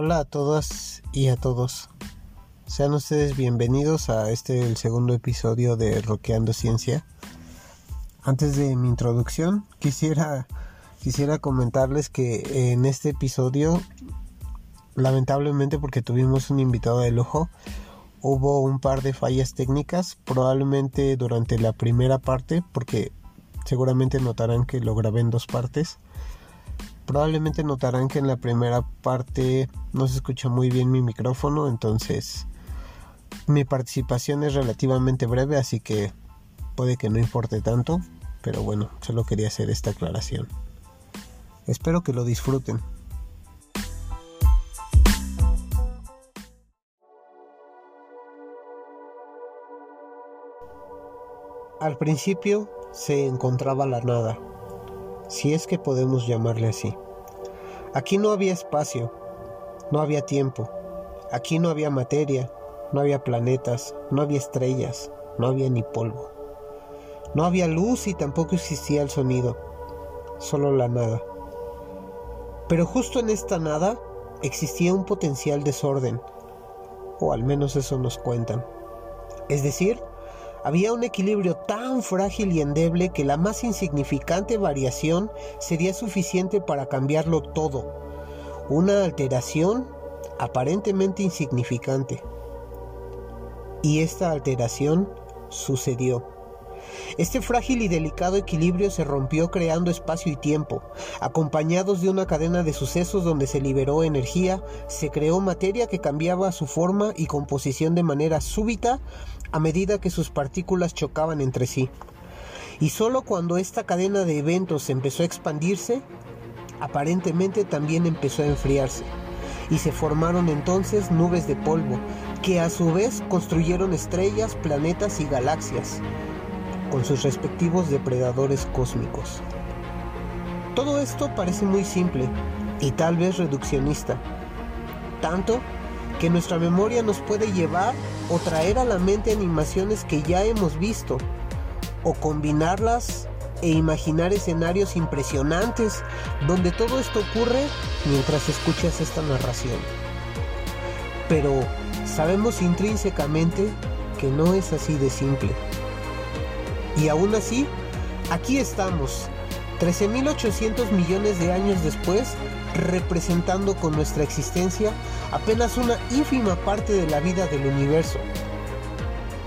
Hola a todas y a todos. Sean ustedes bienvenidos a este el segundo episodio de Roqueando Ciencia. Antes de mi introducción, quisiera quisiera comentarles que en este episodio lamentablemente porque tuvimos un invitado de lujo, hubo un par de fallas técnicas, probablemente durante la primera parte porque seguramente notarán que lo grabé en dos partes Probablemente notarán que en la primera parte no se escucha muy bien mi micrófono, entonces mi participación es relativamente breve, así que puede que no importe tanto, pero bueno, solo quería hacer esta aclaración. Espero que lo disfruten. Al principio se encontraba la nada si es que podemos llamarle así. Aquí no había espacio, no había tiempo, aquí no había materia, no había planetas, no había estrellas, no había ni polvo. No había luz y tampoco existía el sonido, solo la nada. Pero justo en esta nada existía un potencial desorden, o al menos eso nos cuentan. Es decir, había un equilibrio tan frágil y endeble que la más insignificante variación sería suficiente para cambiarlo todo. Una alteración aparentemente insignificante. Y esta alteración sucedió. Este frágil y delicado equilibrio se rompió creando espacio y tiempo. Acompañados de una cadena de sucesos donde se liberó energía, se creó materia que cambiaba su forma y composición de manera súbita a medida que sus partículas chocaban entre sí. Y solo cuando esta cadena de eventos empezó a expandirse, aparentemente también empezó a enfriarse. Y se formaron entonces nubes de polvo, que a su vez construyeron estrellas, planetas y galaxias, con sus respectivos depredadores cósmicos. Todo esto parece muy simple y tal vez reduccionista, tanto que nuestra memoria nos puede llevar o traer a la mente animaciones que ya hemos visto, o combinarlas e imaginar escenarios impresionantes donde todo esto ocurre mientras escuchas esta narración. Pero sabemos intrínsecamente que no es así de simple. Y aún así, aquí estamos, 13.800 millones de años después, representando con nuestra existencia apenas una ínfima parte de la vida del universo,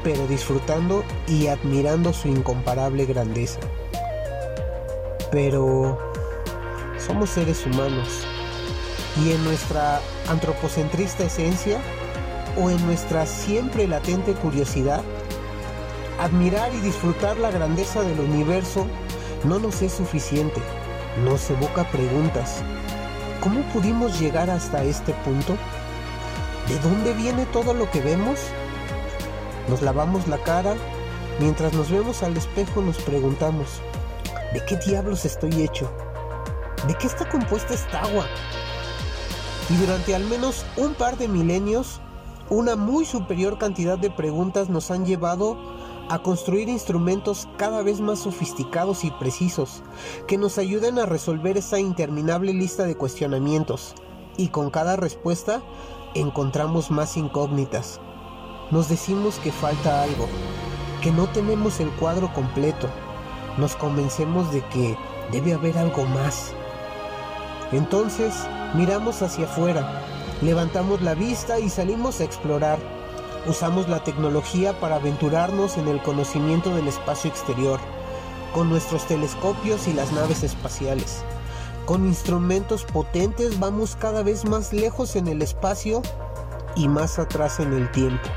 pero disfrutando y admirando su incomparable grandeza. Pero somos seres humanos y en nuestra antropocentrista esencia o en nuestra siempre latente curiosidad, admirar y disfrutar la grandeza del universo no nos es suficiente, nos evoca preguntas ¿Cómo pudimos llegar hasta este punto? ¿De dónde viene todo lo que vemos? Nos lavamos la cara, mientras nos vemos al espejo nos preguntamos, ¿de qué diablos estoy hecho? ¿De qué está compuesta esta agua? Y durante al menos un par de milenios, una muy superior cantidad de preguntas nos han llevado a construir instrumentos cada vez más sofisticados y precisos que nos ayuden a resolver esa interminable lista de cuestionamientos y con cada respuesta encontramos más incógnitas. Nos decimos que falta algo, que no tenemos el cuadro completo, nos convencemos de que debe haber algo más. Entonces miramos hacia afuera, levantamos la vista y salimos a explorar Usamos la tecnología para aventurarnos en el conocimiento del espacio exterior, con nuestros telescopios y las naves espaciales. Con instrumentos potentes vamos cada vez más lejos en el espacio y más atrás en el tiempo.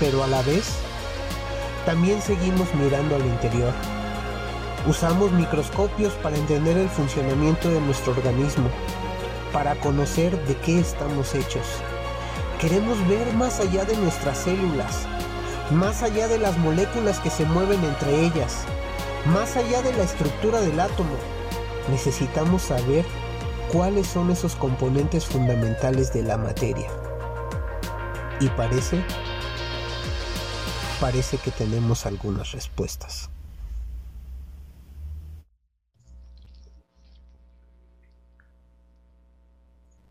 Pero a la vez, también seguimos mirando al interior. Usamos microscopios para entender el funcionamiento de nuestro organismo, para conocer de qué estamos hechos. Queremos ver más allá de nuestras células, más allá de las moléculas que se mueven entre ellas, más allá de la estructura del átomo. Necesitamos saber cuáles son esos componentes fundamentales de la materia. Y parece, parece que tenemos algunas respuestas.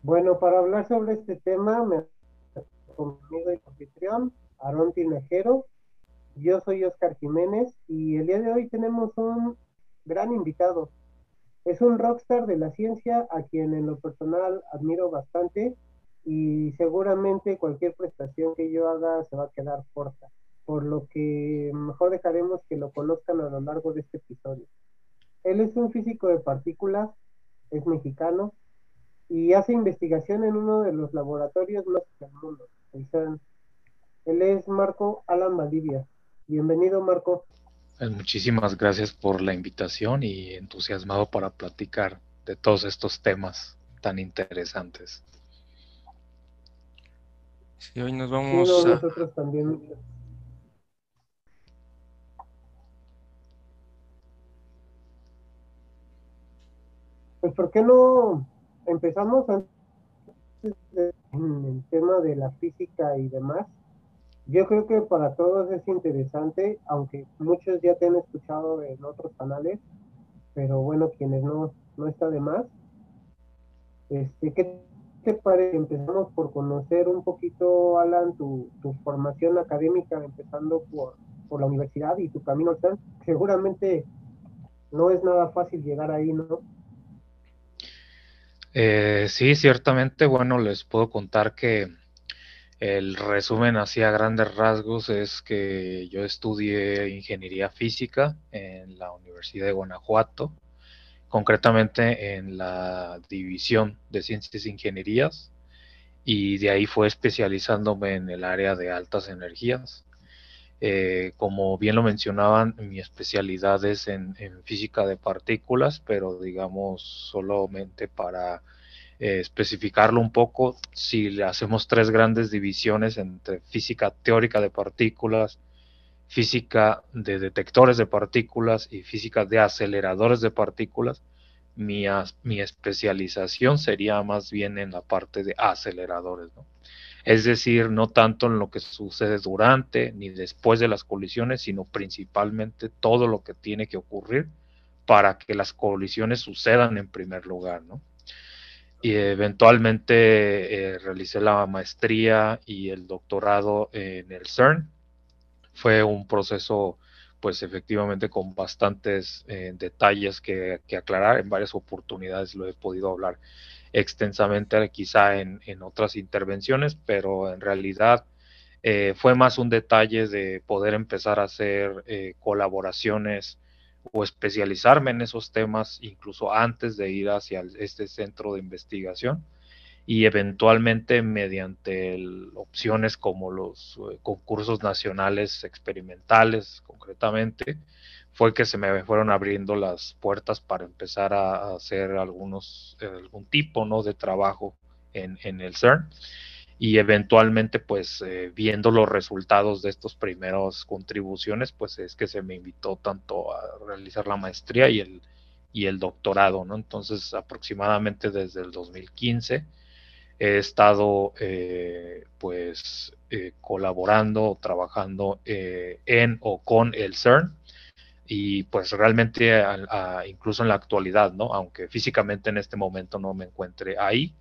Bueno, para hablar sobre este tema, me conmigo el anfitrión, Aarón Tinajero. Yo soy Oscar Jiménez y el día de hoy tenemos un gran invitado. Es un rockstar de la ciencia a quien en lo personal admiro bastante y seguramente cualquier prestación que yo haga se va a quedar corta, por lo que mejor dejaremos que lo conozcan a lo largo de este episodio. Él es un físico de partículas, es mexicano y hace investigación en uno de los laboratorios más del mundo, Él es Marco Alan Valdivia. Bienvenido, Marco. Eh, muchísimas gracias por la invitación y entusiasmado para platicar de todos estos temas tan interesantes. Sí, hoy nos vamos a... Nosotros también. Pues, ¿por qué no empezamos antes en el tema de la física y demás? Yo creo que para todos es interesante, aunque muchos ya te han escuchado en otros canales, pero bueno, quienes no, no está de más. Este, ¿Qué te parece? Empezamos por conocer un poquito, Alan, tu, tu formación académica, empezando por, por la universidad y tu camino al. Seguramente no es nada fácil llegar ahí, ¿no? Eh, sí, ciertamente, bueno, les puedo contar que el resumen así a grandes rasgos es que yo estudié ingeniería física en la Universidad de Guanajuato, concretamente en la división de ciencias e ingenierías, y de ahí fue especializándome en el área de altas energías. Eh, como bien lo mencionaban, mi especialidad es en física de partículas, pero digamos solamente para eh, especificarlo un poco, si le hacemos tres grandes divisiones entre física teórica de partículas, física de detectores de partículas y física de aceleradores de partículas, mi, mi especialización sería más bien en la parte de aceleradores, Es decir, no tanto en lo que sucede durante ni después de las colisiones, sino principalmente todo lo que tiene que ocurrir para que las colisiones sucedan en primer lugar, ¿no? y eventualmente eh, realicé la maestría y el doctorado en el CERN. Fue un proceso, pues efectivamente, con bastantes eh, detalles que, aclarar. En varias oportunidades lo he podido hablar extensamente, quizá en, otras intervenciones, pero en realidad eh, fue más un detalle de poder empezar a hacer colaboraciones o especializarme en esos temas incluso antes de ir hacia este centro de investigación y eventualmente mediante opciones como los eh, concursos nacionales experimentales concretamente fue que se me fueron abriendo las puertas para empezar a, hacer algunos algún tipo no de trabajo en, en el CERN. Y eventualmente pues eh, viendo los resultados de estos primeros contribuciones pues es que se me invitó tanto a realizar la maestría y el, y el doctorado, ¿no? Entonces aproximadamente desde el 2015 he estado eh, pues eh, colaborando, trabajando en o con el CERN y pues realmente incluso en la actualidad, ¿no? Aunque físicamente en este momento no me encuentre ahí,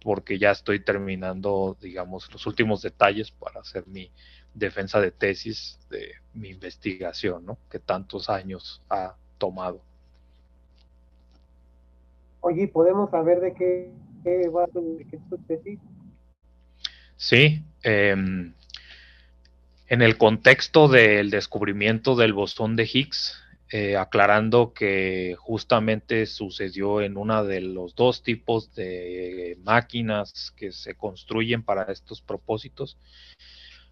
porque ya estoy terminando, digamos, los últimos detalles para hacer mi defensa de tesis de mi investigación, ¿no? Que tantos años ha tomado. Oye, ¿podemos saber de qué, va tu, de qué es tu tesis? Sí, em, en el contexto del descubrimiento del bosón de Higgs, eh, aclarando que justamente sucedió en una de los dos tipos de máquinas que se construyen para estos propósitos.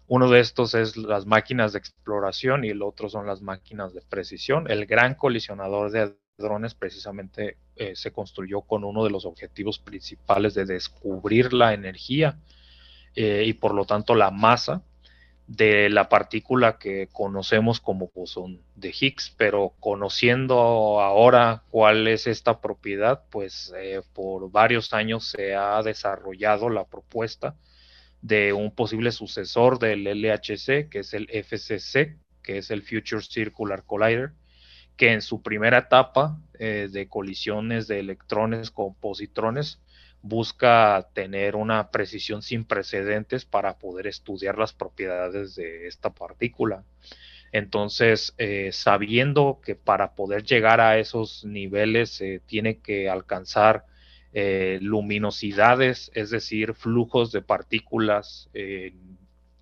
Uno de estos es las máquinas de exploración y el otro son las máquinas de precisión. El gran colisionador de drones precisamente eh, se construyó con uno de los objetivos principales de descubrir la energía eh, y por lo tanto la masa de la partícula que conocemos como bosón de Higgs, pero conociendo ahora cuál es esta propiedad, pues eh, por varios años se ha desarrollado la propuesta de un posible sucesor del LHC, que es el FCC, que es el Future Circular Collider, que en su primera etapa eh, de colisiones de electrones con positrones, busca tener una precisión sin precedentes para poder estudiar las propiedades de esta partícula. Entonces, eh, sabiendo que para poder llegar a esos niveles se tiene que alcanzar eh, luminosidades, es decir, flujos de partículas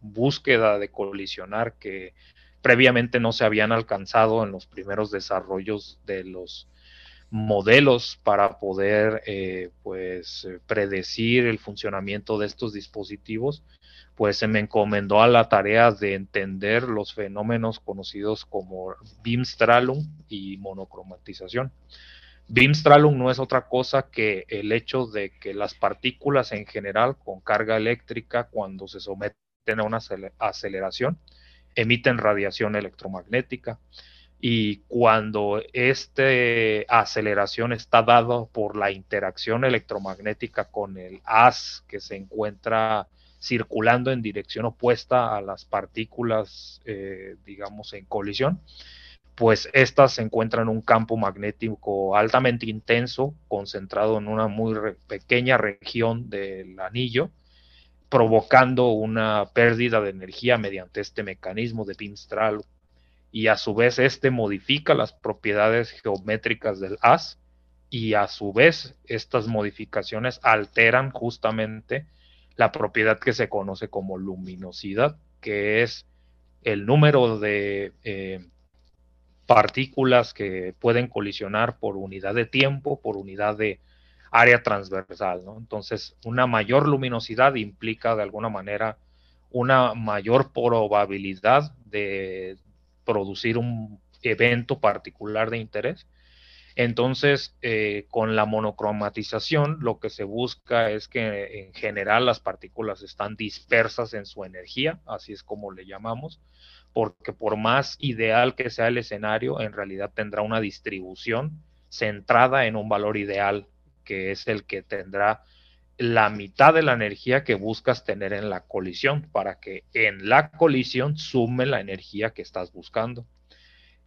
búsqueda de colisionar que previamente no se habían alcanzado en los primeros desarrollos de los modelos para poder eh, pues eh, predecir el funcionamiento de estos dispositivos pues se me encomendó a la tarea de entender los fenómenos conocidos como Beamstrahlung y monocromatización. Beamstrahlung no es otra cosa que el hecho de que las partículas en general con carga eléctrica cuando se someten a una aceleración emiten radiación electromagnética y cuando esta aceleración está dada por la interacción electromagnética con el haz que se encuentra circulando en dirección opuesta a las partículas, eh, digamos, en colisión, pues estas se encuentran en un campo magnético altamente intenso, concentrado en una muy pequeña región del anillo, provocando una pérdida de energía mediante este mecanismo de Pinstral y a su vez este modifica las propiedades geométricas del haz y a su vez estas modificaciones alteran justamente la propiedad que se conoce como luminosidad, que es el número de eh, partículas que pueden colisionar por unidad de tiempo, por unidad de área transversal. Entonces, una mayor luminosidad implica de alguna manera una mayor probabilidad de producir un evento particular de interés. Entonces, eh, con la monocromatización, lo que se busca es que en general las partículas están dispersas en su energía, así es como le llamamos, porque por más ideal que sea el escenario, en realidad tendrá una distribución centrada en un valor ideal, que es el que tendrá la mitad de la energía que buscas tener en la colisión para que en la colisión sume la energía que estás buscando.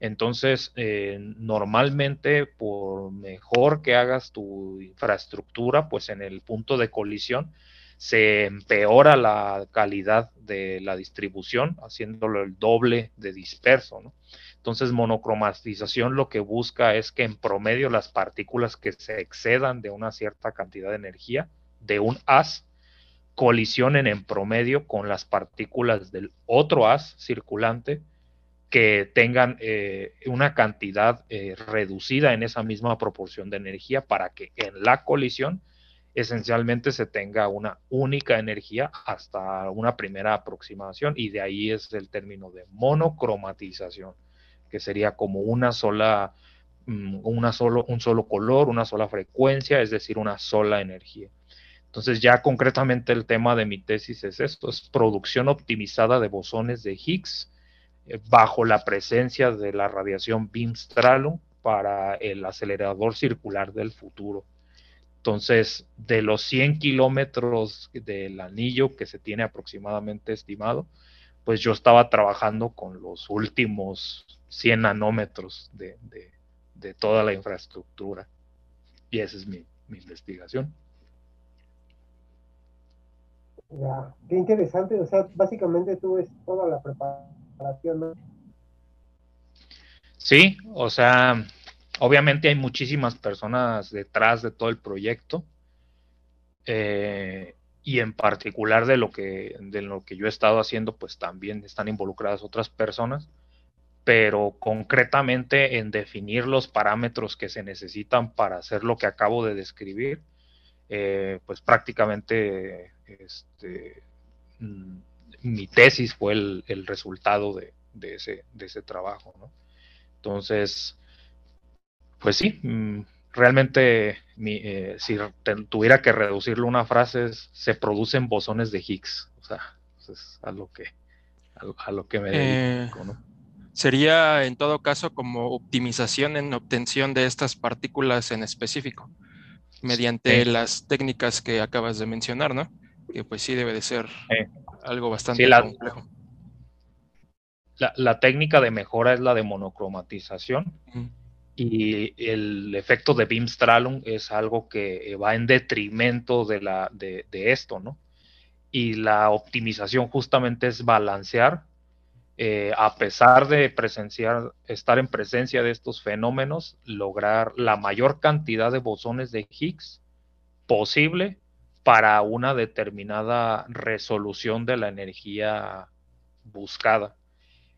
Entonces, eh, normalmente, por mejor que hagas tu infraestructura, pues en el punto de colisión se empeora la calidad de la distribución, haciéndolo el doble de disperso. Entonces, monocromatización lo que busca es que en promedio las partículas que se excedan de una cierta cantidad de energía, de un haz colisionen en promedio con las partículas del otro haz circulante que tengan eh, una cantidad eh, reducida en esa misma proporción de energía para que en la colisión esencialmente se tenga una única energía hasta una primera aproximación y de ahí es el término de monocromatización, que sería como una sola, mm, una solo, un solo color, una sola frecuencia, es decir, una sola energía. Entonces ya concretamente el tema de mi tesis es esto, es producción optimizada de bosones de Higgs eh, bajo la presencia de la radiación Beamstrahlung para el acelerador circular del futuro. Entonces, de los 100 kilómetros del anillo que se tiene aproximadamente estimado, pues yo estaba trabajando con los últimos 100 nanómetros de, toda la infraestructura. Y esa es mi investigación. Qué interesante. O sea, básicamente tú ves toda la preparación, ¿no? Sí, o sea, obviamente hay muchísimas personas detrás de todo el proyecto. Eh, y en particular de lo que de lo que yo he estado haciendo, pues también están involucradas otras personas, pero concretamente en definir los parámetros que se necesitan para hacer lo que acabo de describir, eh, pues prácticamente este, mm, mi tesis fue el, resultado de, ese, de ese trabajo, Entonces, pues sí, mm, realmente eh, si tuviera que reducirlo a una frase, se producen bosones de Higgs, o sea, es a lo que, a, lo que me dedico, eh, Sería en todo caso como optimización en obtención de estas partículas en específico, mediante las técnicas que acabas de mencionar, ¿no? Que pues sí debe de ser algo bastante complejo. La, técnica de mejora es la de monocromatización y el efecto de Beamstrahlung es algo que va en detrimento de, la, de, esto, ¿no? Y la optimización justamente es balancear, eh, a pesar de presenciar, estar en presencia de estos fenómenos, lograr la mayor cantidad de bosones de Higgs posible para una determinada resolución de la energía buscada.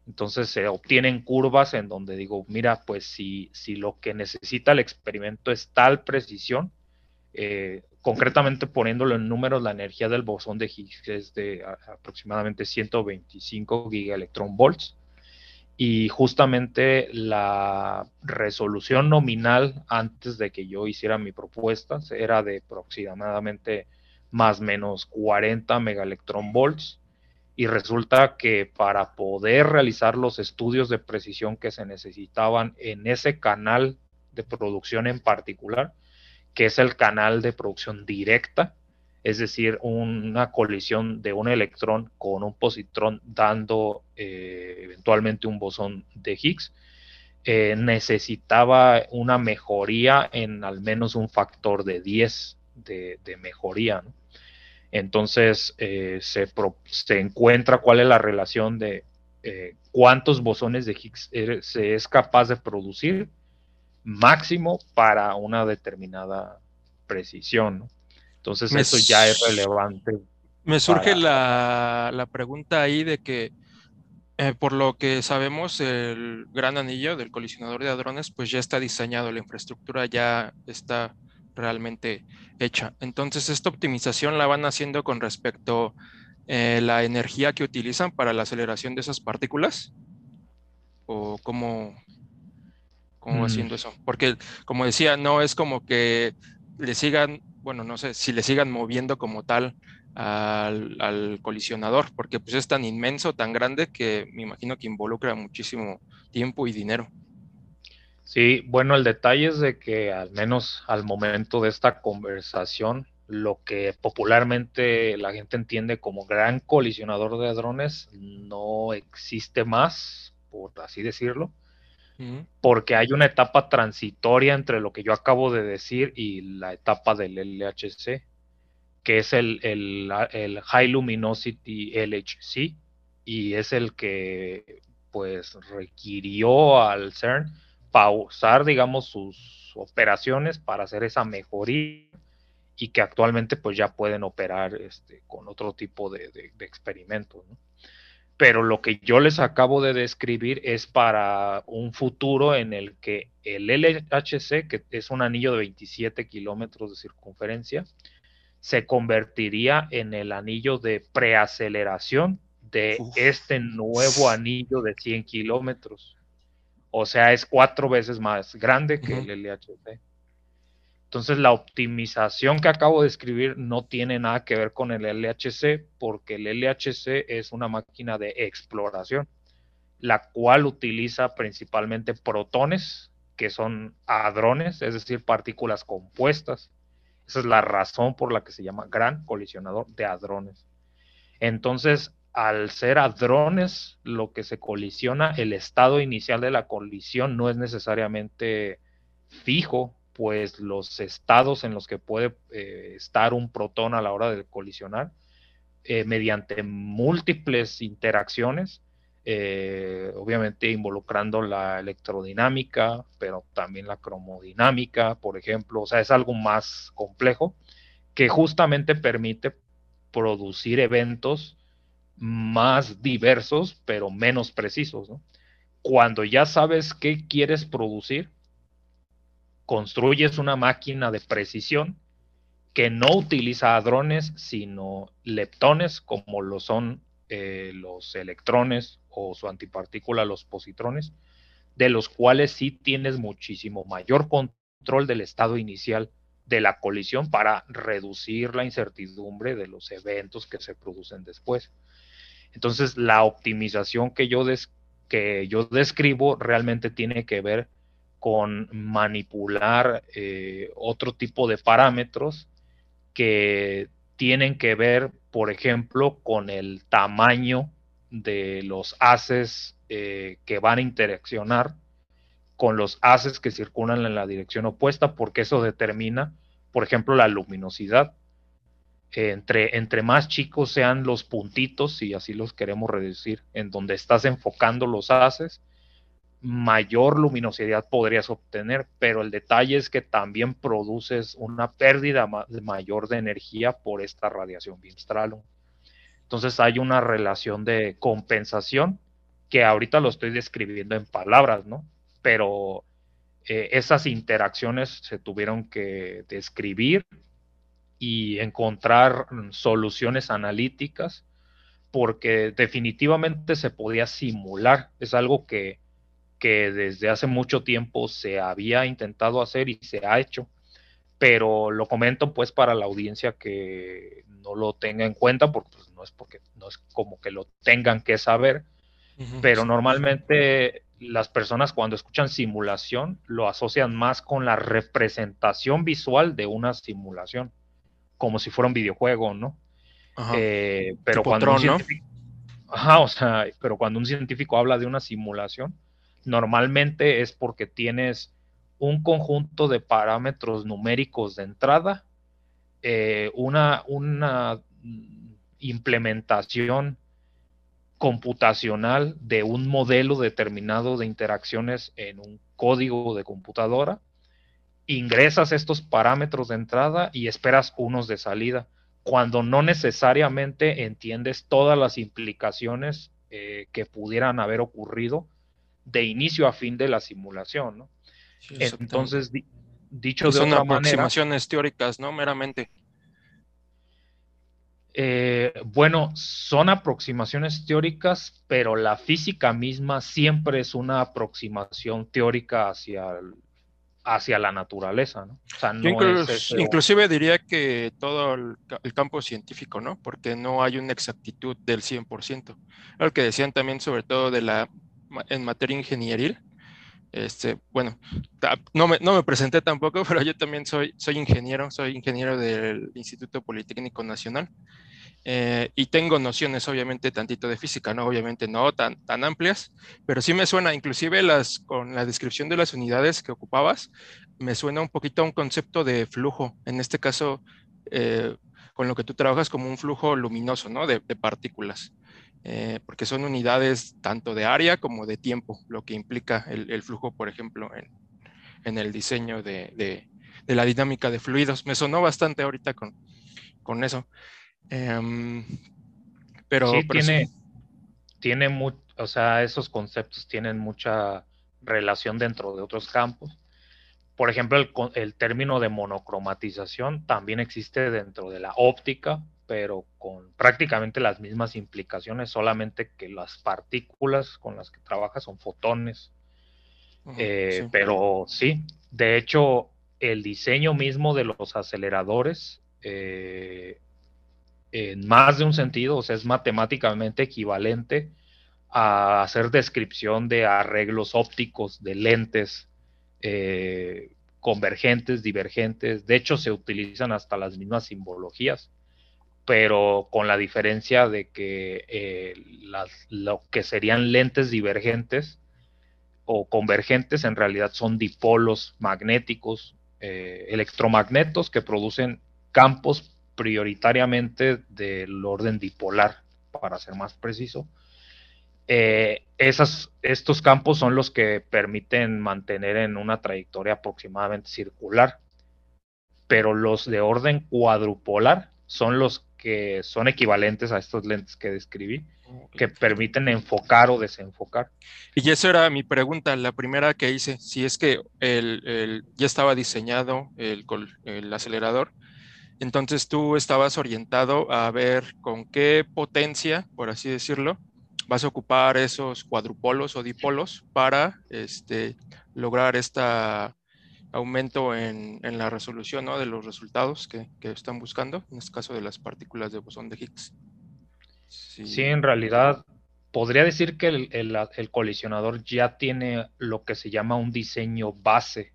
Entonces se obtienen curvas en donde digo, mira, pues si, si lo que necesita el experimento es tal precisión, eh, concretamente poniéndolo en números, la energía del bosón de Higgs es de aproximadamente 125 volts y justamente la resolución nominal antes de que yo hiciera mi propuesta era de aproximadamente más menos 40 volts y resulta que para poder realizar los estudios de precisión que se necesitaban en ese canal de producción en particular, que es el canal de producción directa, es decir, una colisión de un electrón con un positrón dando eh, eventualmente un bosón de Higgs, eh, necesitaba una mejoría en al menos un factor de 10 de, mejoría. ¿no? Entonces eh, se, encuentra cuál es la relación de cuántos bosones de Higgs se es capaz de producir máximo para una determinada precisión. Entonces eso ya es relevante. Me surge la, pregunta ahí de que eh, por lo que sabemos, el gran anillo del colisionador de hadrones, pues ya está diseñado, la infraestructura ya está realmente hecha. Entonces, esta optimización la van haciendo con respecto a eh, la energía que utilizan para la aceleración de esas partículas. ¿O cómo, cómo mm. haciendo eso? Porque, como decía, no es como que le sigan, bueno, no sé, si le sigan moviendo como tal al, al, colisionador, porque pues es tan inmenso, tan grande, que me imagino que involucra muchísimo tiempo y dinero. Sí, bueno, el detalle es de que al menos al momento de esta conversación, lo que popularmente la gente entiende como gran colisionador de hadrones no existe más, por así decirlo, porque hay una etapa transitoria entre lo que yo acabo de decir y la etapa del LHC, que es el, el High Luminosity LHC, y es el que pues requirió al CERN pausar, digamos, sus operaciones para hacer esa mejoría y que actualmente pues ya pueden operar este, con otro tipo de, experimentos. Pero lo que yo les acabo de describir es para un futuro en el que el LHC, que es un anillo de 27 kilómetros de circunferencia, se convertiría en el anillo de preaceleración de este nuevo anillo de 100 kilómetros. O sea, es cuatro veces más grande que el LHC. Entonces, la optimización que acabo de escribir no tiene nada que ver con el LHC, porque el LHC es una máquina de exploración, la cual utiliza principalmente protones, que son hadrones, es decir, partículas compuestas. Esa es la razón por la que se llama gran colisionador de hadrones. Entonces, al ser hadrones lo que se colisiona, el estado inicial de la colisión no es necesariamente fijo, pues los estados en los que puede eh, estar un protón a la hora de colisionar, eh, mediante múltiples interacciones, eh, obviamente involucrando la electrodinámica, pero también la cromodinámica, por ejemplo, o sea, es algo más complejo que justamente permite producir eventos más diversos, pero menos precisos. Cuando ya sabes qué quieres producir, construyes una máquina de precisión que no utiliza hadrones, sino leptones, como lo son eh, los electrones o su antipartícula, los positrones, de los cuales sí tienes muchísimo mayor control del estado inicial de la colisión para reducir la incertidumbre de los eventos que se producen después. Entonces, la optimización que yo, que yo describo realmente tiene que ver con manipular eh, otro tipo de parámetros que tienen que ver, por ejemplo, con el tamaño de los haces eh, que van a interaccionar con los haces que circulan en la dirección opuesta, porque eso determina, por ejemplo, la luminosidad. Entre, entre más chicos sean los puntitos, si así los queremos reducir, en donde estás enfocando los haces, mayor luminosidad podrías obtener, pero el detalle es que también produces una pérdida mayor de energía por esta radiación Binstralum. Entonces hay una relación de compensación que ahorita lo estoy describiendo en palabras, ¿no? Pero eh, esas interacciones se tuvieron que describir y encontrar soluciones analíticas porque definitivamente se podía simular. Es algo que que desde hace mucho tiempo se había intentado hacer y se ha hecho, pero lo comento pues para la audiencia que no lo tenga en cuenta, porque pues, no es porque no es como que lo tengan que saber, pero normalmente las personas cuando escuchan simulación lo asocian más con la representación visual de una simulación, como si fuera un videojuego, ¿no? Eh, pero cuando un científico, o sea, pero cuando un científico habla de una simulación, normalmente es porque tienes un conjunto de parámetros numéricos de entrada, eh, una, implementación computacional de un modelo determinado de interacciones en un código de computadora, ingresas estos parámetros de entrada y esperas unos de salida, cuando no necesariamente entiendes todas las implicaciones eh, que pudieran haber ocurrido de inicio a fin de la simulación, ¿no? Entonces, dicho de son aproximaciones teóricas, ¿no? Meramente. Eh, bueno, son aproximaciones teóricas, pero la física misma siempre es una aproximación teórica hacia, hacia la naturaleza, ¿no? O sea, no inclusive diría que todo el, campo científico, ¿no? Porque no hay una exactitud del 100%. Lo que decían también sobre todo de la en materia ingenieril. Este, bueno, no me, no me, presenté tampoco, pero yo también soy, soy ingeniero, soy ingeniero del Instituto Politécnico Nacional eh, y tengo nociones obviamente tantito de física, no obviamente no tan, tan amplias, pero sí me suena, inclusive las, con la descripción de las unidades que ocupabas, me suena un poquito a un concepto de flujo, en este caso, eh, con lo que tú trabajas como un flujo luminoso, ¿no? De, de partículas. Eh, porque son unidades tanto de área como de tiempo, lo que implica el, flujo, por ejemplo, en, el diseño de, la dinámica de fluidos. Me sonó bastante ahorita con, con eso. Em, pero, sí, tiene, tiene o sea, esos conceptos tienen mucha relación dentro de otros campos. Por ejemplo, el, el término de monocromatización también existe dentro de la óptica, pero con prácticamente las mismas implicaciones, solamente que las partículas con las que trabaja son fotones. Eh, pero sí, de hecho, el diseño mismo de los aceleradores, eh, en más de un sentido, o sea, es matemáticamente equivalente a hacer descripción de arreglos ópticos de lentes eh, convergentes, divergentes. De hecho, se utilizan hasta las mismas simbologías pero con la diferencia de que eh, lo que serían lentes divergentes o convergentes en realidad son dipolos magnéticos, eh, electromagnetos que producen campos prioritariamente del orden dipolar, para ser más preciso. Eh, estos campos son los que permiten mantener en una trayectoria aproximadamente circular, pero los de orden cuadrupolar son los que son equivalentes a estos lentes que describí, que permiten enfocar o desenfocar. Y esa era mi pregunta, la primera que hice, si es que el, ya estaba diseñado el, el acelerador, entonces tú estabas orientado a ver con qué potencia, por así decirlo, vas a ocupar esos cuadrupolos o dipolos para este, lograr esta aumento en, la resolución de los resultados que, están buscando, en este caso de las partículas de bosón de Higgs. Sí, en realidad podría decir que el, colisionador ya tiene lo que se llama un diseño base.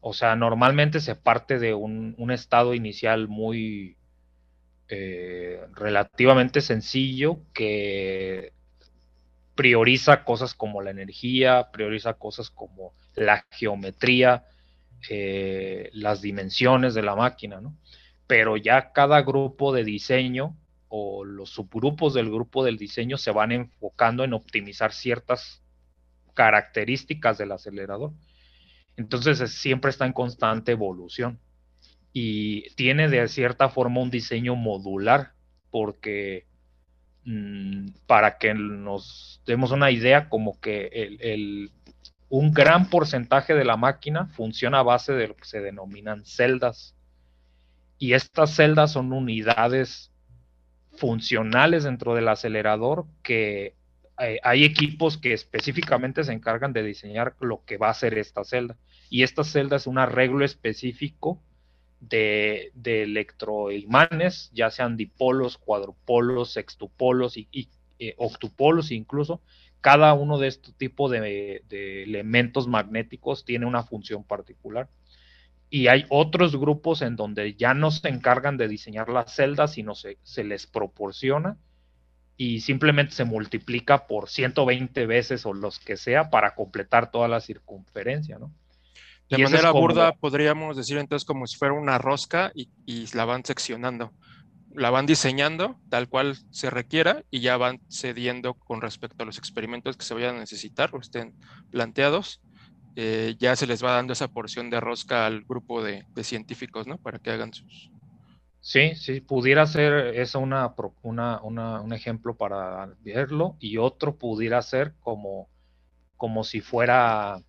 O sea, normalmente se parte de un, estado inicial muy eh, relativamente sencillo que prioriza cosas como la energía, prioriza cosas como la geometría, eh, las dimensiones de la máquina, ¿no? Pero ya cada grupo de diseño o los subgrupos del grupo del diseño se van enfocando en optimizar ciertas características del acelerador. Entonces siempre está en constante evolución y tiene de cierta forma un diseño modular porque mm, para que nos demos una idea como que el, un gran porcentaje de la máquina funciona a base de lo que se denominan celdas y estas celdas son unidades funcionales dentro del acelerador que eh, hay equipos que específicamente se encargan de diseñar lo que va a ser esta celda. Y esta celda es un arreglo específico de, electroimanes, ya sean dipolos, cuadrupolos, sextupolos y, eh, octupolos incluso. Cada uno de este tipo de, elementos magnéticos tiene una función particular. Y hay otros grupos en donde ya no se encargan de diseñar las celdas, sino se, se les proporciona y simplemente se multiplica por 120 veces o los que sea para completar toda la circunferencia, ¿no? De manera burda podríamos decir entonces como si fuera una rosca y, la van seccionando. La van diseñando tal cual se requiera y ya van cediendo con respecto a los experimentos que se vayan a necesitar o estén planteados. Eh, ya se les va dando esa porción de rosca al grupo de, científicos, ¿no? Para que hagan sus... Sí, sí, pudiera ser eso una, una, un ejemplo para verlo y otro pudiera ser como, como si fuera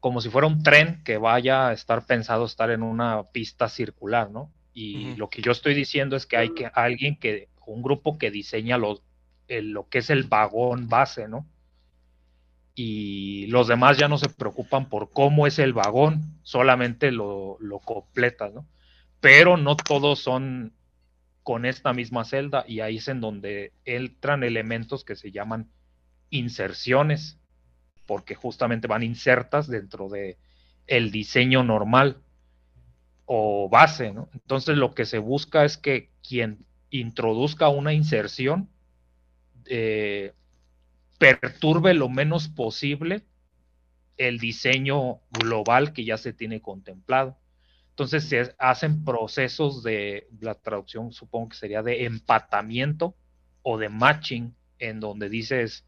como si fuera un tren que vaya a estar pensado estar en una pista circular, ¿no? Y lo que yo estoy diciendo es que hay que alguien que, un grupo que diseña lo, lo que es el vagón base, ¿no? Y los demás ya no se preocupan por cómo es el vagón, solamente lo, lo completan, ¿no? Pero no todos son con esta misma celda y ahí es en donde entran elementos que se llaman inserciones porque justamente van insertas dentro de el diseño normal o base, ¿no? Entonces lo que se busca es que quien introduzca una inserción eh, perturbe lo menos posible el diseño global que ya se tiene contemplado. Entonces se hacen procesos de, la traducción supongo que sería de empatamiento o de matching, en donde dices,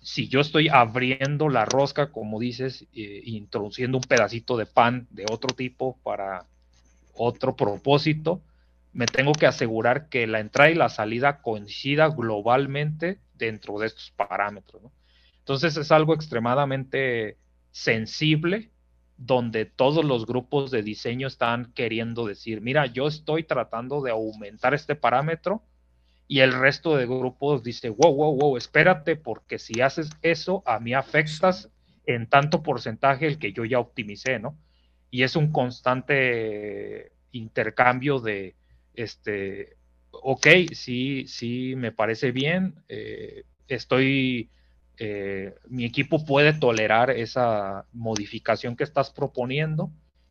si yo estoy abriendo la rosca, como dices, eh, introduciendo un pedacito de pan de otro tipo para otro propósito, me tengo que asegurar que la entrada y la salida coincida globalmente dentro de estos parámetros. Entonces es algo extremadamente sensible donde todos los grupos de diseño están queriendo decir, mira, yo estoy tratando de aumentar este parámetro, y el resto de grupos dice, wow, wow, wow, espérate, porque si haces eso, a mí afectas en tanto porcentaje el que yo ya optimicé, ¿no? Y es un constante intercambio de, este, ok, sí, sí, me parece bien, eh, estoy, eh, mi equipo puede tolerar esa modificación que estás proponiendo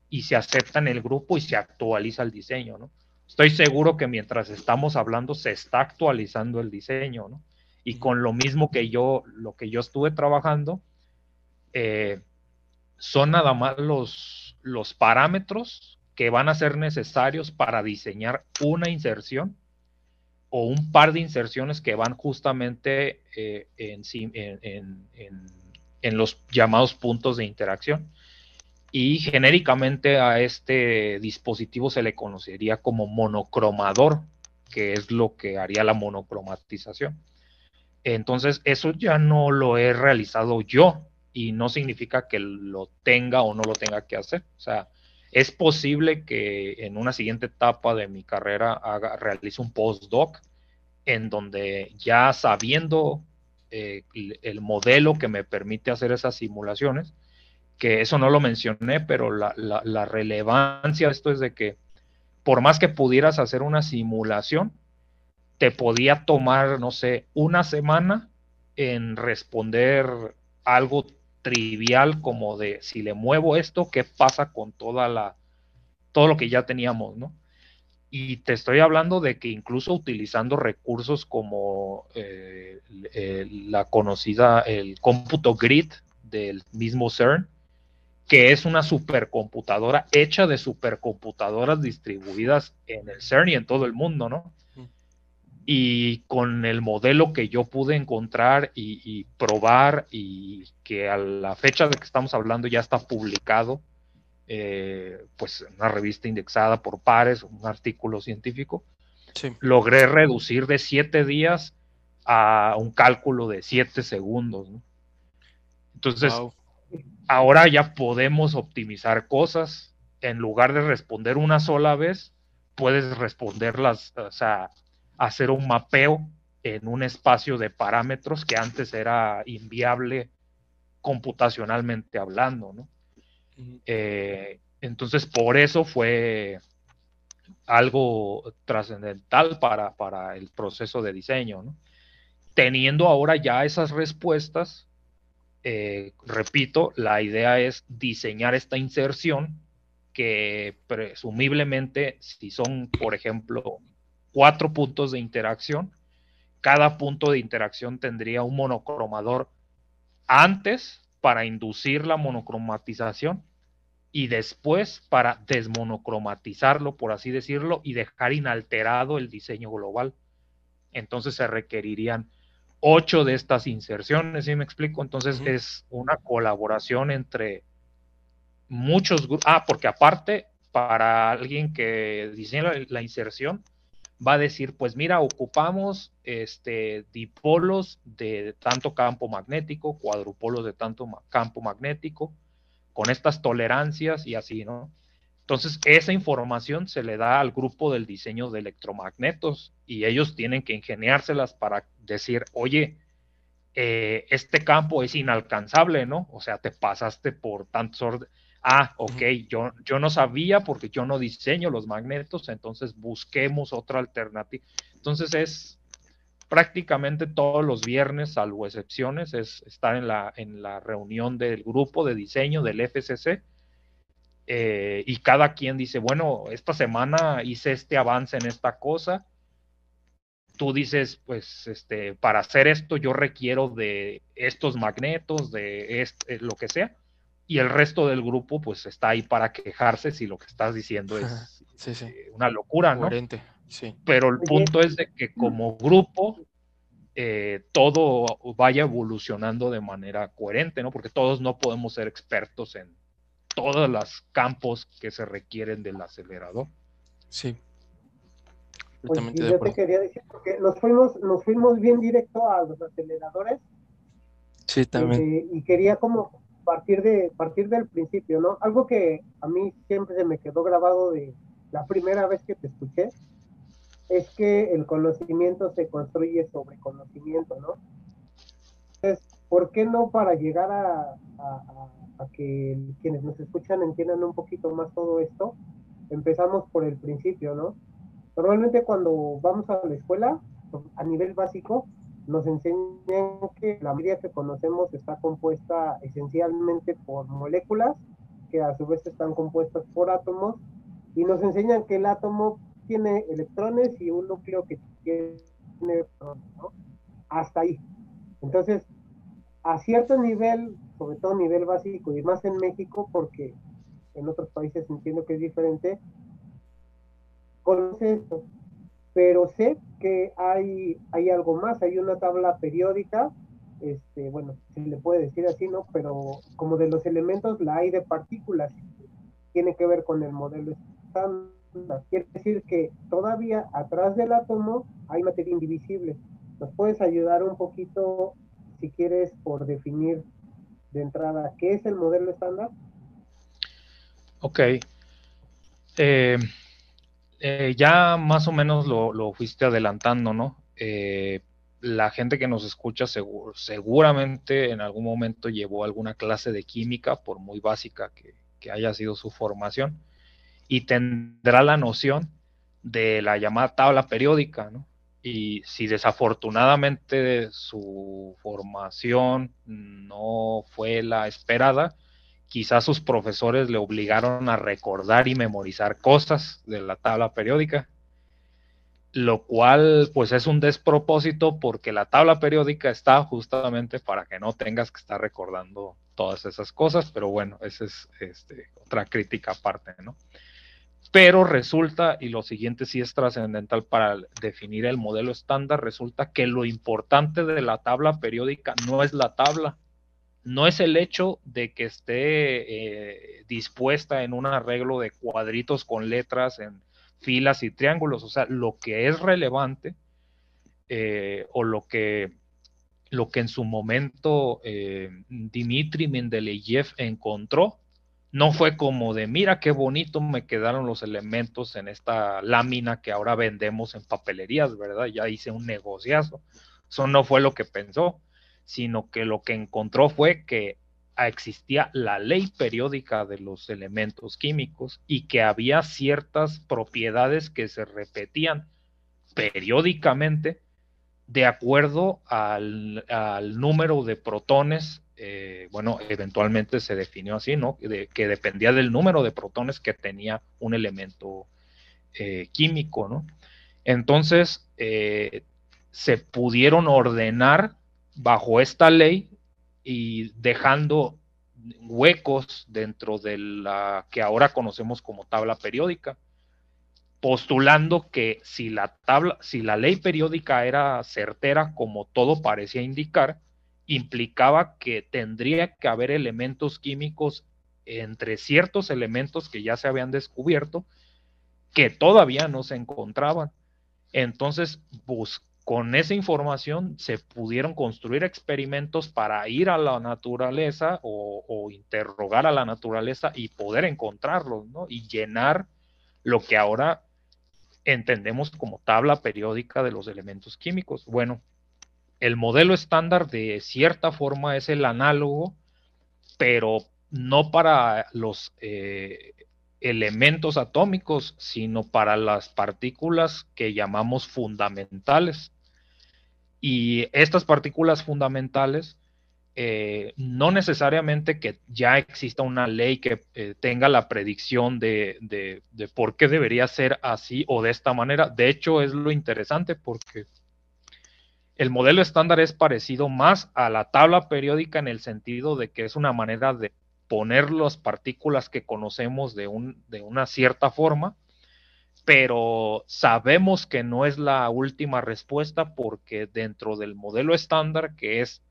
y se acepta en el grupo y se actualiza el diseño, ¿no? estoy seguro que mientras estamos hablando se está actualizando el diseño, ¿no? Y con lo mismo que yo, lo que yo estuve trabajando, eh, son nada más los, los parámetros que van a ser necesarios para diseñar una inserción o un par de inserciones que van justamente eh, en, en, los llamados puntos de interacción y genéricamente a este dispositivo se le conocería como monocromador, que es lo que haría la monocromatización. Entonces, eso ya no lo he realizado yo y no significa que lo tenga o no lo tenga que hacer. O sea, es posible que en una siguiente etapa de mi carrera haga, realice un postdoc en donde ya sabiendo eh, el modelo que me permite hacer esas simulaciones, que eso no lo mencioné, pero la, relevancia de esto es de que por más que pudieras hacer una simulación, te podía tomar, no sé, una semana en responder algo trivial como de si le muevo esto, ¿qué pasa con toda la todo lo que ya teníamos, ¿no? Y te estoy hablando de que incluso utilizando recursos como eh, la conocida, el cómputo grid del mismo CERN, que es una supercomputadora hecha de supercomputadoras distribuidas en el CERN y en todo el mundo, ¿no? Y con el modelo que yo pude encontrar y, probar y que a la fecha de que estamos hablando ya está publicado, eh, pues una revista indexada por pares, un artículo científico, logré reducir de siete días a un cálculo de siete segundos. ¿no? Entonces, ahora ya podemos optimizar cosas. En lugar de responder una sola vez, puedes responderlas, o sea, hacer un mapeo en un espacio de parámetros que antes era inviable computacionalmente hablando, ¿no? Eh, entonces, por eso fue algo trascendental para, para, el proceso de diseño, ¿no? Teniendo ahora ya esas respuestas, eh, repito, la idea es diseñar esta inserción que presumiblemente, si son, por ejemplo, cuatro puntos de interacción. Cada punto de interacción tendría un monocromador antes para inducir la monocromatización y después para desmonocromatizarlo, por así decirlo, y dejar inalterado el diseño global. Entonces se requerirían ocho de estas inserciones, ¿sí me explico? Entonces es una colaboración entre muchos grupos. Ah, porque aparte, para alguien que diseña la inserción, va a decir, pues mira, ocupamos este, dipolos de tanto campo magnético, cuadrupolos de tanto campo magnético, con estas tolerancias y así, ¿no? Entonces, esa información se le da al grupo del diseño de electromagnetos y ellos tienen que ingeniárselas para decir, oye, eh, este campo es inalcanzable, ¿no? O sea, te pasaste por tantos ah, ok, yo, yo no sabía porque yo no diseño los magnetos, entonces busquemos otra alternativa. Entonces es prácticamente todos los viernes, salvo excepciones, es estar en la, en la reunión del grupo de diseño del FCC. Eh, y cada quien dice, bueno, esta semana hice este avance en esta cosa. Tú dices, pues, este, para hacer esto yo requiero de estos magnetos, de este, lo que sea y el resto del grupo pues está ahí para quejarse si lo que estás diciendo es eh, una locura, ¿no? Sí. Pero el punto es de que como grupo eh, todo vaya evolucionando de manera coherente, ¿no? Porque todos no podemos ser expertos en todos los campos que se requieren del acelerador. Sí. Pues, yo te quería decir, porque nos fuimos, nos fuimos bien directo a los aceleradores. Sí, también. Eh, y quería como partir, de, partir del principio, ¿no? Algo que a mí siempre se me quedó grabado de la primera vez que te escuché, es que el conocimiento se construye sobre conocimiento, ¿no? Entonces, ¿por qué no para llegar a, a, que quienes nos escuchan entiendan un poquito más todo esto, empezamos por el principio, ¿no? Normalmente cuando vamos a la escuela, a nivel básico, nos enseñan que la materia que conocemos está compuesta esencialmente por moléculas, que a su vez están compuestas por átomos, y nos enseñan que el átomo tiene electrones y un núcleo que tiene electrones, ¿no? Hasta ahí. Entonces, a cierto nivel, sobre todo nivel básico, y más en México, porque en otros países entiendo que es diferente, conoce esto pero sé que hay, hay algo más, hay una tabla periódica, este, bueno, se le puede decir así, ¿no? Pero como de los elementos la hay de partículas, tiene que ver con el modelo estándar. Quiere decir que todavía atrás del átomo hay materia indivisible. ¿Nos puedes ayudar un poquito, si quieres, por definir de entrada qué es el modelo estándar? Ok. Eh, eh, ya más o menos lo, fuiste adelantando, ¿no? Eh, la gente que nos escucha seguramente en algún momento llevó alguna clase de química, por muy básica que, haya sido su formación, y tendrá la noción de la llamada tabla periódica, ¿no? Y si desafortunadamente su formación no fue la esperada, quizás sus profesores le obligaron a recordar y memorizar cosas de la tabla periódica. lo cual pues es un despropósito porque la tabla periódica está justamente para que no tengas que estar recordando todas esas cosas, pero bueno, esa es este, otra crítica aparte, ¿no? Pero resulta, y lo siguiente sí es trascendental para definir el modelo estándar, resulta que lo importante de la tabla periódica no es la tabla, no es el hecho de que esté eh, dispuesta en un arreglo de cuadritos con letras en filas y triángulos. O sea, lo que es relevante eh, o lo que, lo que en su momento eh, Dimitri Mendeleev encontró, no fue como de, mira qué bonito me quedaron los elementos en esta lámina que ahora vendemos en papelerías, ¿verdad? Ya hice un negociazo. Eso no fue lo que pensó, sino que lo que encontró fue que existía la ley periódica de los elementos químicos y que había ciertas propiedades que se repetían periódicamente de acuerdo al, número de protones, eh, bueno, eventualmente se definió así, ¿no? que dependía del número de protones que tenía un elemento eh, químico, ¿no? Entonces, eh, se pudieron ordenar bajo esta ley y dejando huecos dentro de la que ahora conocemos como tabla periódica, postulando que si la tabla, si la ley periódica era certera como todo parecía indicar, implicaba que tendría que haber elementos químicos entre ciertos elementos que ya se habían descubierto que todavía no se encontraban. Entonces, bus con esa información se pudieron construir experimentos para ir a la naturaleza o, interrogar a la naturaleza y poder encontrarlos, ¿no? Y llenar lo que ahora entendemos como tabla periódica de los elementos químicos. Bueno, el modelo estándar de cierta forma es el análogo, pero no para los eh, elementos atómicos, sino para las partículas que llamamos fundamentales. Y estas partículas fundamentales, eh, no necesariamente que ya exista una ley que eh, tenga la predicción de, de, por qué debería ser así o de esta manera. De hecho, es lo interesante porque el modelo estándar es parecido más a la tabla periódica en el sentido de que es una manera de poner las partículas que conocemos de, un, de una cierta forma pero sabemos que no es la última respuesta porque dentro del modelo estándar, que es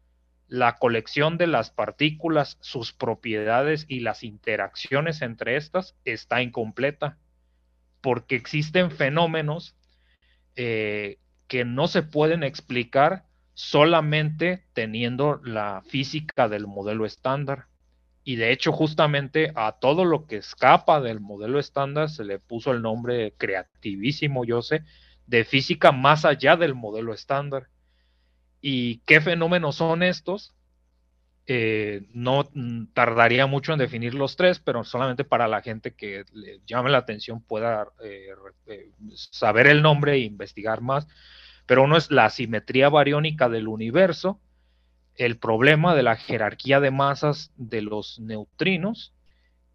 la colección de las partículas, sus propiedades y las interacciones entre estas, está incompleta, porque existen fenómenos eh, que no se pueden explicar solamente teniendo la física del modelo estándar. Y de hecho, justamente a todo lo que escapa del modelo estándar se le puso el nombre creativísimo, yo sé, de física más allá del modelo estándar. ¿Y qué fenómenos son estos? Eh, no tardaría mucho en definir los tres, pero solamente para la gente que le llame la atención pueda eh, eh, saber el nombre e investigar más. Pero uno es la simetría bariónica del universo, el problema de la jerarquía de masas de los neutrinos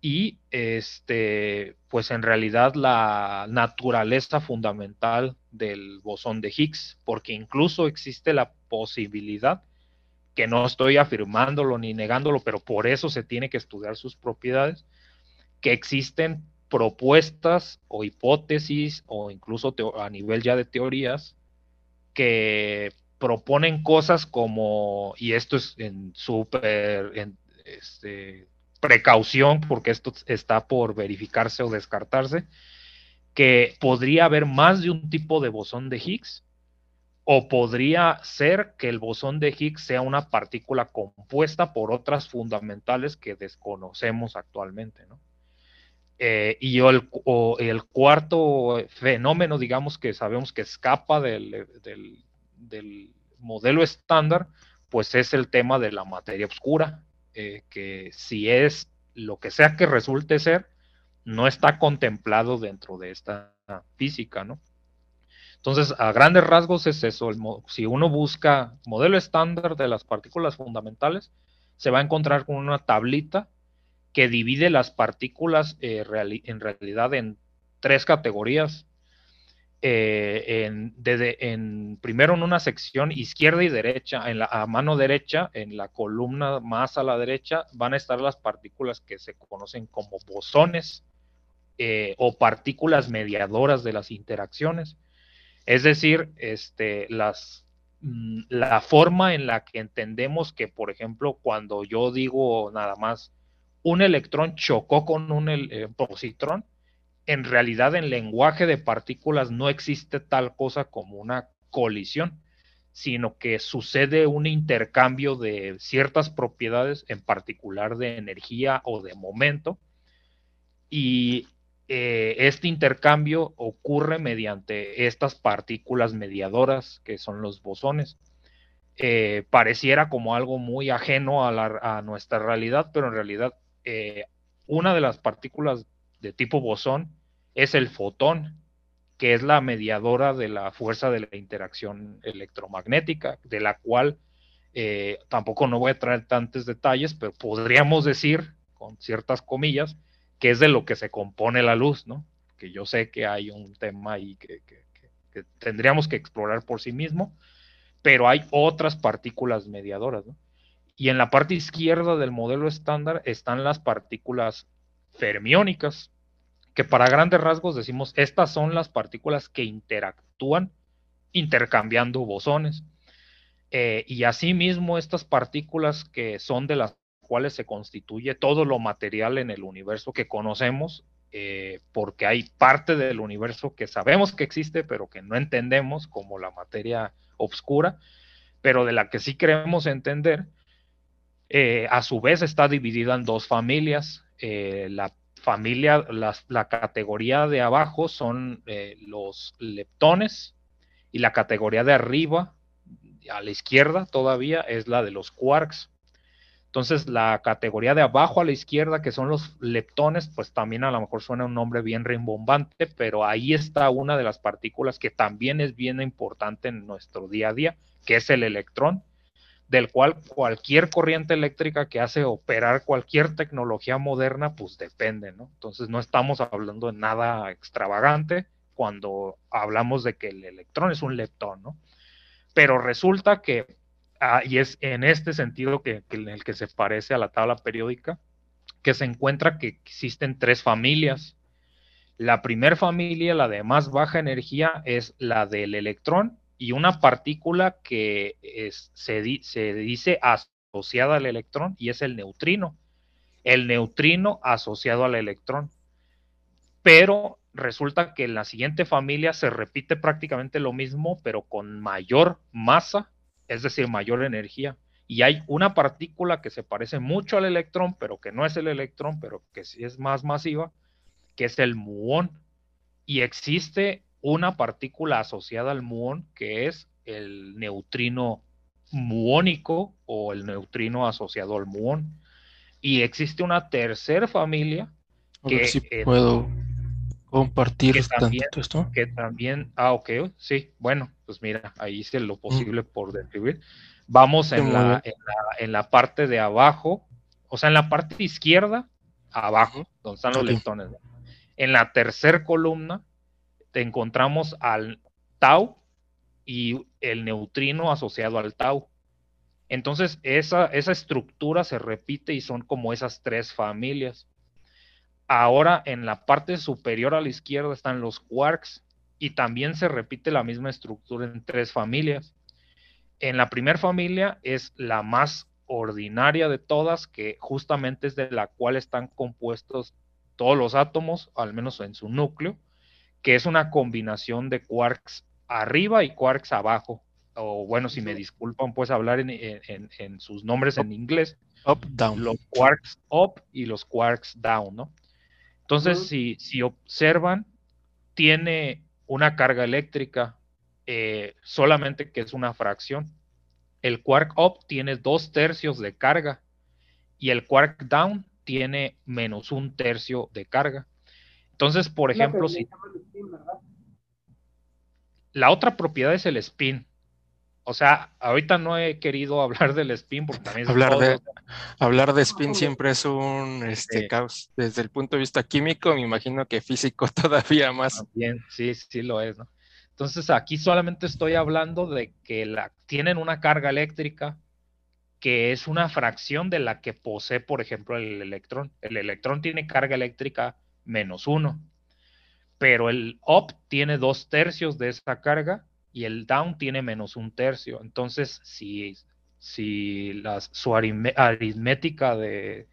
y este pues en realidad la naturaleza fundamental del bosón de Higgs, porque incluso existe la posibilidad que no estoy afirmándolo ni negándolo, pero por eso se tiene que estudiar sus propiedades, que existen propuestas o hipótesis o incluso a nivel ya de teorías que proponen cosas como, y esto es en súper este, precaución, porque esto está por verificarse o descartarse, que podría haber más de un tipo de bosón de Higgs, o podría ser que el bosón de Higgs sea una partícula compuesta por otras fundamentales que desconocemos actualmente, ¿no? Eh, y el, el, cuarto fenómeno, digamos, que sabemos que escapa del modelo estándar, pues es el tema de la materia oscura, eh, que si es lo que sea que resulte ser, no está contemplado dentro de esta física, ¿no? Entonces, a grandes rasgos es eso. si uno busca modelo estándar de las partículas fundamentales, se va a encontrar con una tablita que divide las partículas eh, en realidad en tres categorías eh, en, primero en una sección izquierda y derecha, en la a mano derecha, en la columna más a la derecha, van a estar las partículas que se conocen como bosones eh, o partículas mediadoras de las interacciones. Es decir, este, las, mm, la forma en la que entendemos que, por ejemplo, cuando yo digo nada más un electrón chocó con un eh, positrón, en realidad en lenguaje de partículas no existe tal cosa como una colisión, sino que sucede un intercambio de ciertas propiedades, en particular de energía o de momento, y eh, este intercambio ocurre mediante estas partículas mediadoras que son los bosones. Eh, pareciera como algo muy ajeno a, nuestra realidad, pero en realidad eh, una de las partículas de tipo bosón es el fotón, que es la mediadora de la fuerza de la interacción electromagnética, de la cual eh, tampoco no voy a traer tantos detalles, pero podríamos decir, con ciertas comillas, que es de lo que se compone la luz, ¿no? Que yo sé que hay un tema ahí que, tendríamos que explorar por sí mismo, pero hay otras partículas mediadoras, ¿no? Y en la parte izquierda del modelo estándar están las partículas fermiónicas, que para grandes rasgos decimos, estas son las partículas que interactúan intercambiando bosones. Eh, y asimismo, estas partículas que son de las cuales se constituye todo lo material en el universo que conocemos, eh, porque hay parte del universo que sabemos que existe, pero que no entendemos, como la materia oscura, pero de la que sí queremos entender, eh, a su vez está dividida en dos familias. la familia, la categoría de abajo son eh, los leptones y la categoría de arriba, a la izquierda todavía, es la de los quarks. Entonces, la categoría de abajo a la izquierda, que son los leptones, pues también a lo mejor suena un nombre bien rimbombante, pero ahí está una de las partículas que también es bien importante en nuestro día a día, que es el electrón del cual cualquier corriente eléctrica que hace operar cualquier tecnología moderna, pues depende, ¿no? Entonces no estamos hablando de nada extravagante cuando hablamos de que el electrón es un leptón, ¿no? Pero resulta que, ah, y es en este sentido que, en el que se parece a la tabla periódica, que se encuentra que existen tres familias. La primera familia, la de más baja energía, es la del electrón, y una partícula que se, dice asociada al electrón y es el neutrino. El neutrino asociado al electrón. Pero resulta que en la siguiente familia se repite prácticamente lo mismo, pero con mayor masa, es decir, mayor energía. Y hay una partícula que se parece mucho al electrón, pero que no es el electrón, pero que sí es más masiva, que es el muón. Y existe una partícula asociada al muón que es el neutrino muónico o el neutrino asociado al muón. Y existe una tercera familia que si puedo compartir esto. Que también, ah, ok, sí, bueno, pues mira, ahí hice lo posible por describir. Vamos en la, en la, parte de abajo, o sea, en la parte izquierda, abajo, donde están los leptones. En la tercera columna encontramos al tau y el neutrino asociado al tau. Entonces, esa, esa estructura se repite y son como esas tres familias. Ahora, en la parte superior a la izquierda están los quarks y también se repite la misma estructura en tres familias. En la primera familia es la más ordinaria de todas, que justamente es de la cual están compuestos todos los átomos, al menos en su núcleo que es una combinación de quarks arriba y quarks abajo. O bueno, si me disculpan, pues hablar en, sus nombres en inglés. Up, down. Los quarks up y los quarks down, ¿no? Entonces, si, si, observan, tiene una carga eléctrica eh, solamente que es una fracción. El quark up tiene dos tercios de carga y el quark down tiene menos un tercio de carga. Entonces, por ejemplo, si... La otra propiedad es el spin. O sea, ahorita no he querido hablar del spin porque también... hablar, de, hablar de spin siempre es un este, caos. Desde el punto de vista químico, me imagino que físico todavía más. Bien, sí, sí lo es, ¿no? Entonces aquí solamente estoy hablando de que la, tienen una carga eléctrica que es una fracción de la que posee, por ejemplo, el electrón. El electrón tiene carga eléctrica menos uno, pero el up tiene dos tercios de esa carga y el down tiene menos un tercio. Entonces, si, si las, su aritmética de,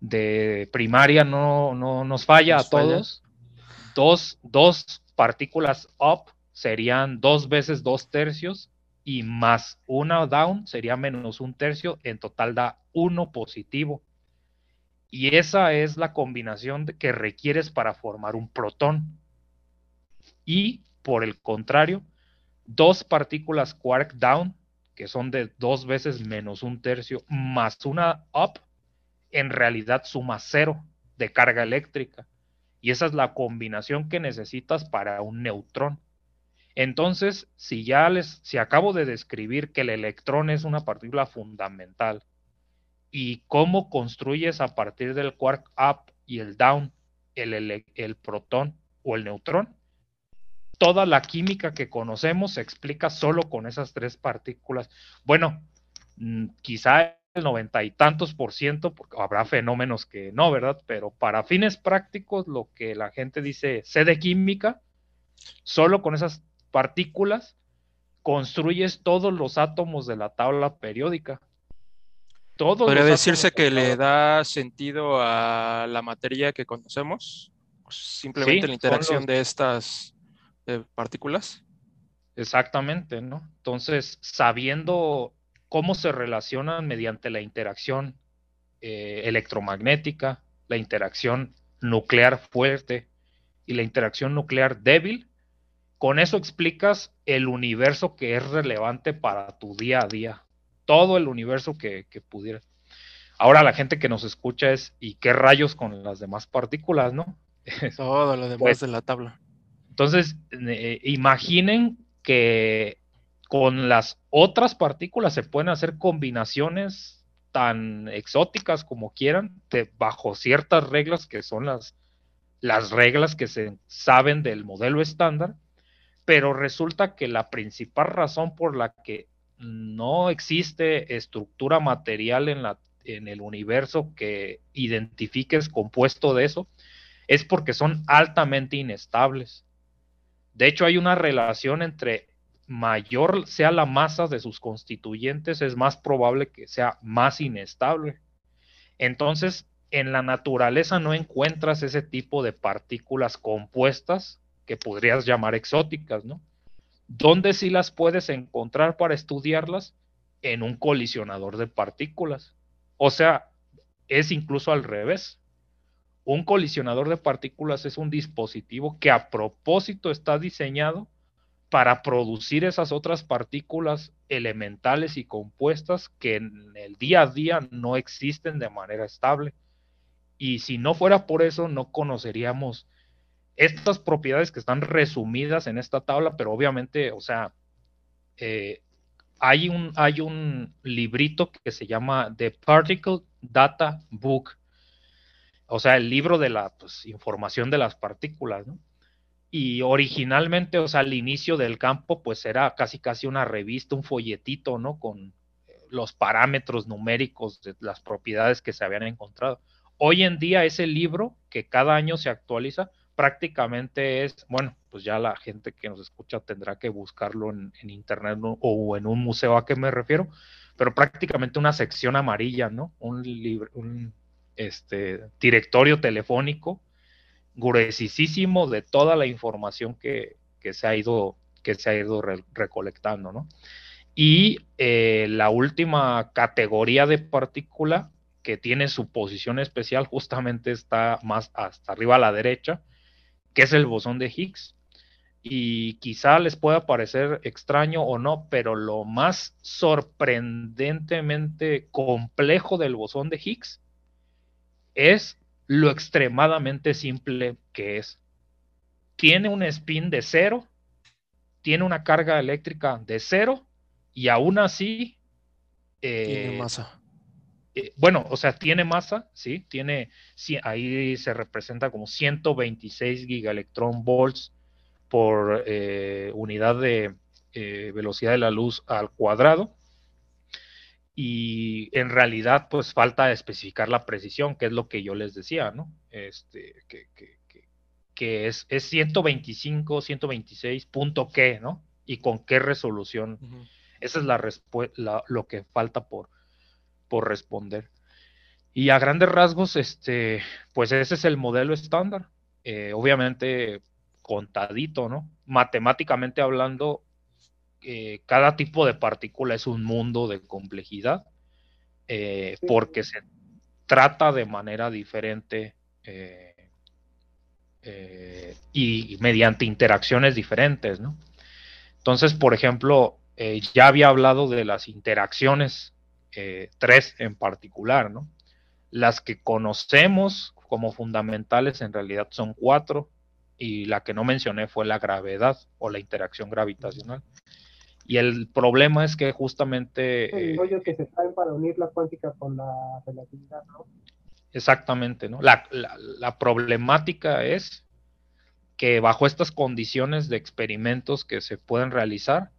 de primaria no, no nos falla a todos, dos, dos partículas up serían dos veces dos tercios y más una down sería menos un tercio, en total da uno positivo. Y esa es la combinación que requieres para formar un protón. Y por el contrario, dos partículas quark down, que son de dos veces menos un tercio, más una up, en realidad suma cero de carga eléctrica. Y esa es la combinación que necesitas para un neutrón. Entonces, si ya les, si acabo de describir que el electrón es una partícula fundamental y cómo construyes a partir del quark up y el down el, el protón o el neutrón, toda la química que conocemos se explica solo con esas tres partículas. Bueno, mm, quizá el noventa y tantos por ciento, porque habrá fenómenos que no, ¿verdad? Pero para fines prácticos, lo que la gente dice, sé de química, solo con esas partículas construyes todos los átomos de la tabla periódica. Todos Podría decirse que le da sentido a la materia que conocemos, simplemente la interacción de estas partículas. Exactamente, ¿no? Entonces, sabiendo cómo se relacionan mediante la interacción eh, electromagnética, la interacción nuclear fuerte y la interacción nuclear débil, con eso explicas el universo que es relevante para tu día a día, todo el universo que, pudiera. Ahora la gente que nos escucha es, ¿y qué rayos con las demás partículas, no? Todo lo demás pues de la tabla. Entonces, eh, imaginen que con las otras partículas se pueden hacer combinaciones tan exóticas como quieran, bajo ciertas reglas que son las, las reglas que se saben del modelo estándar, pero resulta que la principal razón por la que no existe estructura material en, la, en el universo que identifiques compuesto de eso es porque son altamente inestables. De hecho, hay una relación entre mayor sea la masa de sus constituyentes, es más probable que sea más inestable. Entonces, en la naturaleza no encuentras ese tipo de partículas compuestas que podrías llamar exóticas, ¿no? ¿Dónde sí las puedes encontrar para estudiarlas? En un colisionador de partículas. O sea, es incluso al revés. Un colisionador de partículas es un dispositivo que a propósito está diseñado para producir esas otras partículas elementales y compuestas que en el día a día no existen de manera estable. Y si no fuera por eso, no conoceríamos estas propiedades que están resumidas en esta tabla, pero obviamente, o sea, eh, hay, un, hay un librito que se llama The Particle Data Book o sea, el libro de la pues, información de las partículas, ¿no? Y originalmente, o sea, al inicio del campo, pues era casi casi una revista, un folletito, ¿no? Con eh, los parámetros numéricos de las propiedades que se habían encontrado. Hoy en día ese libro, que cada año se actualiza, prácticamente es, bueno, pues ya la gente que nos escucha tendrá que buscarlo en, internet o en un museo a qué me refiero, pero prácticamente una sección amarilla, ¿no? Un un este, directorio telefónico gruesísimo de toda la información que, se ha ido, que se ha ido recolectando, ¿no? Y eh, la última categoría de partícula que tiene su posición especial justamente está más hasta arriba a la derecha, que es el bosón de Higgs. Y quizá les pueda parecer extraño o no, pero lo más sorprendentemente complejo del bosón de Higgs es lo extremadamente simple que es. Tiene un spin de cero, tiene una carga eléctrica de cero y aún así... tiene eh, masa. Eh, bueno, o sea, tiene masa, sí, tiene, ahí se representa como 126 gigaelectron volts por eh, unidad de eh, velocidad de la luz al cuadrado. Y en realidad, pues falta especificar la precisión, que es lo que yo les decía, ¿no? Este, que, que, es, es 125, 126, punto qué, ¿no? Y con qué resolución. Esa es la, la, lo que falta por, por responder. Y a grandes rasgos, este, pues ese es el modelo estándar. Eh, obviamente contadito, ¿no? Matemáticamente hablando, eh, cada tipo de partícula es un mundo de complejidad, eh, porque se trata de manera diferente y mediante interacciones diferentes, ¿no? Entonces, por ejemplo, ya había hablado de las interacciones, tres en particular, ¿no? Las que conocemos como fundamentales en realidad son cuatro y la que no mencioné fue la gravedad o la interacción gravitacional. Y el problema es que justamente... El eh, rollo que se traen para unir la cuántica con la relatividad, ¿no? Exactamente, ¿no? La, la, problemática es que bajo estas condiciones de experimentos que se pueden realizar,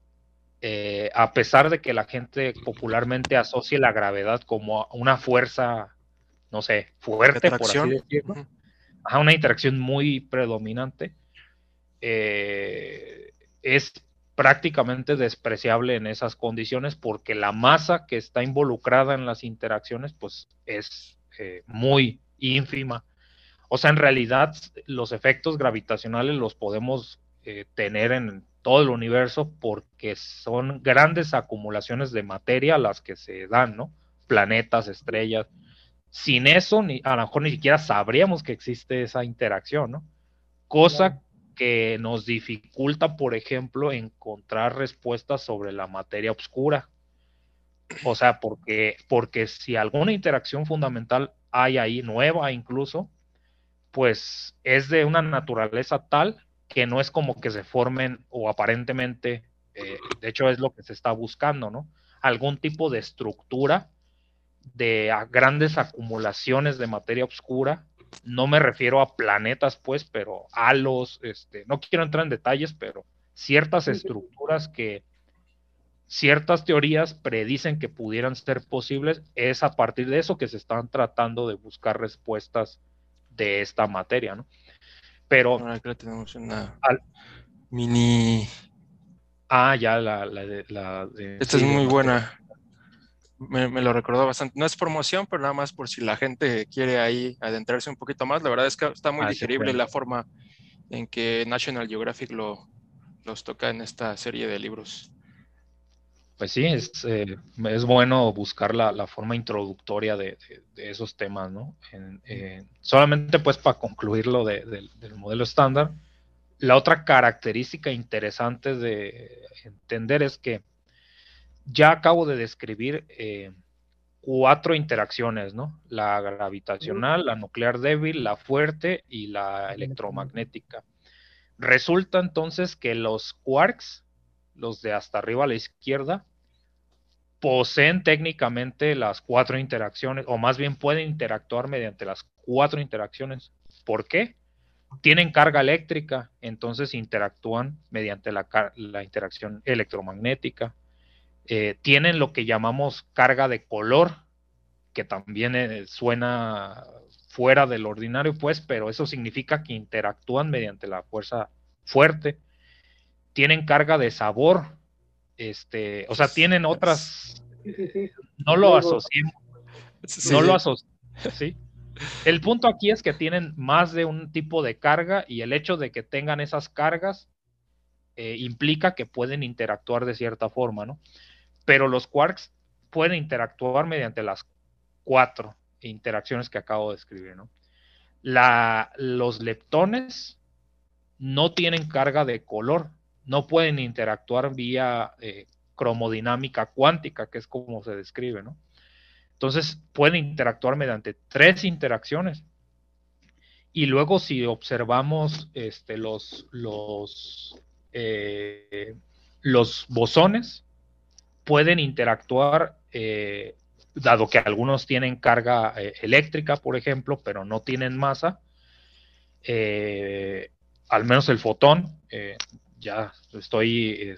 eh, a pesar de que la gente popularmente asocie la gravedad como una fuerza no sé, fuerte, por así decirlo. una interacción muy predominante. Eh, es prácticamente despreciable en esas condiciones porque la masa que está involucrada en las interacciones pues es eh, muy ínfima. O sea, en realidad los efectos gravitacionales los podemos eh, tener en todo el universo porque son grandes acumulaciones de materia las que se dan, ¿no? Planetas, estrellas, sin eso, ni, a lo mejor ni siquiera sabríamos que existe esa interacción, ¿no? Cosa que nos dificulta, por ejemplo, encontrar respuestas sobre la materia oscura. O sea, porque, porque si alguna interacción fundamental hay ahí, nueva incluso, pues es de una naturaleza tal que no es como que se formen o aparentemente, eh, de hecho es lo que se está buscando, ¿no? Algún tipo de estructura de grandes acumulaciones de materia oscura. No me refiero a planetas, pues, pero halos, este, no quiero entrar en detalles, pero ciertas estructuras que ciertas teorías predicen que pudieran ser posibles, es a partir de eso que se están tratando de buscar respuestas de esta materia, ¿no? Pero... Ahora tenemos una mini... Ah, ya, la, la, de... Esta es muy buena me, lo recordó bastante. No es promoción, pero nada más por si la gente quiere ahí adentrarse un poquito más. La verdad es que está muy ah, digerible la forma en que National Geographic lo, los toca en esta serie de libros. Pues sí, es, eh, es bueno buscar la, la forma introductoria de, de, esos temas, ¿no? solamente pues para concluir lo del modelo estándar, la otra característica interesante de entender es que ya acabo de describir eh, cuatro interacciones, ¿no? La gravitacional, la nuclear débil, la fuerte y la electromagnética. Resulta entonces que los quarks, los de hasta arriba a la izquierda, poseen técnicamente las cuatro interacciones, o más bien pueden interactuar mediante las cuatro interacciones. ¿Por qué? Tienen carga eléctrica, entonces interactúan mediante la, la interacción electromagnética. Eh, tienen lo que llamamos carga de color, que también eh, suena fuera del ordinario, pues, pero eso significa que interactúan mediante la fuerza fuerte. Tienen carga de sabor, este, o sea, tienen otras. No lo asociemos. No lo asociemos. ¿sí? El punto aquí es que tienen más de un tipo de carga y el hecho de que tengan esas cargas eh, implica que pueden interactuar de cierta forma, ¿no? pero los quarks pueden interactuar mediante las cuatro interacciones que acabo de escribir, ¿no? los leptones no tienen carga de color, no pueden interactuar vía eh, cromodinámica cuántica, que es como se describe, ¿no? Entonces pueden interactuar mediante tres interacciones. Y luego si observamos este, los, los, eh, los bosones, pueden interactuar, eh, dado que algunos tienen carga eléctrica, por ejemplo, pero no tienen masa, al menos el fotón, ya estoy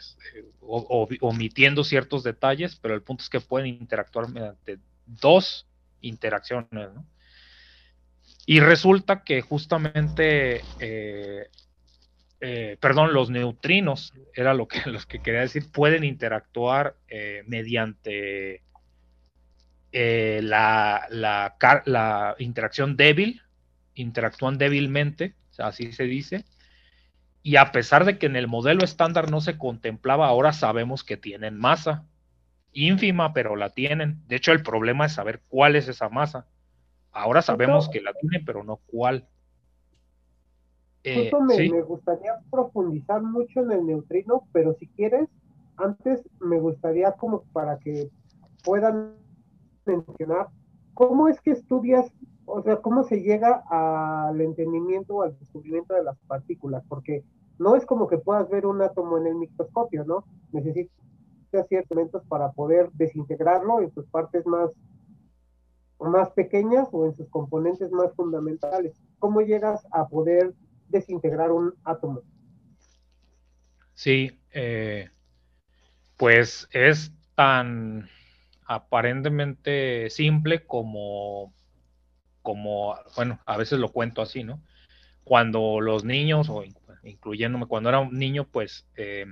omitiendo ciertos detalles, pero el punto es que pueden interactuar mediante dos interacciones. Y resulta que justamente, eh, eh, perdón, los neutrinos, era lo que, los que quería decir, pueden interactuar eh, mediante la, la, interacción débil, interactúan débilmente, así se dice, y a pesar de que en el modelo estándar no se contemplaba, ahora sabemos que tienen masa ínfima, pero la tienen. De hecho, el problema es saber cuál es esa masa. Ahora sabemos que la tiene, pero no cuál. Eh, me, gustaría profundizar mucho en el neutrino, pero si quieres, antes me gustaría como para que puedan mencionar cómo es que estudias, o sea, cómo se llega al entendimiento o al descubrimiento de las partículas, porque no es como que puedas ver un átomo en el microscopio, ¿no? Necesitas ciertos elementos para poder desintegrarlo en sus partes más más pequeñas o en sus componentes más fundamentales. ¿Cómo llegas a poder desintegrar un átomo? Sí, eh, pues es tan aparentemente simple como, como, bueno, a veces lo cuento así, ¿no? Cuando los niños, o incluyéndome, cuando era un niño, pues eh,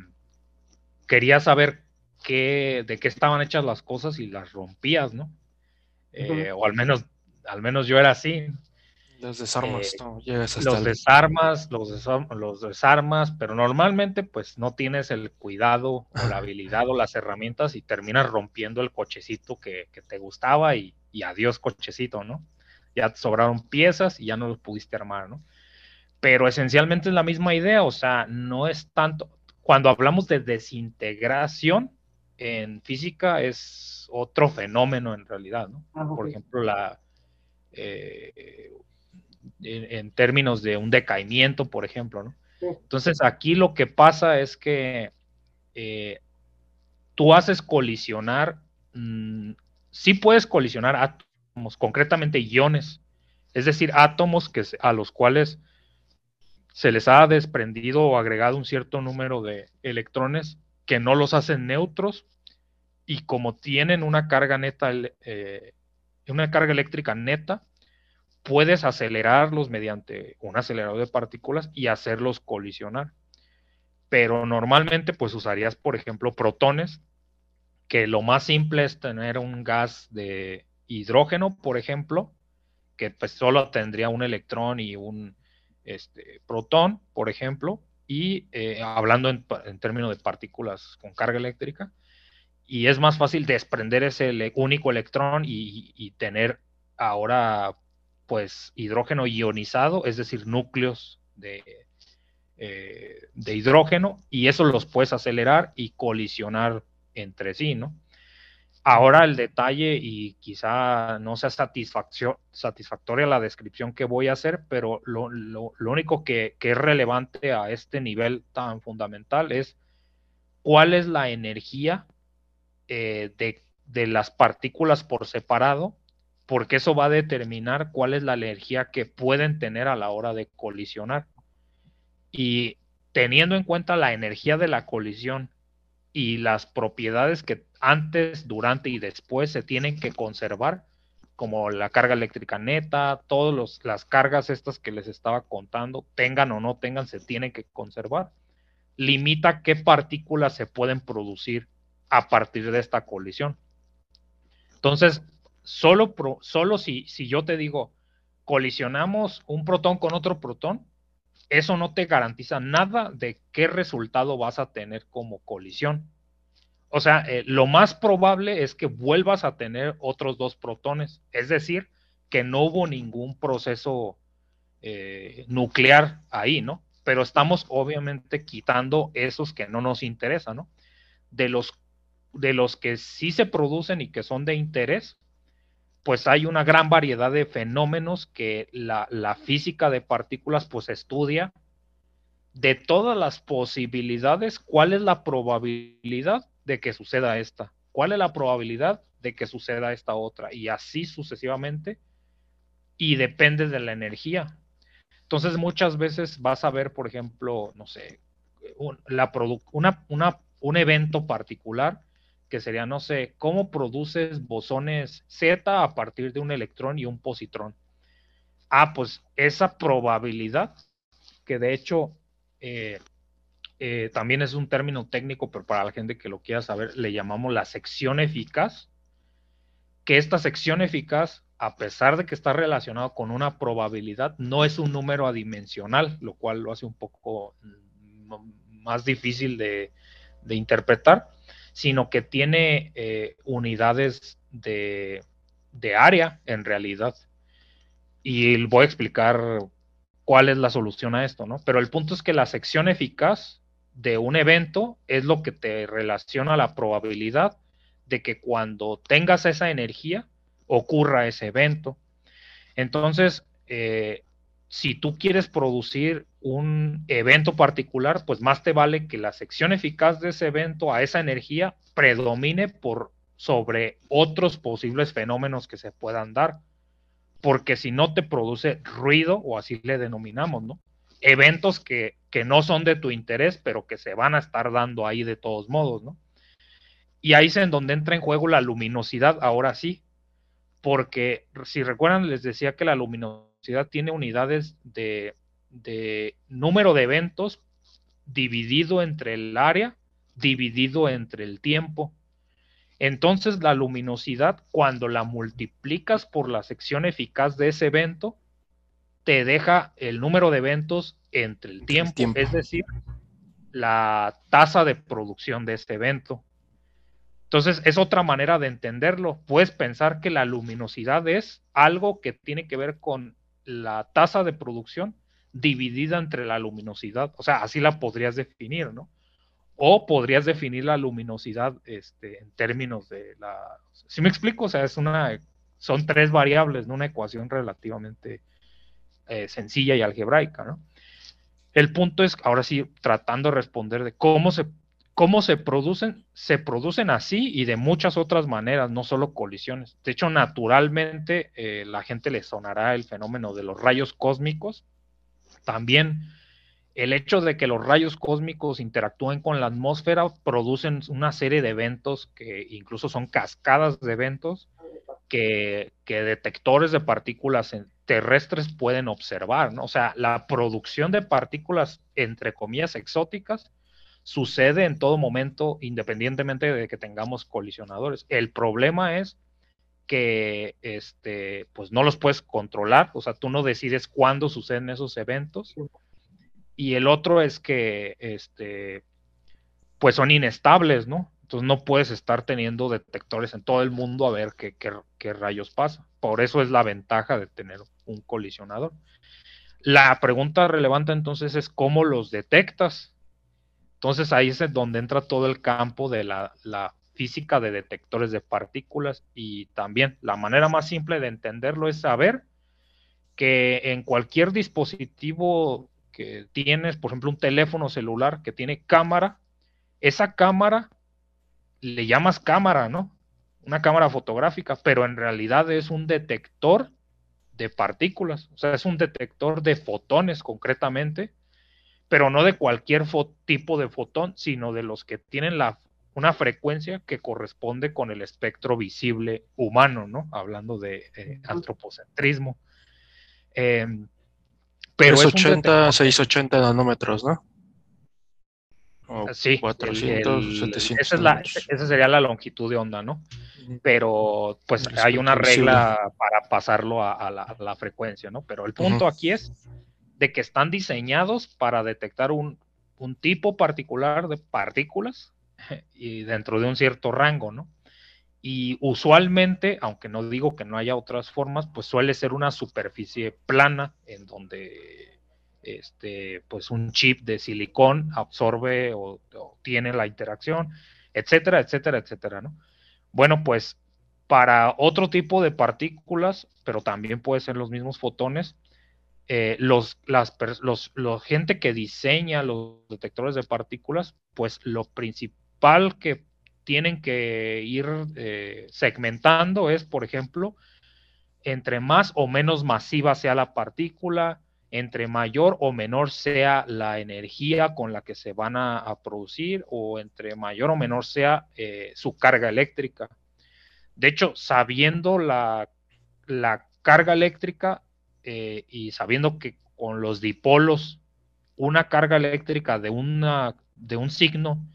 quería saber qué, de qué estaban hechas las cosas y las rompías, ¿no? Eh, o al menos, al menos yo era así. Los desarmas, eh, los desarmas, los, los desarmas, pero normalmente pues no tienes el cuidado o la habilidad o las herramientas y terminas rompiendo el cochecito que, te gustaba y, adiós cochecito, ¿no? Ya te sobraron piezas y ya no los pudiste armar, ¿no? Pero esencialmente es la misma idea, o sea, no es tanto, cuando hablamos de desintegración en física es otro fenómeno en realidad, ¿no? Ah, por ejemplo, la, eh, en, términos de un decaimiento, por ejemplo, ¿no? Entonces, aquí lo que pasa es que eh, tú haces colisionar, mm, sí puedes colisionar concretamente iones, es decir, átomos que, a los cuales se les ha desprendido o agregado un cierto número de electrones que no los hacen neutros, y como tienen una carga neta, eh, una carga eléctrica neta, puedes acelerarlos mediante un acelerador de partículas y hacerlos colisionar. Pero normalmente pues usarías, por ejemplo, protones, que lo más simple es tener un gas de hidrógeno, por ejemplo, que pues solo tendría un electrón y un este, protón, por ejemplo, y eh, hablando en, términos de partículas con carga eléctrica, y es más fácil desprender ese único electrón y, tener ahora pues hidrógeno ionizado, es decir, núcleos de, eh, de hidrógeno, y eso los puedes acelerar y colisionar entre sí, ¿no? Ahora el detalle, y quizá no sea satisfactoria la descripción que voy a hacer, pero lo, único que, que, es relevante a este nivel tan fundamental es cuál es la energía eh, de, las partículas por separado, porque eso va a determinar cuál es la energía que pueden tener a la hora de colisionar. Y teniendo en cuenta la energía de la colisión y las propiedades que antes, durante y después se tienen que conservar, como la carga eléctrica neta, todas las cargas estas que les estaba contando, tengan o no tengan, se tienen que conservar. Limita qué partículas se pueden producir a partir de esta colisión. Entonces, solo, solo si, si yo te digo, colisionamos un protón con otro protón, eso no te garantiza nada de qué resultado vas a tener como colisión. O sea, eh, lo más probable es que vuelvas a tener otros dos protones, es decir, que no hubo ningún proceso eh, nuclear ahí, ¿no? Pero estamos obviamente quitando esos que no nos interesan, ¿no? De los de los que sí se producen y que son de interés, pues hay una gran variedad de fenómenos que la, física de partículas pues estudia de todas las posibilidades, cuál es la probabilidad de que suceda esta, cuál es la probabilidad de que suceda esta otra, y así sucesivamente, y depende de la energía. Entonces muchas veces vas a ver, por ejemplo, no sé, la una, una, un evento particular que sería, no sé, cómo produces bosones Z a partir de un electrón y un positrón. Ah, pues esa probabilidad, que de hecho eh, eh, también es un término técnico, pero para la gente que lo quiera saber, le llamamos la sección eficaz, que esta sección eficaz, a pesar de que está relacionado con una probabilidad, no es un número adimensional, lo cual lo hace un poco mm, más difícil de, interpretar, sino que tiene eh, unidades de, de área en realidad. Y voy a explicar cuál es la solución a esto, ¿no? Pero el punto es que la sección eficaz de un evento es lo que te relaciona la probabilidad de que cuando tengas esa energía ocurra ese evento. Entonces, eh, si tú quieres producir un evento particular, pues más te vale que la sección eficaz de ese evento a esa energía predomine por sobre otros posibles fenómenos que se puedan dar, porque si no te produce ruido, o así le denominamos, ¿no? Eventos que, que no son de tu interés, pero que se van a estar dando ahí de todos modos, ¿no? Y ahí es en donde entra en juego la luminosidad, ahora sí, porque si recuerdan, les decía que la luminosidad tiene unidades de, número de eventos dividido entre el área, dividido entre el tiempo. Entonces la luminosidad, cuando la multiplicas por la sección eficaz de ese evento, te deja el número de eventos entre el tiempo, el tiempo. es decir, la tasa de producción de ese evento. Entonces, es otra manera de entenderlo. Puedes pensar que la luminosidad es algo que tiene que ver con la tasa de producción dividida entre la luminosidad. O sea, así la podrías definir, ¿no? O podrías definir la luminosidad este, en términos de la... ¿Sí me explico? O sea, es una... Son tres variables, ¿no? Una ecuación relativamente eh, sencilla y algebraica, ¿no? El punto es, ahora sí, tratando de responder de cómo se ¿Cómo se producen? Se producen así y de muchas otras maneras, no solo colisiones. De hecho, naturalmente, eh, la gente le sonará el fenómeno de los rayos cósmicos. También el hecho de que los rayos cósmicos interactúen con la atmósfera producen una serie de eventos que incluso son cascadas de eventos que, que detectores de partículas terrestres pueden observar, ¿no? O sea, la producción de partículas, entre comillas, exóticas, sucede en todo momento, independientemente de que tengamos colisionadores. El problema es que este, pues no los puedes controlar, o sea, tú no decides cuándo suceden esos eventos. Y el otro es que este, pues son inestables, ¿no? Entonces no puedes estar teniendo detectores en todo el mundo a ver qué, rayos pasa. Por eso es la ventaja de tener un colisionador. La pregunta relevante entonces es cómo los detectas. Entonces ahí es donde entra todo el campo de la, física de detectores de partículas y también la manera más simple de entenderlo es saber que en cualquier dispositivo que tienes, por ejemplo un teléfono celular que tiene cámara, esa cámara le llamas cámara, ¿no? Una cámara fotográfica, pero en realidad es un detector de partículas, o sea, es un detector de fotones concretamente pero no de cualquier tipo de fotón, sino de los que tienen la, una frecuencia que corresponde con el espectro visible humano, ¿no? Hablando de eh, antropocentrismo. Em, pero 680, 680 nanómetros, ¿no? Sí, 400, 700 esa, esa, sería la longitud de onda, ¿no? Pero pues hay una regla para pasarlo a, la, frecuencia, ¿no? Pero el punto aquí es de que están diseñados para detectar un, tipo particular de partículas y dentro de un cierto rango, ¿no? Y usualmente, aunque no digo que no haya otras formas, pues suele ser una superficie plana en donde este, pues un chip de silicón absorbe o, tiene la interacción, etcétera, etcétera, etcétera, ¿no? Bueno, pues para otro tipo de partículas, pero también puede ser los mismos fotones, eh, los, las, los, gente que diseña los detectores de partículas, pues lo principal que tienen que ir eh, segmentando es, por ejemplo, entre más o menos masiva sea la partícula, entre mayor o menor sea la energía con la que se van a, producir o entre mayor o menor sea eh, su carga eléctrica. De hecho, sabiendo la, carga eléctrica eh, y sabiendo que con los dipolos una carga eléctrica de, una, de un signo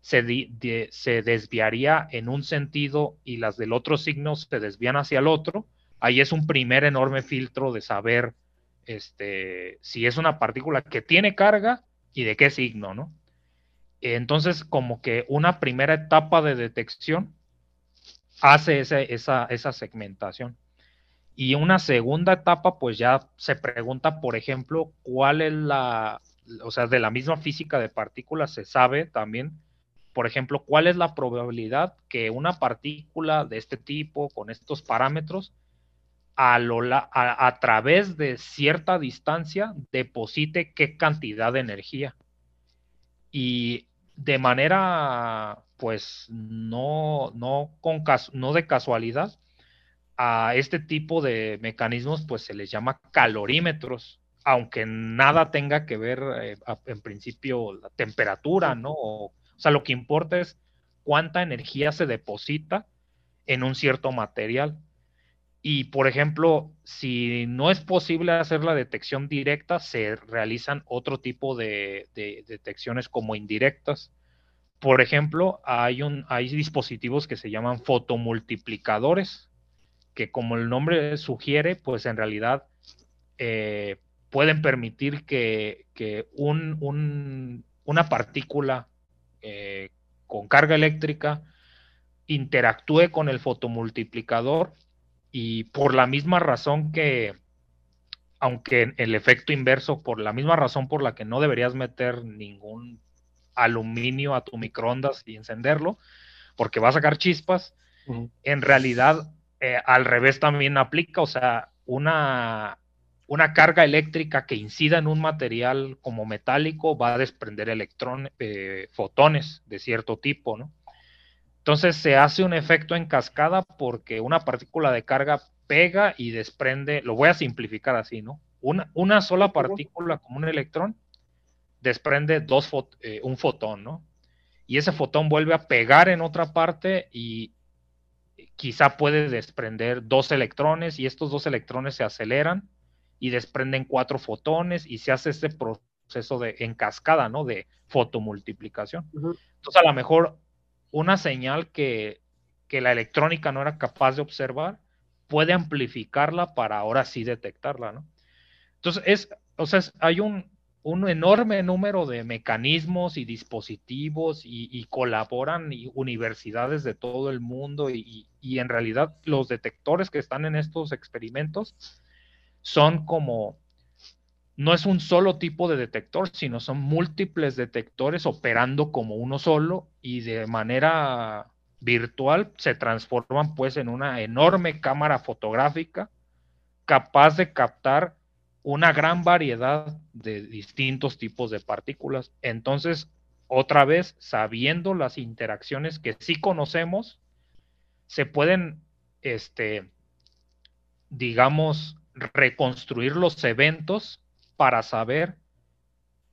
se, se desviaría en un sentido y las del otro signo se desvían hacia el otro, ahí es un primer enorme filtro de saber este, si es una partícula que tiene carga y de qué signo, ¿no? Entonces, como que una primera etapa de detección hace esa, esa segmentación. Y una segunda etapa, pues ya se pregunta, por ejemplo, cuál es la, o sea, de la misma física de partículas se sabe también, por ejemplo, cuál es la probabilidad que una partícula de este tipo, con estos parámetros, a, a, través de cierta distancia deposite qué cantidad de energía. Y de manera, pues, no, no, con, no de casualidad, a este tipo de mecanismos, pues, se les llama calorímetros, aunque nada tenga que ver, eh, en principio, la temperatura, ¿no? o sea, lo que importa es cuánta energía se deposita en un cierto material. Y, por ejemplo, si no es posible hacer la detección directa, se realizan otro tipo de, detecciones como indirectas. Por ejemplo, hay, un, hay dispositivos que se llaman fotomultiplicadores, que como el nombre sugiere, pues en realidad eh, pueden permitir que, una partícula eh, con carga eléctrica interactúe con el fotomultiplicador y por la misma razón que, aunque el efecto inverso, por la misma razón por la que no deberías meter ningún aluminio a tu microondas y encenderlo, porque va a sacar chispas, en realidad eh, al revés también aplica, o sea, una, una carga eléctrica que incida en un material como metálico va a desprender electrones, eh, fotones de cierto tipo, ¿no? Entonces se hace un efecto en cascada porque una partícula de carga pega y desprende, lo voy a simplificar así, ¿no? Una, una sola partícula como un electrón desprende dos eh, un fotón, ¿no? Y ese fotón vuelve a pegar en otra parte y quizá puede desprender dos electrones y estos dos electrones se aceleran y desprenden cuatro fotones y se hace este proceso de en cascada, ¿no? De fotomultiplicación. Entonces a lo mejor una señal que, la electrónica no era capaz de observar, puede amplificarla para ahora sí detectarla, ¿no? Entonces, es, o sea, hay un, enorme número de mecanismos y dispositivos y, colaboran universidades de todo el mundo y, en realidad los detectores que están en estos experimentos son como no es un solo tipo de detector, sino son múltiples detectores operando como uno solo y de manera virtual se transforman pues en una enorme cámara fotográfica capaz de captar una gran variedad de distintos tipos de partículas. Entonces, otra vez, sabiendo las interacciones que sí conocemos, se pueden, este, digamos, reconstruir los eventos para saber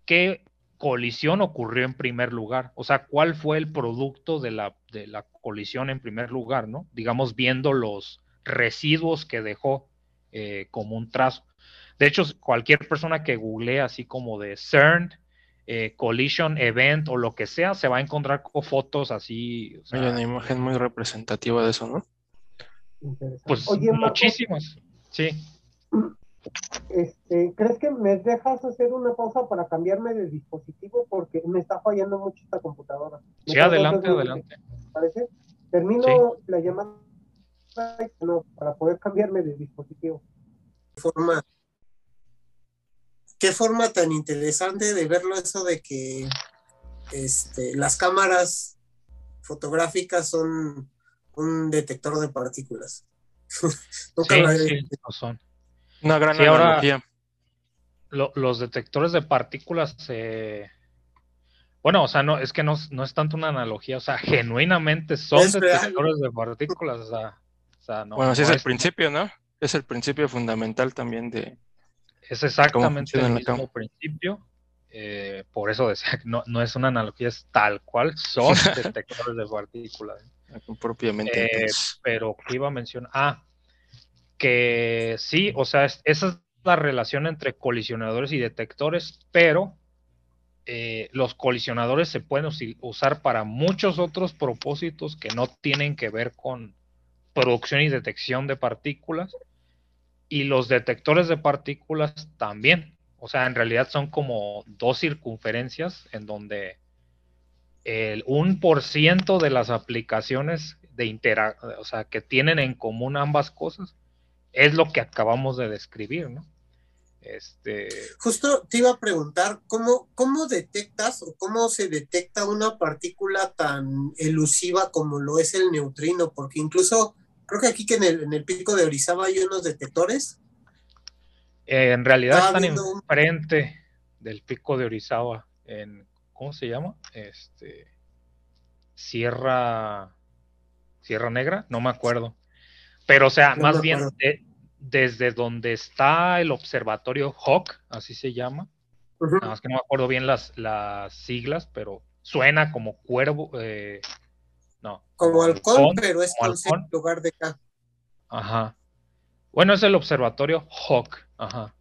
qué colisión ocurrió en primer lugar, o sea, cuál fue el producto de la, de la colisión en primer lugar, ¿no? Digamos, viendo los residuos que dejó eh, como un trazo. De hecho, cualquier persona que googlee así como de CERN, eh, collision event o lo que sea, se va a encontrar con fotos así. Hay una imagen muy representativa de eso, ¿no? Pues muchísimas, sí. Este, ¿Crees que me dejas hacer una pausa para cambiarme de dispositivo? Porque me está fallando mucho esta computadora. Sí, adelante, adelante. ¿Parece? Termino la llamada para poder cambiarme de dispositivo. Forma. Qué forma tan interesante de verlo eso de que este, las cámaras fotográficas son un detector de partículas. Nunca sí, sí, son. Una gran analogía. los detectores de partículas Bueno, o sea, no, es que no, es tanto una analogía, o sea, genuinamente son detectores de partículas, o sea, bueno, sí es, el principio, ¿no? Es el principio fundamental también de, es exactamente el mismo principio. Eh, por eso decía que no, no, es una analogía, es tal cual, son detectores de partículas. Propiamente. Eh, pero ¿qué iba a mencionar? Ah, que sí, o sea, esa es la relación entre colisionadores y detectores, pero eh, los colisionadores se pueden usar para muchos otros propósitos que no tienen que ver con producción y detección de partículas. Y los detectores de partículas también. O sea, en realidad son como dos circunferencias en donde el un por ciento de las aplicaciones de o sea, que tienen en común ambas cosas es lo que acabamos de describir, ¿no? Este... Justo te iba a preguntar, ¿cómo, ¿cómo detectas o cómo se detecta una partícula tan elusiva como lo es el neutrino? Porque incluso creo que aquí que en el, pico de Orizaba hay unos detectores. Eh, en realidad están enfrente del pico de Orizaba, en, ¿cómo se llama? Este, Sierra, Sierra Negra, no me acuerdo. Pero, o sea, más bien, desde donde está el observatorio Hawk, así se llama. Nada más que no me acuerdo bien las, las siglas, pero suena como cuervo. Eh, no. Como halcón, pero es en lugar de acá. Ajá. Bueno, es el observatorio Hawk. Ajá.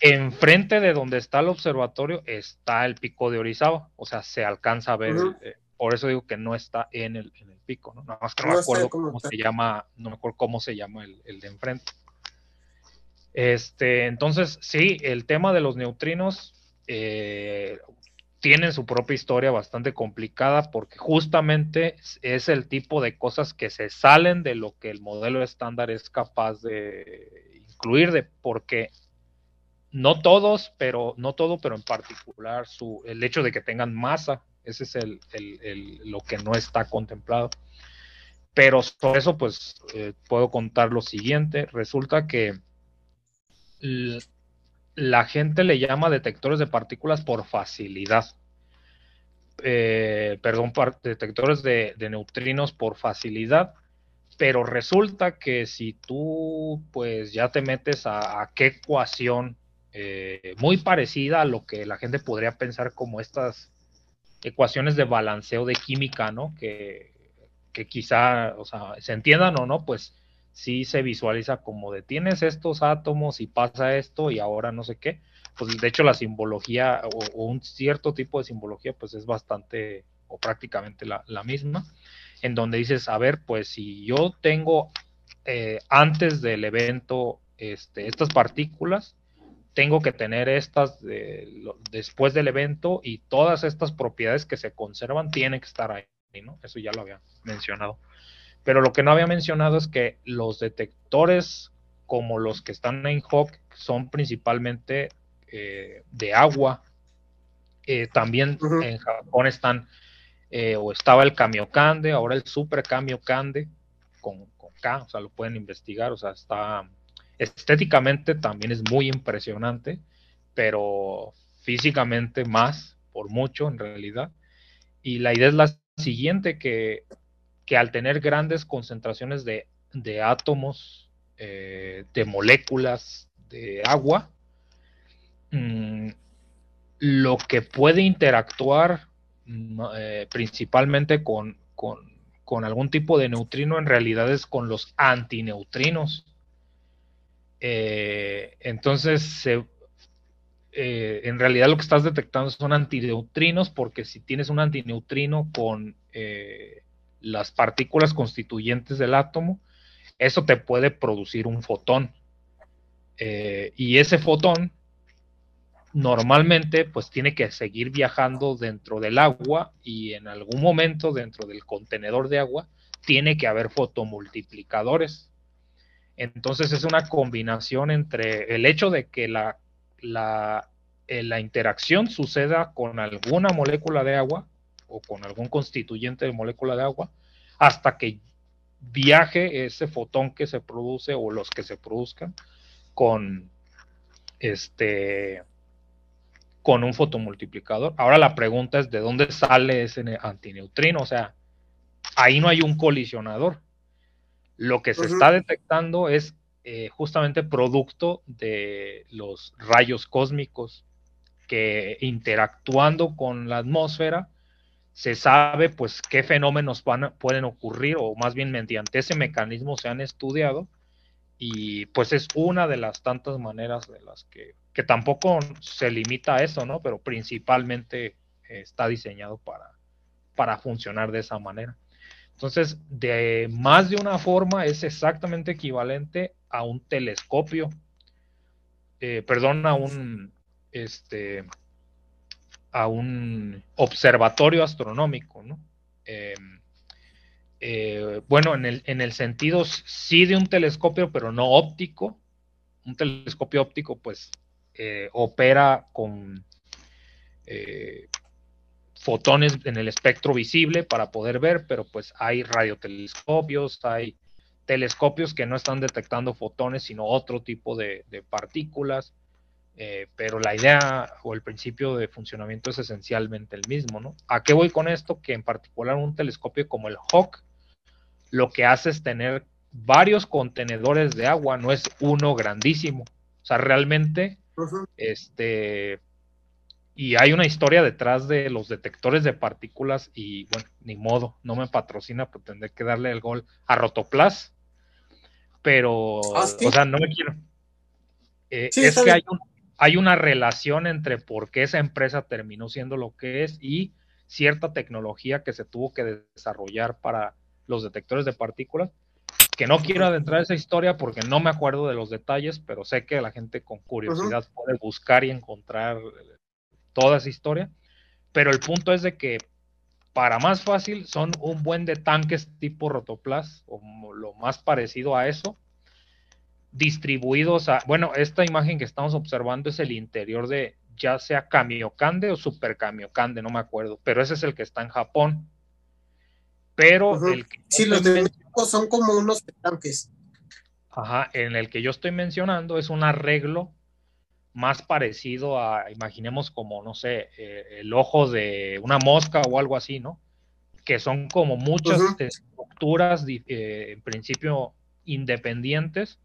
Enfrente de donde está el observatorio está el pico de Orizaba. O sea, se alcanza a ver. Eh, por eso digo que no está en el, en el pico, ¿no? Nada más que no, me acuerdo cómo, se llama, no me acuerdo cómo se llama el, el, de enfrente. Este, entonces, sí, el tema de los neutrinos eh, tienen su propia historia bastante complicada porque justamente es el tipo de cosas que se salen de lo que el modelo estándar es capaz de incluir, de porque no todos, pero no todo, pero en particular su, el hecho de que tengan masa ese es el, lo que no está contemplado. Pero por eso, pues, eh, puedo contar lo siguiente. Resulta que la gente le llama detectores de partículas por facilidad. Eh, perdón, detectores de, neutrinos por facilidad. Pero resulta que si tú, pues, ya te metes a, qué ecuación eh, muy parecida a lo que la gente podría pensar como estas ecuaciones de balanceo de química, ¿no? Que, quizá, o sea, se entiendan o no, pues sí se visualiza como de tienes estos átomos y pasa esto y ahora no sé qué. Pues de hecho la simbología o, un cierto tipo de simbología pues es bastante o prácticamente la, misma, en donde dices, a ver, pues si yo tengo eh, antes del evento este, estas partículas, tengo que tener estas después del evento y todas estas propiedades que se conservan tienen que estar ahí, ¿no? Eso ya lo había mencionado. Pero lo que no había mencionado es que los detectores como los que están en Hawk son principalmente eh, de agua. Eh, también en Japón están, eh, o estaba el Kamiokande, ahora el Super Kamiokande con, con K, o sea, lo pueden investigar, o sea, está Estéticamente también es muy impresionante, pero físicamente más, por mucho en realidad. Y la idea es la siguiente, que, al tener grandes concentraciones de, átomos, eh, de moléculas de agua, mm, lo que puede interactuar mm, eh, principalmente con, con, algún tipo de neutrino en realidad es con los antineutrinos. Eh, entonces, eh, en realidad lo que estás detectando son antineutrinos, porque si tienes un antineutrino con eh, las partículas constituyentes del átomo, eso te puede producir un fotón. y ese fotón normalmente pues tiene que seguir viajando dentro del agua y en algún momento dentro del contenedor de agua tiene que haber fotomultiplicadores entonces es una combinación entre el hecho de que la, eh, la, interacción suceda con alguna molécula de agua o con algún constituyente de molécula de agua hasta que viaje ese fotón que se produce o los que se produzcan con este con un fotomultiplicador. Ahora la pregunta es de dónde sale ese antineutrino, o sea, ahí no hay un colisionador. Lo que se está detectando es eh, justamente producto de los rayos cósmicos que interactuando con la atmósfera se sabe pues qué fenómenos van, pueden ocurrir o más bien mediante ese mecanismo se han estudiado y pues es una de las tantas maneras de las que, que tampoco se limita a eso, ¿no? Pero principalmente está diseñado para, para funcionar de esa manera. Entonces, de más de una forma es exactamente equivalente a un telescopio, eh, perdón, a un, este, a un observatorio astronómico, ¿no? Em, eh, bueno, en el, en el sentido sí de un telescopio, pero no óptico. Un telescopio óptico, pues, eh, opera con fotones en el espectro visible para poder ver, pero pues hay radiotelescopios, hay telescopios que no están detectando fotones, sino otro tipo de, de partículas. Eh, pero la idea o el principio de funcionamiento es esencialmente el mismo, ¿no? ¿A qué voy con esto? Que en particular un telescopio como el Hawk lo que hace es tener varios contenedores de agua, no es uno grandísimo. O sea, realmente, este, y hay una historia detrás de los detectores de partículas y bueno, ni modo, no me patrocina, pero tendré que darle el gol a Rotoplas. Pero, ¿Ah, o sea, no me quiero. Eh, es que hay un, hay una relación entre por qué esa empresa terminó siendo lo que es y cierta tecnología que se tuvo que desarrollar para los detectores de partículas, que no quiero adentrar esa historia porque no me acuerdo de los detalles, pero sé que la gente con curiosidad puede buscar y encontrar toda esa historia. Pero el punto es de que para más fácil son un buen de tanques tipo Rotoplas o lo más parecido a eso, distribuidos a, bueno, esta imagen que estamos observando es el interior de ya sea Kamiokande o Super Kamiokande, no me acuerdo, pero ese es el que está en Japón. Pero el que sí, los de México son como unos tanques. Ajá, en el que yo estoy mencionando es un arreglo más parecido a, imaginemos como, no sé, eh, el ojo de una mosca o algo así, ¿no? Que son como muchas estructuras, eh, en principio, independientes,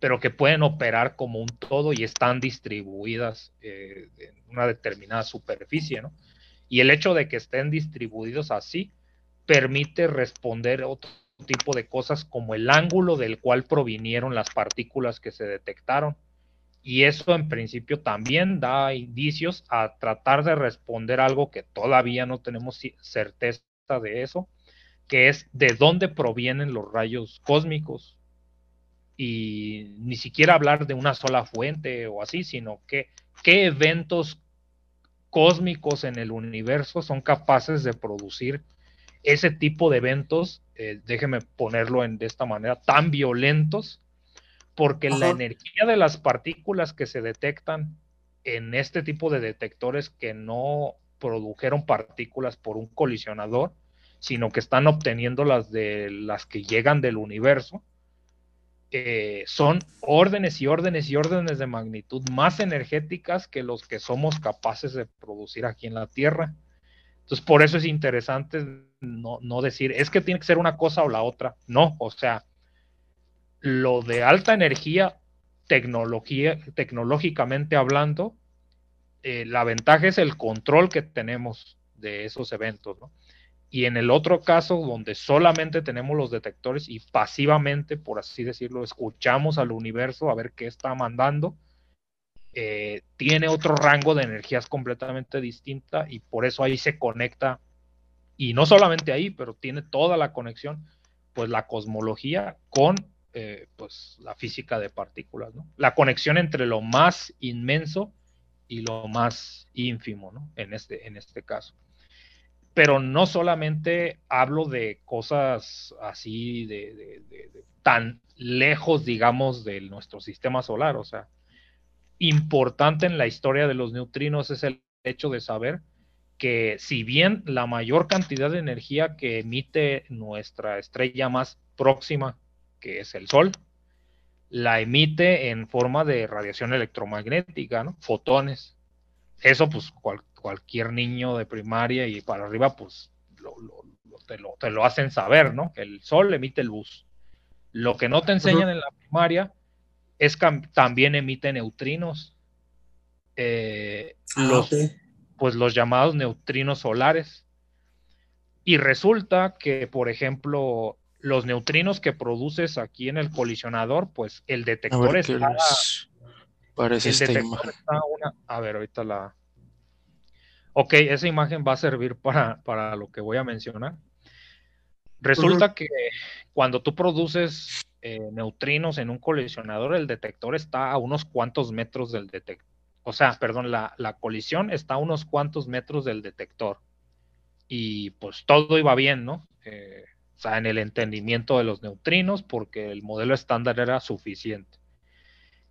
pero que pueden operar como un todo y están distribuidas eh, en una determinada superficie, ¿no? Y el hecho de que estén distribuidos así permite responder otro tipo de cosas como el ángulo del cual provinieron las partículas que se detectaron. Y eso en principio también da indicios a tratar de responder algo que todavía no tenemos certeza de eso, que es de dónde provienen los rayos cósmicos, y ni siquiera hablar de una sola fuente o así, sino que qué eventos cósmicos en el universo son capaces de producir ese tipo de eventos, eh, déjeme ponerlo en, de esta manera, tan violentos, porque la energía de las partículas que se detectan en este tipo de detectores que no produjeron partículas por un colisionador, sino que están obteniendo las de las que llegan del universo, eh, son órdenes y órdenes y órdenes de magnitud más energéticas que los que somos capaces de producir aquí en la Tierra. Entonces, por eso es interesante no, no decir, es que tiene que ser una cosa o la otra. No, o sea, lo de alta energía, tecnológicamente hablando, eh, la ventaja es el control que tenemos de esos eventos. Y en el otro caso, donde solamente tenemos los detectores y pasivamente, por así decirlo, escuchamos al universo a ver qué está mandando, eh, tiene otro rango de energías completamente distinta y por eso ahí se conecta, y no solamente ahí, pero tiene toda la conexión, pues la cosmología con eh, pues, la física de partículas, ¿no? La conexión entre lo más inmenso y lo más ínfimo, ¿no? En este, en este caso pero no solamente hablo de cosas así de, tan lejos, digamos, de nuestro sistema solar. O sea, importante en la historia de los neutrinos es el hecho de saber que si bien la mayor cantidad de energía que emite nuestra estrella más próxima, que es el Sol, la emite en forma de radiación electromagnética, ¿no? Fotones. Eso, pues, cual, cualquier niño de primaria y para arriba, pues te, lo, hacen saber, ¿no? Que el sol emite luz. Lo que no te enseñan en la primaria es también emite neutrinos. Eh, ah, los, Pues los llamados neutrinos solares. Y resulta que, por ejemplo, los neutrinos que produces aquí en el colisionador, pues el detector está. Parece el detector está una. A ver, ahorita la. Ok, esa imagen va a servir para, para lo que voy a mencionar. Resulta que cuando tú produces eh, neutrinos en un colisionador, el detector está a unos cuantos metros del detector. O sea, perdón, la, colisión está a unos cuantos metros del detector. Y pues todo iba bien, ¿no? Eh, o sea, en el entendimiento de los neutrinos, porque el modelo estándar era suficiente.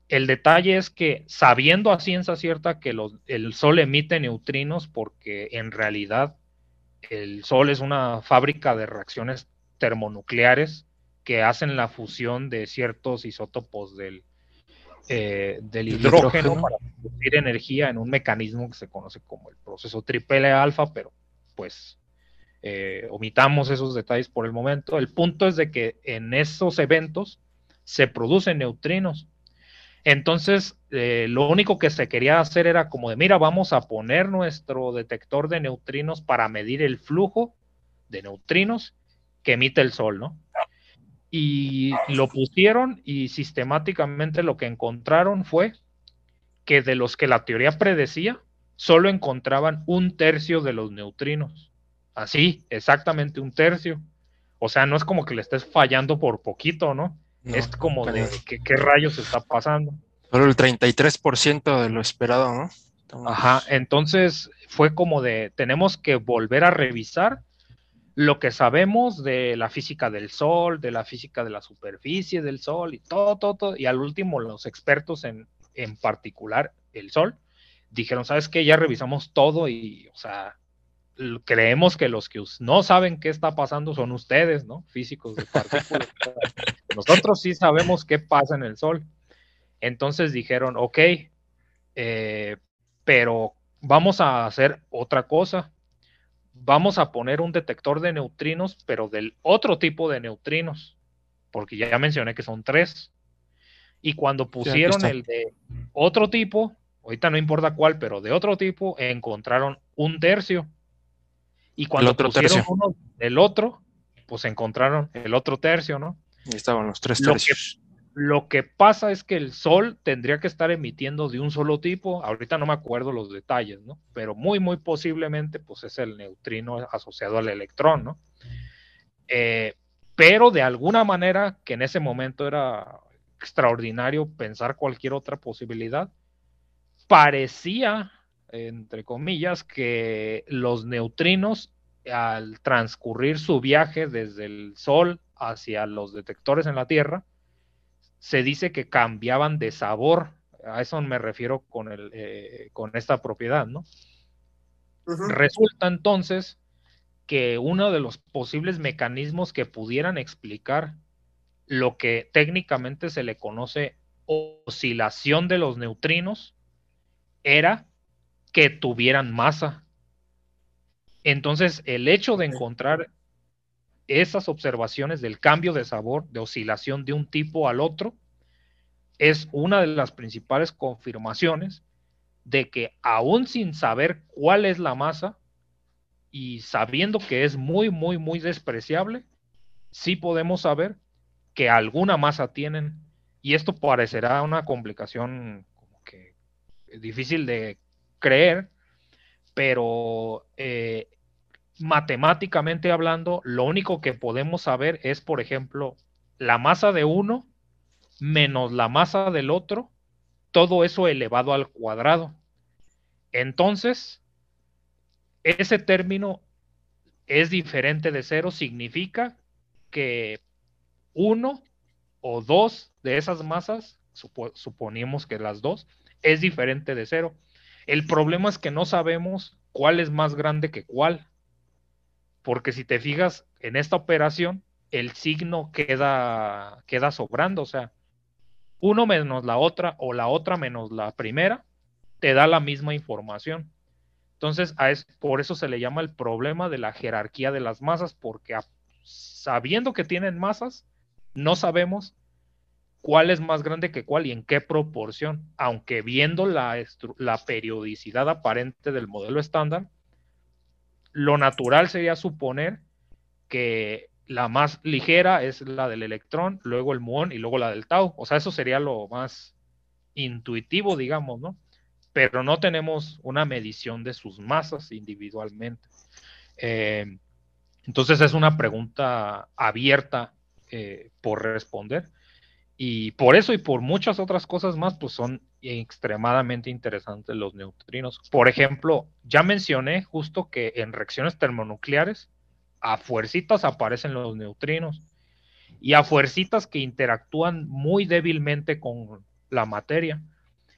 El detalle es que sabiendo a ciencia cierta que el Sol emite neutrinos, porque en realidad el Sol es una fábrica de reacciones termonucleares que hacen la fusión de ciertos isótopos del, eh, del hidrógeno, para producir energía en un mecanismo que se conoce como el proceso triple alfa, pero pues eh, omitamos esos detalles por el momento. El punto es de que en esos eventos se producen neutrinos. Entonces, eh, lo único que se quería hacer era como de, mira, vamos a poner nuestro detector de neutrinos para medir el flujo de neutrinos que emite el Sol, ¿no? y lo pusieron y sistemáticamente lo que encontraron fue que de los que la teoría predecía, solo encontraban un tercio de los neutrinos. Así, exactamente un tercio. O sea, no es como que le estés fallando por poquito, ¿no? es como de que, qué rayos está pasando. Pero el 33% de lo esperado, ¿no? Ajá, entonces fue como de, tenemos que volver a revisar lo que sabemos de la física del Sol, de la física de la superficie del Sol y todo, todo, todo. Y al último, los expertos en, en particular el Sol, dijeron, ¿sabes qué? Ya revisamos todo y, o sea, creemos que los que no saben qué está pasando son ustedes, ¿no? Físicos de partículas. Nosotros sí sabemos qué pasa en el Sol. Entonces dijeron, ok, eh, pero vamos a hacer otra cosa vamos a poner un detector de neutrinos, pero del otro tipo de neutrinos, porque ya mencioné que son tres. Y cuando pusieron el de otro tipo, ahorita no importa cuál, pero de otro tipo, encontraron un tercio. Y cuando pusieron uno del otro, pues encontraron el otro tercio, ¿no? Y estaban los tres tercios. Lo que pasa es que el Sol tendría que estar emitiendo de un solo tipo, ahorita no me acuerdo los detalles, ¿no? Pero muy, muy posiblemente, pues es el neutrino asociado al electrón, ¿no? Eh, pero de alguna manera, que en ese momento era extraordinario pensar cualquier otra posibilidad, parecía, entre comillas, que los neutrinos, al transcurrir su viaje desde el Sol hacia los detectores en la Tierra, se dice que cambiaban de sabor. A eso me refiero con, el, eh, con esta propiedad, ¿no? Resulta entonces que uno de los posibles mecanismos que pudieran explicar lo que técnicamente se le conoce oscilación de los neutrinos era que tuvieran masa. Entonces, el hecho de encontrar esas observaciones del cambio de sabor, de oscilación de un tipo al otro, es una de las principales confirmaciones de que aún sin saber cuál es la masa y sabiendo que es muy, muy, muy despreciable, sí podemos saber que alguna masa tienen. Y esto parecerá una complicación como que difícil de creer, pero eh, matemáticamente hablando, lo único que podemos saber es, por ejemplo, la masa de uno menos la masa del otro, todo eso elevado al cuadrado. Entonces, ese término es diferente de cero, significa que uno o dos de esas masas, suponemos que las dos, es diferente de cero. El problema es que no sabemos cuál es más grande que cuál porque si te fijas en esta operación, el signo queda, queda sobrando, o sea, uno menos la otra o la otra menos la primera, te da la misma información. Entonces, por eso se le llama el problema de la jerarquía de las masas, porque sabiendo que tienen masas, no sabemos cuál es más grande que cuál y en qué proporción, aunque viendo la, periodicidad aparente del modelo estándar, lo natural sería suponer que la más ligera es la del electrón, luego el muón y luego la del tau. O sea, eso sería lo más intuitivo, digamos, ¿no? Pero no tenemos una medición de sus masas individualmente. Eh, entonces es una pregunta abierta eh, por responder. Y por eso y por muchas otras cosas más, pues son extremadamente interesantes los neutrinos. Por ejemplo, ya mencioné justo que en reacciones termonucleares, a fuercitas aparecen los neutrinos y a fuercitas que interactúan muy débilmente con la materia.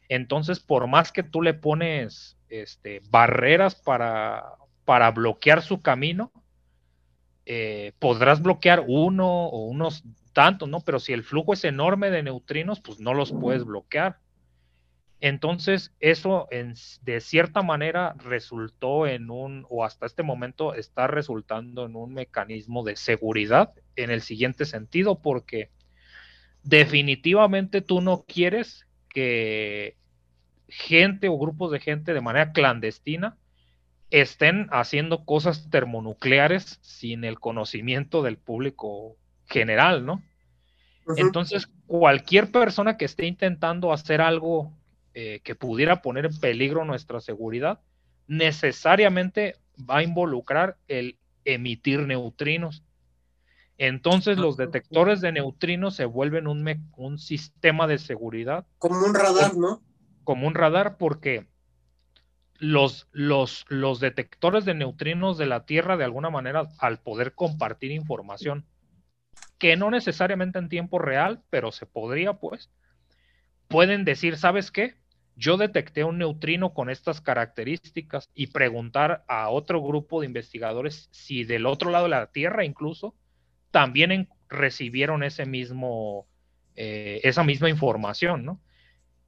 Entonces, por más que tú le pones este, barreras para, para bloquear su camino, eh, podrás bloquear uno o unos tantos, ¿no? Pero si el flujo es enorme de neutrinos, pues no los puedes bloquear. Entonces, eso de cierta manera resultó en un, o hasta este momento está resultando en un mecanismo de seguridad en el siguiente sentido, porque definitivamente tú no quieres que gente o grupos de gente de manera clandestina estén haciendo cosas termonucleares sin el conocimiento del público general, ¿no? Entonces, cualquier persona que esté intentando hacer algo eh, que pudiera poner en peligro nuestra seguridad, necesariamente va a involucrar el emitir neutrinos. Entonces los detectores de neutrinos se vuelven un, un sistema de seguridad. Como un radar, ¿no? Como un radar porque los, los, los detectores de neutrinos de la Tierra, de alguna manera, al poder compartir información, que no necesariamente en tiempo real, pero se podría, pues, pueden decir, ¿sabes qué? Yo detecté un neutrino con estas características y preguntar a otro grupo de investigadores si del otro lado de la Tierra incluso también recibieron ese mismo, eh, esa misma información, ¿no?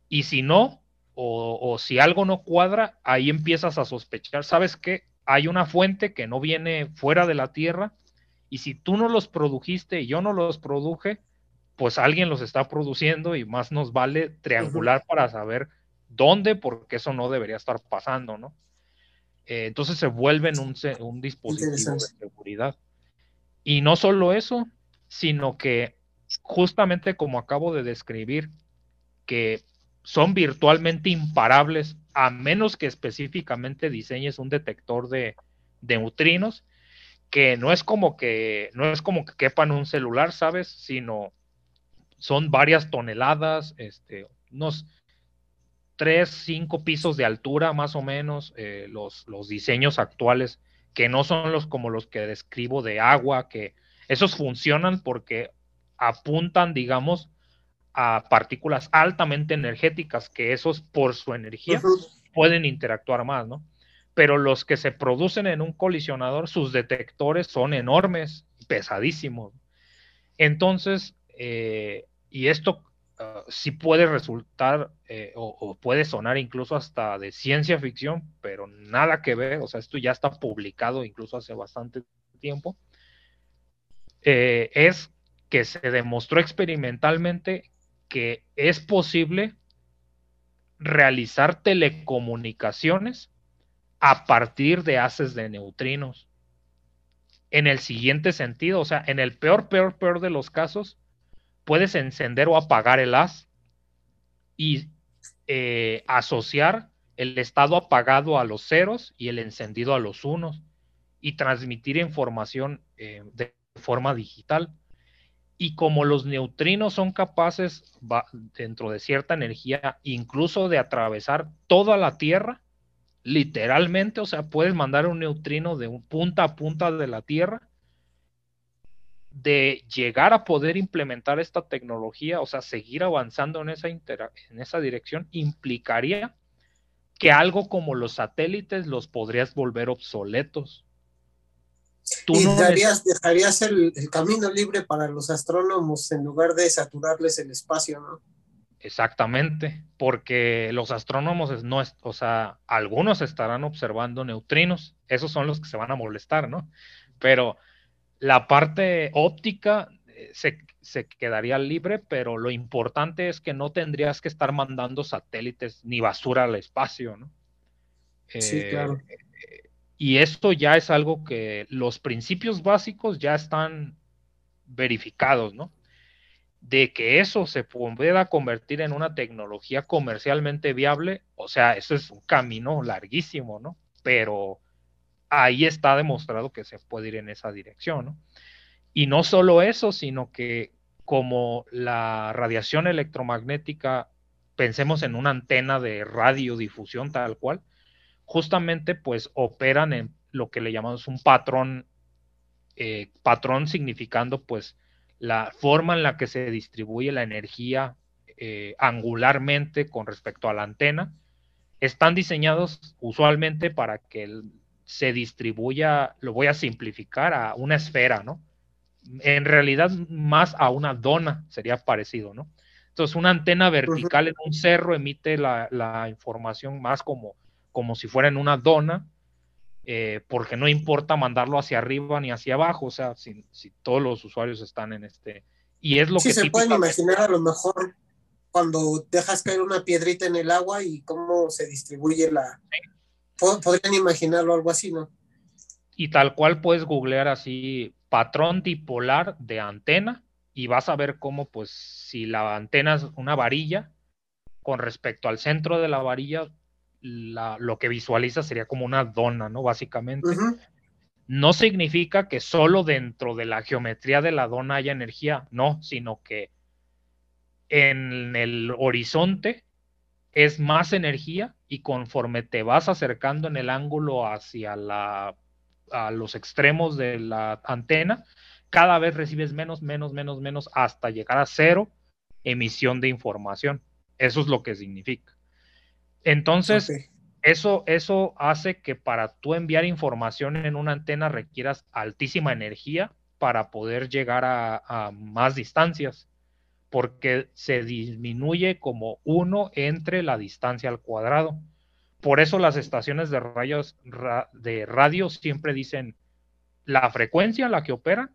Y si no, o, si algo no cuadra, ahí empiezas a sospechar, ¿sabes qué? Hay una fuente que no viene fuera de la Tierra y si tú no los produjiste y yo no los produje, pues alguien los está produciendo y más nos vale triangular para saber dónde, porque eso no debería estar pasando, ¿no? Eh, entonces se vuelven un, un dispositivo de seguridad. Y no solo eso, sino que justamente como acabo de describir, que son virtualmente imparables a menos que específicamente diseñes un detector de, neutrinos que no es como que no es como que quepan un celular, ¿sabes? Sino son varias toneladas, este, unos tres, cinco pisos de altura más o menos, eh, los, los diseños actuales, que no son los como los que describo de agua, que esos funcionan porque apuntan, digamos, a partículas altamente energéticas, que esos por su energía pueden interactuar más, ¿no? Pero los que se producen en un colisionador, sus detectores son enormes, pesadísimos. Entonces, eh, y esto uh, sí puede resultar eh, o, puede sonar incluso hasta de ciencia ficción, pero nada que ver, o sea, esto ya está publicado incluso hace bastante tiempo, eh, es que se demostró experimentalmente que es posible realizar telecomunicaciones a partir de haces de neutrinos. En el siguiente sentido, o sea, en el peor, peor, peor de los casos, puedes encender o apagar el haz y eh, asociar el estado apagado a los ceros y el encendido a los unos y transmitir información eh, de forma digital. Y como los neutrinos son capaces, dentro de cierta energía, incluso de atravesar toda la Tierra, literalmente, o sea, puedes mandar un neutrino de un punta a punta de la Tierra, de llegar a poder implementar esta tecnología, o sea, seguir avanzando en esa, en esa dirección, implicaría que algo como los satélites los podrías volver obsoletos y dejarías el, camino libre para los astrónomos en lugar de saturarles el espacio, ¿no? Exactamente, porque los astrónomos no, o sea, algunos estarán observando neutrinos, esos son los que se van a molestar, ¿no? Pero la parte óptica eh, se, quedaría libre, pero lo importante es que no tendrías que estar mandando satélites ni basura al espacio, ¿no? sí, eh, claro. Y esto ya es algo que los principios básicos ya están verificados, ¿no? De que eso se pueda convertir en una tecnología comercialmente viable, o sea, eso es un camino larguísimo, ¿no? Pero ahí está demostrado que se puede ir en esa dirección, ¿no? Y no solo eso, sino que como la radiación electromagnética, pensemos en una antena de radiodifusión tal cual, justamente pues operan en lo que le llamamos un patrón, eh, patrón significando pues la forma en la que se distribuye la energía eh, angularmente con respecto a la antena, están diseñados usualmente para que se distribuya, lo voy a simplificar, a una esfera, ¿no? En realidad más a una dona sería parecido, ¿no? Entonces una antena vertical en un cerro emite la, la información más como como si fuera en una dona, eh, porque no importa mandarlo hacia arriba ni hacia abajo, o sea, si, todos los usuarios están en este... Y es lo sí, que... se pueden imaginar a lo mejor cuando dejas caer una piedrita en el agua y cómo se distribuye la... Podrían imaginarlo algo así, ¿no? Y tal cual puedes googlear así patrón dipolar de antena y vas a ver cómo, pues, si la antena es una varilla, con respecto al centro de la varilla, lo que visualiza sería como una dona, ¿no? Básicamente. No significa que solo dentro de la geometría de la dona haya energía, no, sino que en el horizonte es más energía y conforme te vas acercando en el ángulo hacia la, a los extremos de la antena, cada vez recibes menos, menos, menos, menos hasta llegar a cero emisión de información. Eso es lo que significa. Entonces, eso, eso hace que para tú enviar información en una antena requieras altísima energía para poder llegar a, más distancias, porque se disminuye como uno entre la distancia al cuadrado. Por eso las estaciones de, rayos, de radio siempre dicen la frecuencia a la que operan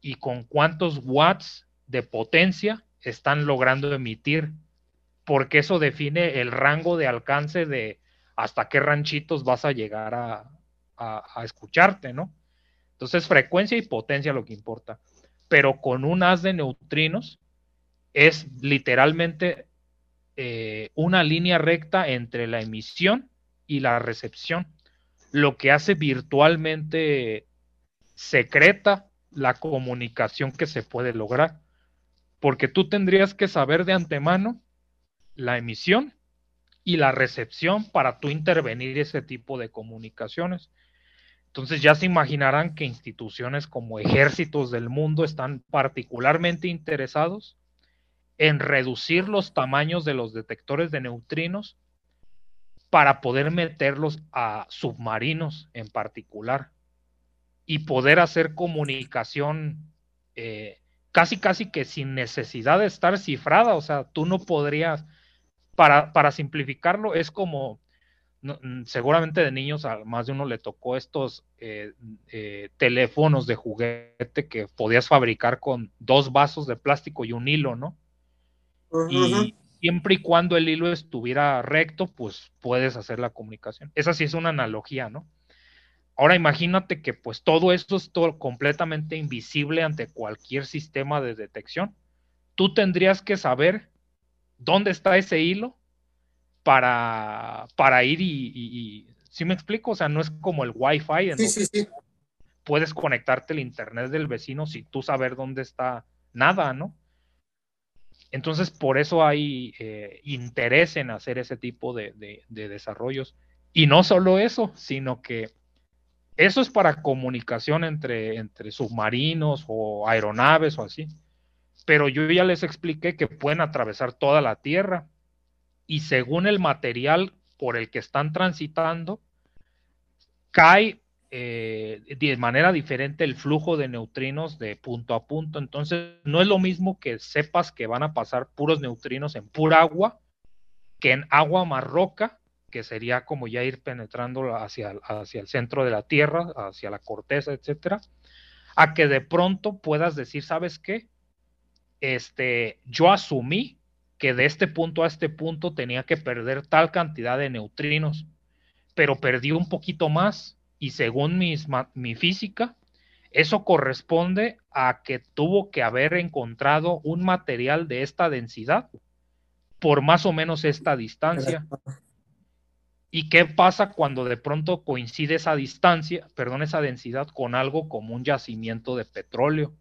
y con cuántos watts de potencia están logrando emitir porque eso define el rango de alcance de hasta qué ranchitos vas a llegar a, escucharte, ¿no? Entonces, frecuencia y potencia lo que importa. Pero con un haz de neutrinos es literalmente eh, una línea recta entre la emisión y la recepción, lo que hace virtualmente secreta la comunicación que se puede lograr. Porque tú tendrías que saber de antemano la emisión y la recepción para tú intervenir ese tipo de comunicaciones. Entonces ya se imaginarán que instituciones como ejércitos del mundo están particularmente interesados en reducir los tamaños de los detectores de neutrinos para poder meterlos a submarinos en particular y poder hacer comunicación eh, casi casi que sin necesidad de estar cifrada, o sea, tú no podrías, para, simplificarlo, es como, mm, seguramente de niños a más de uno le tocó estos eh, eh, teléfonos de juguete que podías fabricar con dos vasos de plástico y un hilo, ¿no? Y siempre y cuando el hilo estuviera recto, pues puedes hacer la comunicación. Esa sí es una analogía, ¿no? Ahora imagínate que pues todo esto es todo completamente invisible ante cualquier sistema de detección. Tú tendrías que saber dónde está ese hilo para, para ir y, ¿sí me explico? O sea, no es como el Wi-Fi. sí, sí, sí. Puedes conectarte al internet del vecino si tú saber dónde está nada, ¿no? Entonces, por eso hay eh, interés en hacer ese tipo de, de desarrollos. Y no solo eso, sino que eso es para comunicación entre, entre submarinos o aeronaves o así pero yo ya les expliqué que pueden atravesar toda la Tierra y según el material por el que están transitando, cae eh, de manera diferente el flujo de neutrinos de punto a punto. Entonces, no es lo mismo que sepas que van a pasar puros neutrinos en pura agua que en agua más roca, que sería como ya ir penetrando hacia, hacia el centro de la Tierra, hacia la corteza, etcétera, a que de pronto puedas decir, ¿sabes qué? Este, yo asumí que de este punto a este punto tenía que perder tal cantidad de neutrinos, pero perdí un poquito más y según mi física, eso corresponde a que tuvo que haber encontrado un material de esta densidad por más o menos esta distancia. ¿Y qué pasa cuando de pronto coincide esa distancia, perdón, esa densidad con algo como un yacimiento de petróleo?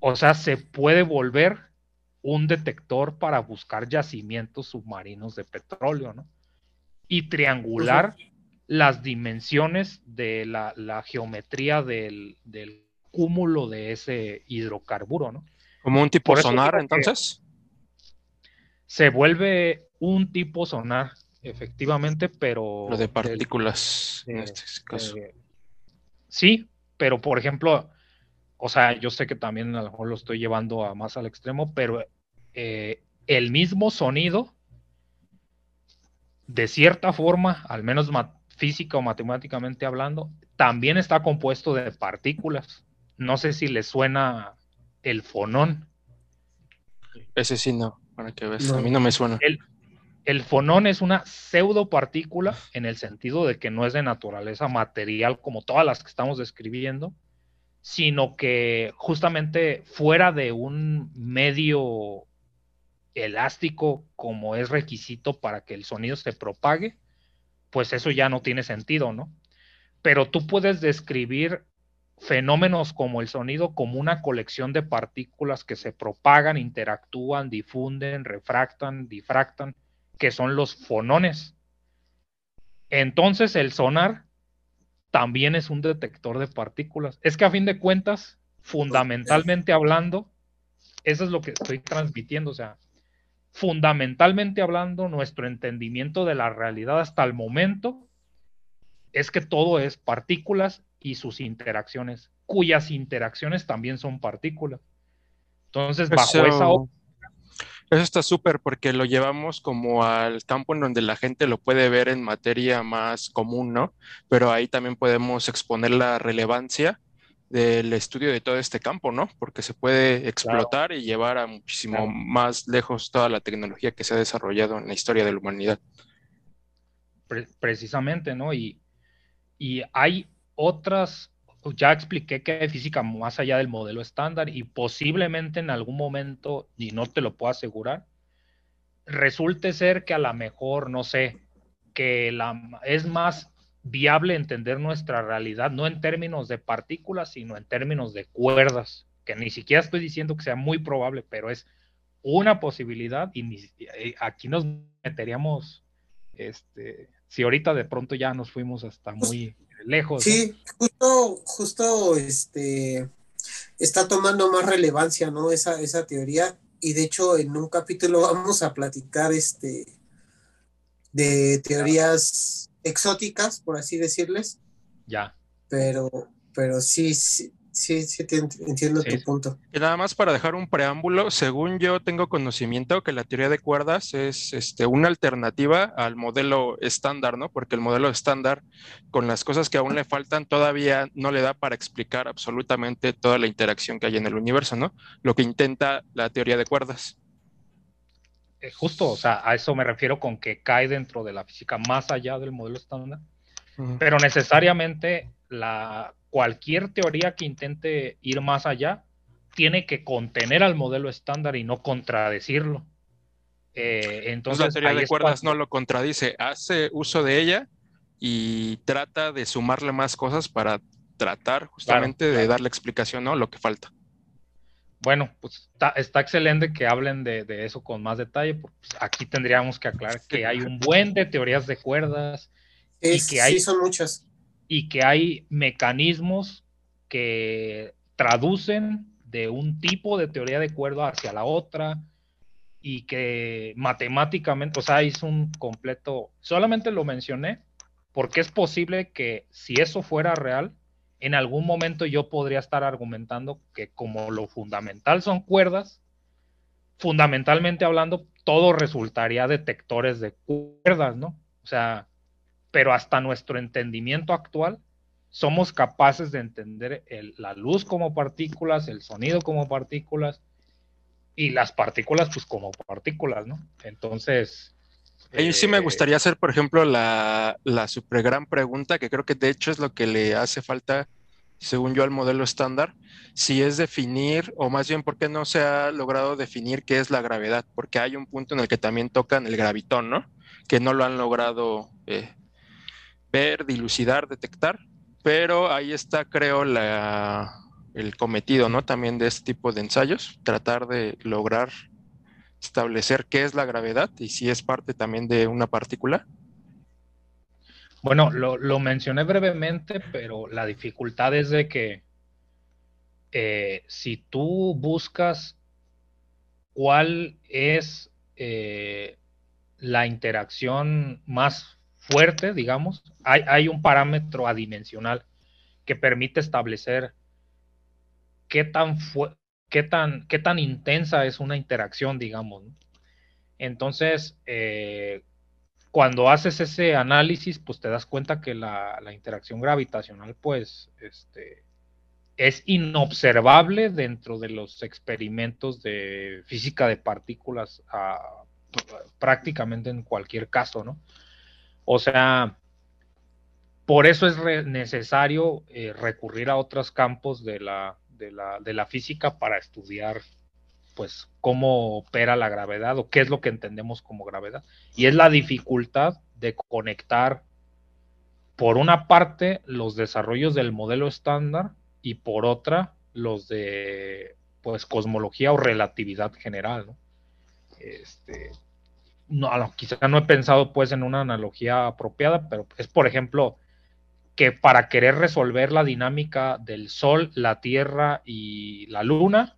O sea, se puede volver un detector para buscar yacimientos submarinos de petróleo, ¿no? Y triangular las dimensiones de la, geometría del, cúmulo de ese hidrocarburo, ¿no? Como un tipo sonar, entonces. Se vuelve un tipo sonar, efectivamente, pero. Lo de partículas, en este caso. sí, pero por ejemplo, o sea, yo sé que también a lo mejor lo estoy llevando a más al extremo, pero eh, el mismo sonido, de cierta forma, al menos física o matemáticamente hablando, también está compuesto de partículas. No sé si le suena el fonón. Ese sí no, para que veas. A mí no me suena. El, el fonón es una pseudopartícula en el sentido de que no es de naturaleza material como todas las que estamos describiendo, sino que justamente fuera de un medio elástico como es requisito para que el sonido se propague, pues eso ya no tiene sentido, ¿no? Pero tú puedes describir fenómenos como el sonido como una colección de partículas que se propagan, interactúan, difunden, refractan, difractan, que son los fonones. Entonces el sonar también es un detector de partículas. Es que a fin de cuentas, fundamentalmente hablando, eso es lo que estoy transmitiendo, o sea, fundamentalmente hablando, nuestro entendimiento de la realidad hasta el momento es que todo es partículas y sus interacciones, cuyas interacciones también son partículas. Entonces, bajo esa eso está súper porque lo llevamos como al campo en donde la gente lo puede ver en materia más común, ¿no? Pero ahí también podemos exponer la relevancia del estudio de todo este campo, ¿no? Porque se puede explotar y llevar a muchísimo más lejos toda la tecnología que se ha desarrollado en la historia de la humanidad. precisamente, ¿no? Y, y hay otras ya expliqué que hay física más allá del modelo estándar y posiblemente en algún momento, y no te lo puedo asegurar, resulte ser que a lo mejor, no sé, que la, es más viable entender nuestra realidad, no en términos de partículas, sino en términos de cuerdas, que ni siquiera estoy diciendo que sea muy probable, pero es una posibilidad y eh, aquí nos meteríamos, este, si ahorita de pronto ya nos fuimos hasta pues muy lejos. Sí, justo, justo este está tomando más relevancia, ¿no? Esa, esa teoría. Y de hecho, en un capítulo vamos a platicar este de teorías exóticas, por así decirles. Ya. Pero, pero sí, sí, Sí, sí, entiendo tu punto. Y nada más para dejar un preámbulo, según yo tengo conocimiento que la teoría de cuerdas es este, una alternativa al modelo estándar, ¿no? Porque el modelo estándar, con las cosas que aún le faltan, todavía no le da para explicar absolutamente toda la interacción que hay en el universo, ¿no? Lo que intenta la teoría de cuerdas. Eh, justo, o sea, a eso me refiero con que cae dentro de la física más allá del modelo estándar, pero necesariamente la cualquier teoría que intente ir más allá tiene que contener al modelo estándar y no contradecirlo. Eh, entonces, la teoría de cuerdas no lo contradice, hace uso de ella y trata de sumarle más cosas para tratar justamente de darle explicación, ¿no? Lo que falta. Bueno, pues está, excelente que hablen de, eso con más detalle, porque pues, aquí tendríamos que aclarar que hay un buen de teorías de cuerdas y que hay, sí, son muchas y que hay mecanismos que traducen de un tipo de teoría de cuerda hacia la otra y que matemáticamente, o sea, es un completo, solamente lo mencioné porque es posible que si eso fuera real, en algún momento yo podría estar argumentando que como lo fundamental son cuerdas, fundamentalmente hablando, todo resultaría detectores de cuerdas, ¿no? O sea, pero hasta nuestro entendimiento actual somos capaces de entender la luz como partículas, el sonido como partículas y las partículas pues como partículas, ¿no? Entonces... Ahí sí me eh, gustaría hacer, por ejemplo, la, la super gran pregunta, que creo que de hecho es lo que le hace falta, según yo, al modelo estándar, si es definir, o más bien, ¿por qué no se ha logrado definir qué es la gravedad? Porque hay un punto en el que también tocan el gravitón, ¿no? Que no lo han logrado eh, ver, dilucidar, detectar, pero ahí está, creo, el cometido, ¿no? También de este tipo de ensayos, tratar de lograr establecer qué es la gravedad y si es parte también de una partícula. Bueno, lo, mencioné brevemente, pero la dificultad es de que eh, si tú buscas cuál es eh, la interacción más fuerte, digamos, hay, un parámetro adimensional que permite establecer qué tan, qué tan, qué tan intensa es una interacción, digamos. Entonces, eh, cuando haces ese análisis, pues te das cuenta que la, interacción gravitacional, pues, este, es inobservable dentro de los experimentos de física de partículas prácticamente en cualquier caso, ¿no? O sea, por eso es necesario eh, recurrir a otros campos de la, de la, de la física para estudiar pues cómo opera la gravedad o qué es lo que entendemos como gravedad. Y es la dificultad de conectar, por una parte, los desarrollos del modelo estándar y por otra, los de pues cosmología o relatividad general. ¿no? Este, no, quizá no he pensado pues en una analogía apropiada, pero es por ejemplo que para querer resolver la dinámica del Sol, la Tierra y la Luna,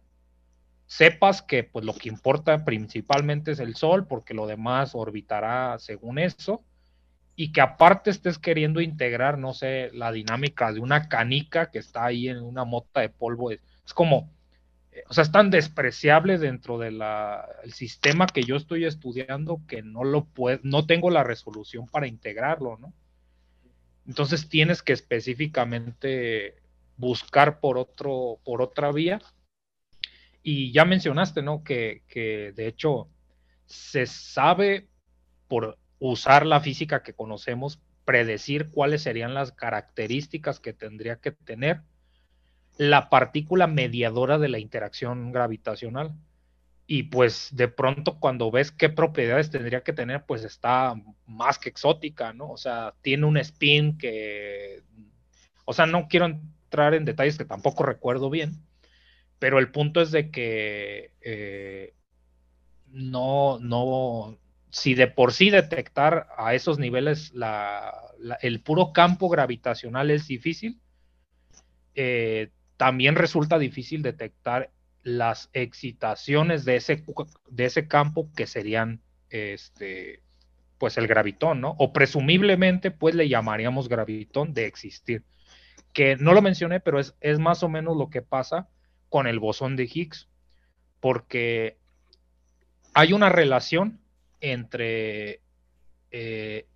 sepas que pues lo que importa principalmente es el Sol, porque lo demás orbitará según eso, y que aparte estés queriendo integrar, no sé, la dinámica de una canica que está ahí en una mota de polvo, es, como, eh, o sea, es tan despreciable dentro del sistema que yo estoy estudiando que no lo puedo, no tengo la resolución para integrarlo, ¿no? Entonces tienes que específicamente buscar por, otro, por otra vía. Y ya mencionaste, ¿no? Que, que de hecho se sabe por usar la física que conocemos, predecir cuáles serían las características que tendría que tener la partícula mediadora de la interacción gravitacional y pues de pronto cuando ves qué propiedades tendría que tener, pues está más que exótica, ¿no? O sea, tiene un spin que, o sea, no quiero entrar en detalles que tampoco recuerdo bien, pero el punto es de que eh, no, no, si de por sí detectar a esos niveles el puro campo gravitacional es difícil, eh, también resulta difícil detectar las excitaciones de ese, de ese campo que serían este, pues el gravitón, ¿no? O presumiblemente, pues le llamaríamos gravitón de existir. Que no lo mencioné, pero es, es más o menos lo que pasa con el bosón de Higgs, porque hay una relación entre eh,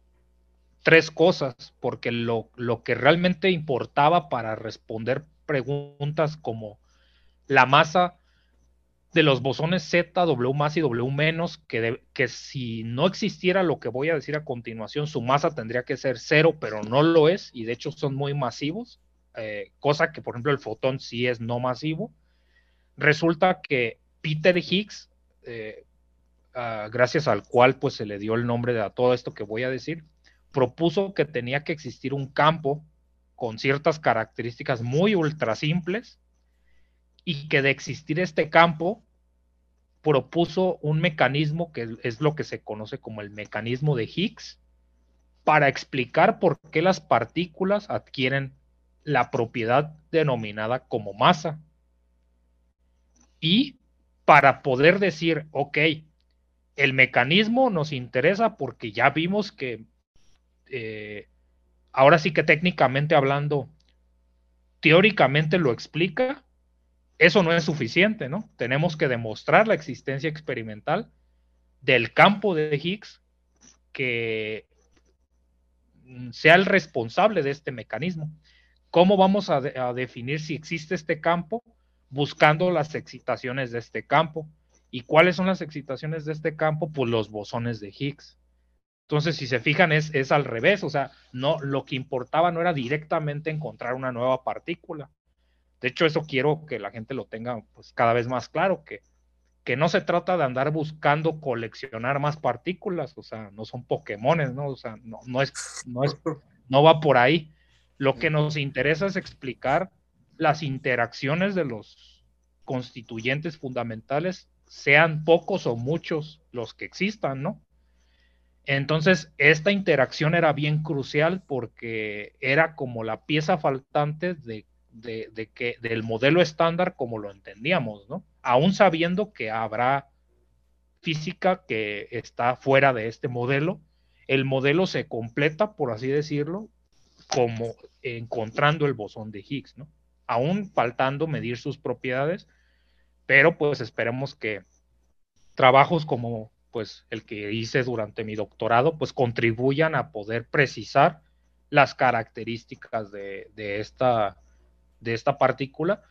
tres cosas, porque lo, lo, que realmente importaba para responder preguntas como la masa de los bosones Z, W más y W menos, que, que si no existiera lo que voy a decir a continuación, su masa tendría que ser cero, pero no lo es, y de hecho son muy masivos, eh, cosa que por ejemplo el fotón sí es no masivo. Resulta que Peter Higgs, eh, ah, gracias al cual pues se le dio el nombre de todo esto que voy a decir, propuso que tenía que existir un campo con ciertas características muy ultra simples y que de existir este campo propuso un mecanismo que es lo que se conoce como el mecanismo de Higgs para explicar por qué las partículas adquieren la propiedad denominada como masa. Y para poder decir, ok, el mecanismo nos interesa porque ya vimos que eh, ahora sí que técnicamente hablando, teóricamente lo explica, eso no es suficiente, ¿no? Tenemos que demostrar la existencia experimental del campo de Higgs que sea el responsable de este mecanismo. ¿Cómo vamos a, definir si existe este campo? Buscando las excitaciones de este campo. ¿Y cuáles son las excitaciones de este campo? Pues los bosones de Higgs. Entonces, si se fijan, es, es al revés, o sea, no, lo que importaba no era directamente encontrar una nueva partícula. De hecho, eso quiero que la gente lo tenga pues, cada vez más claro, que, que no se trata de andar buscando coleccionar más partículas, o sea, no son Pokémones, ¿no? O sea, no, no, es, no, es, no va por ahí. Lo que nos interesa es explicar las interacciones de los constituyentes fundamentales, sean pocos o muchos los que existan, ¿no? Entonces, esta interacción era bien crucial porque era como la pieza faltante de, que, del modelo estándar como lo entendíamos, ¿no? Aún sabiendo que habrá física que está fuera de este modelo, el modelo se completa, por así decirlo, como encontrando el bosón de Higgs, ¿no? Aún faltando medir sus propiedades, pero pues esperemos que trabajos como pues el que hice durante mi doctorado, pues contribuyan a poder precisar las características de, esta, de esta partícula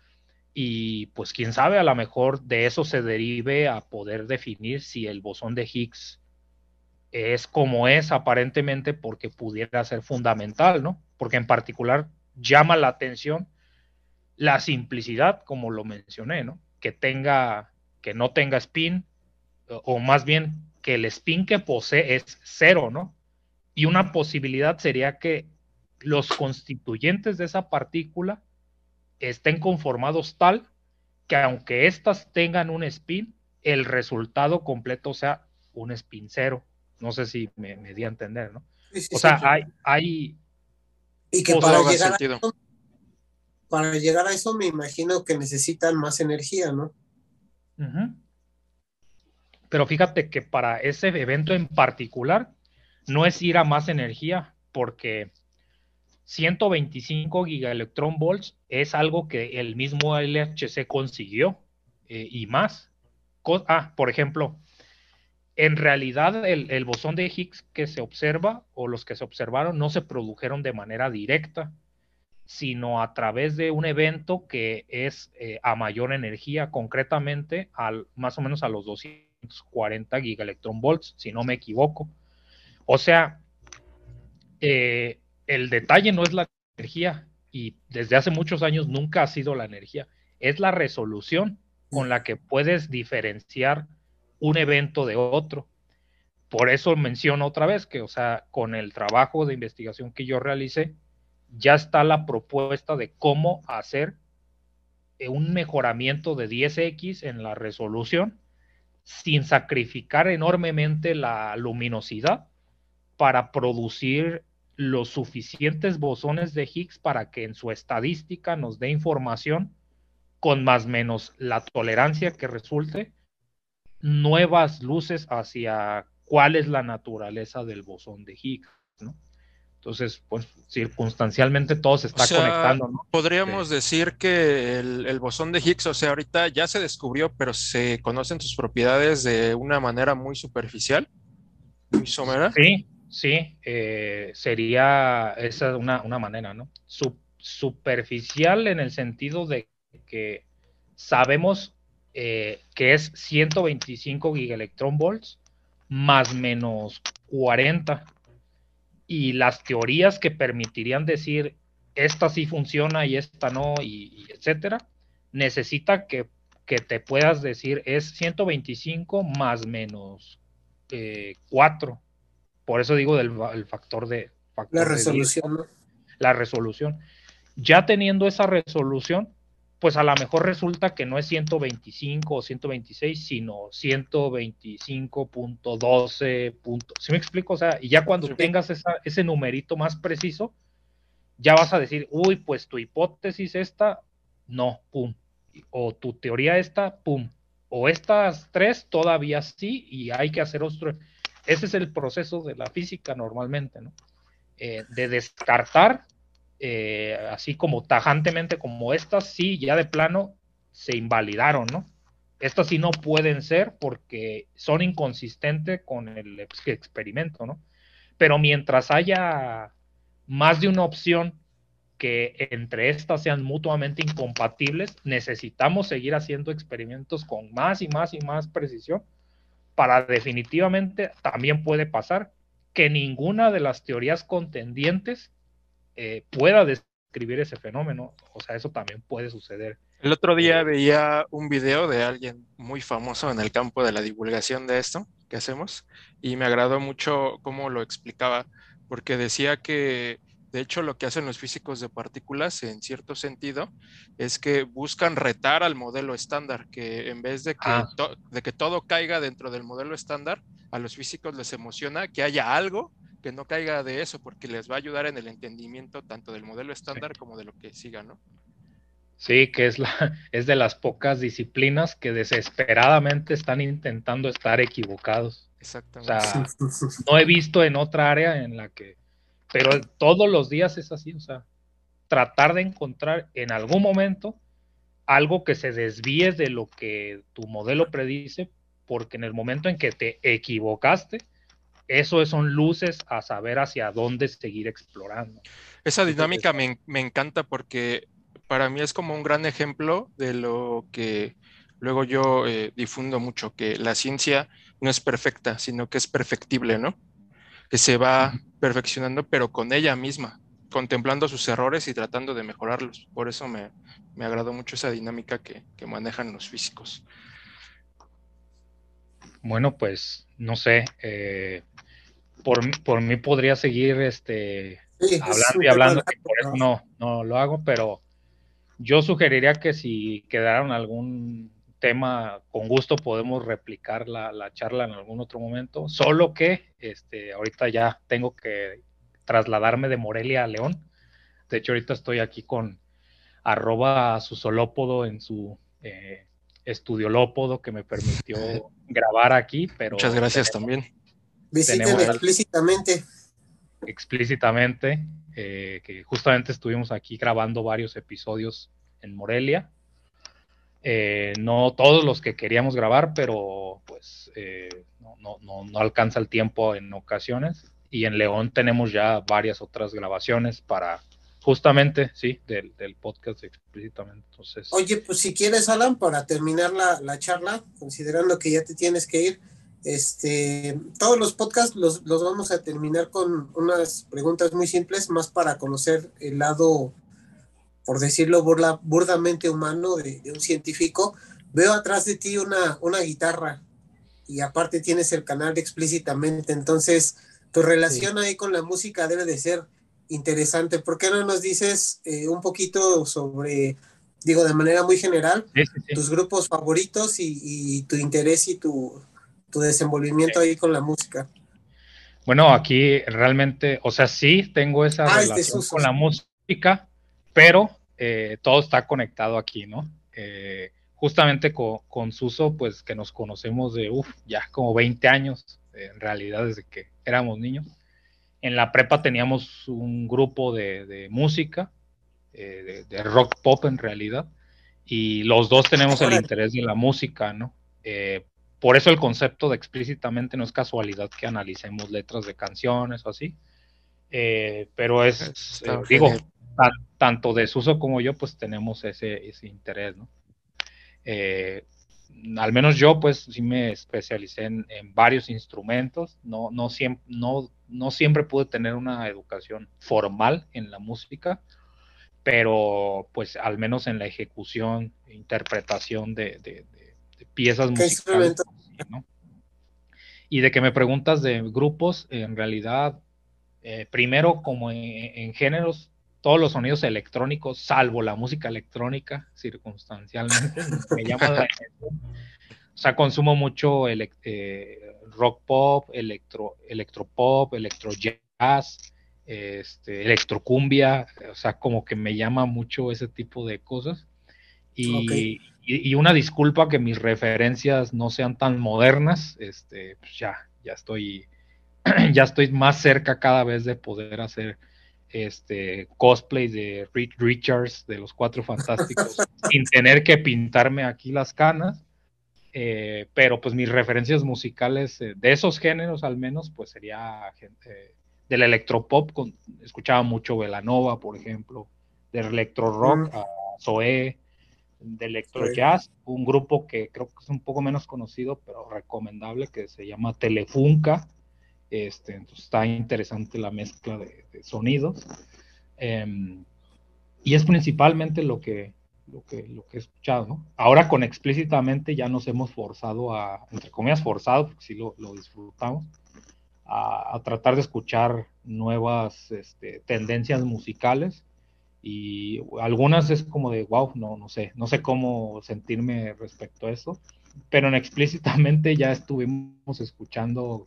y pues quién sabe, a lo mejor de eso se derive a poder definir si el bosón de Higgs es como es aparentemente porque pudiera ser fundamental, ¿no? Porque en particular llama la atención la simplicidad, como lo mencioné, ¿no? Que tenga, que no tenga spin, o más bien que el spin que posee es cero, ¿no? Y una posibilidad sería que los constituyentes de esa partícula estén conformados tal que aunque éstas tengan un spin, el resultado completo sea un spin cero. No sé si me, di a entender, ¿no? o sea, hay, hay... Y que para llegar, a eso, para llegar a eso me imagino que necesitan más energía, ¿no? Pero fíjate que para ese evento en particular no es ir a más energía, porque 125 gigaelectron volts es algo que el mismo LHC consiguió eh, y más. ah, por ejemplo, en realidad el, bosón de Higgs que se observa o los que se observaron no se produjeron de manera directa, sino a través de un evento que es eh, a mayor energía, concretamente al, más o menos a los 200 40 gigaelectronvolts, si no me equivoco. O sea, eh, el detalle no es la energía y desde hace muchos años nunca ha sido la energía, es la resolución con la que puedes diferenciar un evento de otro. Por eso menciono otra vez que, o sea, con el trabajo de investigación que yo realicé, ya está la propuesta de cómo hacer un mejoramiento de 10x en la resolución sin sacrificar enormemente la luminosidad para producir los suficientes bosones de Higgs para que en su estadística nos dé información con más o menos la tolerancia que resulte, nuevas luces hacia cuál es la naturaleza del bosón de Higgs, ¿no? Entonces, pues circunstancialmente todo se está conectando. ¿no? Podríamos decir que el, bosón de Higgs, o sea, ahorita ya se descubrió, pero se conocen sus propiedades de una manera muy superficial, muy somera. Sí, sí, eh, sería esa una, una manera, ¿no? superficial en el sentido de que sabemos eh, que es 125 gigaelectron volts más menos 40 y las teorías que permitirían decir esta sí funciona y esta no, y, etcétera, necesita que, te puedas decir es 125 más menos 4. Eh, Por eso digo del el factor de... la resolución. La resolución. Ya teniendo esa resolución, pues a lo mejor resulta que no es 125 o 126, sino 125.12. ¿Sí me explico? O sea, y ya cuando tengas ese numerito más preciso, ya vas a decir, uy, pues tu hipótesis esta, no, pum. O tu teoría esta, pum. O estas tres todavía sí, y hay que hacer otro. Ese es el proceso de la física normalmente, ¿no? Eh, de descartar eh, así como tajantemente como estas, sí, ya de plano se invalidaron, ¿no? Estas sí no pueden ser porque son inconsistentes con el experimento, ¿no? Pero mientras haya más de una opción que entre estas sean mutuamente incompatibles, necesitamos seguir haciendo experimentos con más y más y más precisión para definitivamente también puede pasar que ninguna de las teorías contendientes eh, pueda describir ese fenómeno. O sea, eso también puede suceder. El otro día eh, veía un video de alguien muy famoso en el campo de la divulgación de esto que hacemos y me agradó mucho cómo lo explicaba, porque decía que de hecho, lo que hacen los físicos de partículas, en cierto sentido, es que buscan retar al modelo estándar, que en vez de que, ah. de que todo caiga dentro del modelo estándar, a los físicos les emociona que haya algo que no caiga de eso, porque les va a ayudar en el entendimiento tanto del modelo estándar como de lo que siga, ¿no? Sí, que es, la, es de las pocas disciplinas que desesperadamente están intentando estar equivocados. Exactamente. O sea, no he visto en otra área en la que, pero todos los días es así, o sea, tratar de encontrar en algún momento algo que se desvíe de lo que tu modelo predice, porque en el momento en que te equivocaste, eso son luces a saber hacia dónde seguir explorando. Esa dinámica me, me encanta porque para mí es como un gran ejemplo de lo que luego yo eh, difundo mucho, que la ciencia no es perfecta, sino que es perfectible, ¿no? Que se va perfeccionando, pero con ella misma, contemplando sus errores y tratando de mejorarlos. Por eso me, me agradó mucho esa dinámica que, manejan los físicos. Bueno, pues no sé, eh, por, por mí podría seguir este, hablando y hablando, por eso no, no lo hago, pero yo sugeriría que si quedaron algún tema, con gusto podemos replicar la, charla en algún otro momento, solo que este, ahorita ya tengo que trasladarme de Morelia a León. De hecho, ahorita estoy aquí con arroba su solópodo en su eh, estudiolópodo que me permitió grabar aquí, pero... Muchas gracias también. Visiten explícitamente. Explícitamente. Eh, que justamente estuvimos aquí grabando varios episodios en Morelia. Eh, no todos los que queríamos grabar, pero pues eh, no, no, alcanza el tiempo en ocasiones. Y en León tenemos ya varias otras grabaciones para justamente, sí, del, podcast explícitamente. Entonces, Oye, pues si quieres, Alan, para terminar la, la charla, considerando que ya te tienes que ir, este, todos los podcasts los, vamos a terminar con unas preguntas muy simples, más para conocer el lado, por decirlo burdamente humano de, un científico. Veo atrás de ti una, una guitarra y aparte tienes el canal explícitamente, entonces tu relación ahí con la música debe de ser interesante. ¿Por qué no nos dices eh, un poquito sobre, digo de manera muy general, tus grupos favoritos y tu interés y tu, tu desenvolvimiento ahí con la música. Bueno, aquí realmente, o sea, sí tengo esa ah, relación con la música, pero eh, todo está conectado aquí, ¿no? Eh, justamente con, Suso, pues que nos conocemos de, uff, ya como 20 años, en realidad desde que éramos niños. En la prepa teníamos un grupo de, música, eh, de, rock pop en realidad, y los dos tenemos el interés de la música, ¿no? por eso el concepto de explícitamente no es casualidad que analicemos letras de canciones o así, eh, pero es, eh, digo, tanto de Suso como yo, pues tenemos ese, ese interés, ¿no? Al menos yo, pues sí me especialicé en, varios instrumentos, no, no, siempre, no, no siempre pude tener una educación formal en la música, pero pues al menos en la ejecución, interpretación de piezas musicales. Y de que me preguntas de grupos, en realidad, eh, primero como en, géneros, todos los sonidos electrónicos, salvo la música electrónica, circunstancialmente, me llama la atención. O sea, consumo mucho eh, rock pop, electro, electropop, electro jazz, este, electrocumbia, o sea, como que me llama mucho ese tipo de cosas. Y, y, una disculpa que mis referencias no sean tan modernas, este, pues ya, ya estoy, ya estoy más cerca cada vez de poder hacer este cosplay de Rick Richards de los Cuatro Fantásticos sin tener que pintarme aquí las canas. Eh, pero pues mis referencias musicales eh, de esos géneros al menos pues sería gente del electropop, con, escuchaba mucho Velanova, por ejemplo, de electro rock a Zoe, de electro jazz, un grupo que creo que es un poco menos conocido, pero recomendable, que se llama Telefunca. Este, entonces está interesante la mezcla de, sonidos. Em, y es principalmente lo que, lo que, lo que he escuchado, ¿no? Ahora con explícitamente ya nos hemos forzado a, entre comillas forzado, porque sí lo, lo disfrutamos, a, tratar de escuchar nuevas este, tendencias musicales y algunas es como de, wow, no, no sé, no sé cómo sentirme respecto a eso, pero en explícitamente ya estuvimos escuchando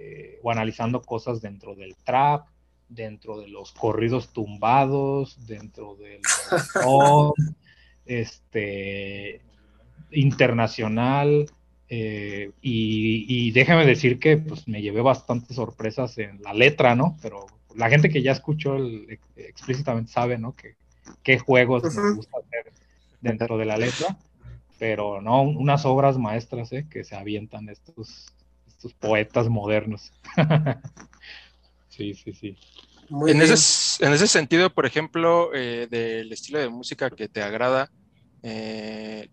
eh, o analizando cosas dentro del trap, dentro de los corridos tumbados, dentro del este, internacional, eh, y, déjame decir que pues, me llevé bastantes sorpresas en la letra, ¿no? Pero la gente que ya escuchó el, explícitamente sabe, ¿no? Que, qué juegos me gusta hacer dentro de la letra, pero no, unas obras maestras, ¿eh? Que se avientan estos, estos poetas modernos. sí, sí, sí. en, ese, en ese sentido, por ejemplo, eh, del estilo de música que te agrada, eh,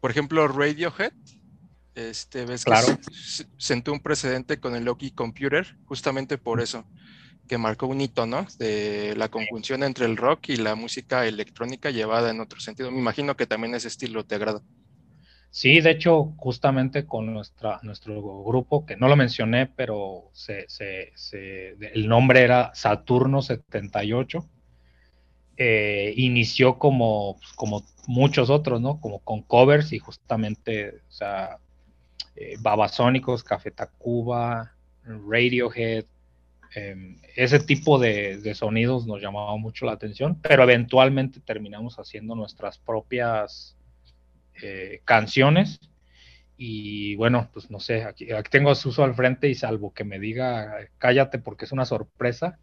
por ejemplo, Radiohead, este, ves claro. que sentó un precedente con el Loki Computer, justamente por eso, que marcó un hito, ¿no? De la conjunción entre el rock y la música electrónica llevada en otro sentido. Me imagino que también ese estilo te agrada. Sí, de hecho, justamente con nuestra, nuestro grupo, que no lo mencioné, pero el nombre era Saturno 78, eh, inició como, como muchos otros, ¿no? Como con covers y justamente, o sea, eh, Babasónicos, Café Tacuba, Radiohead, em, ese tipo de, sonidos nos llamaba mucho la atención, pero eventualmente terminamos haciendo nuestras propias eh, canciones. Y bueno, pues no sé, aquí, tengo a Suso al frente y salvo que me diga cállate porque es una sorpresa,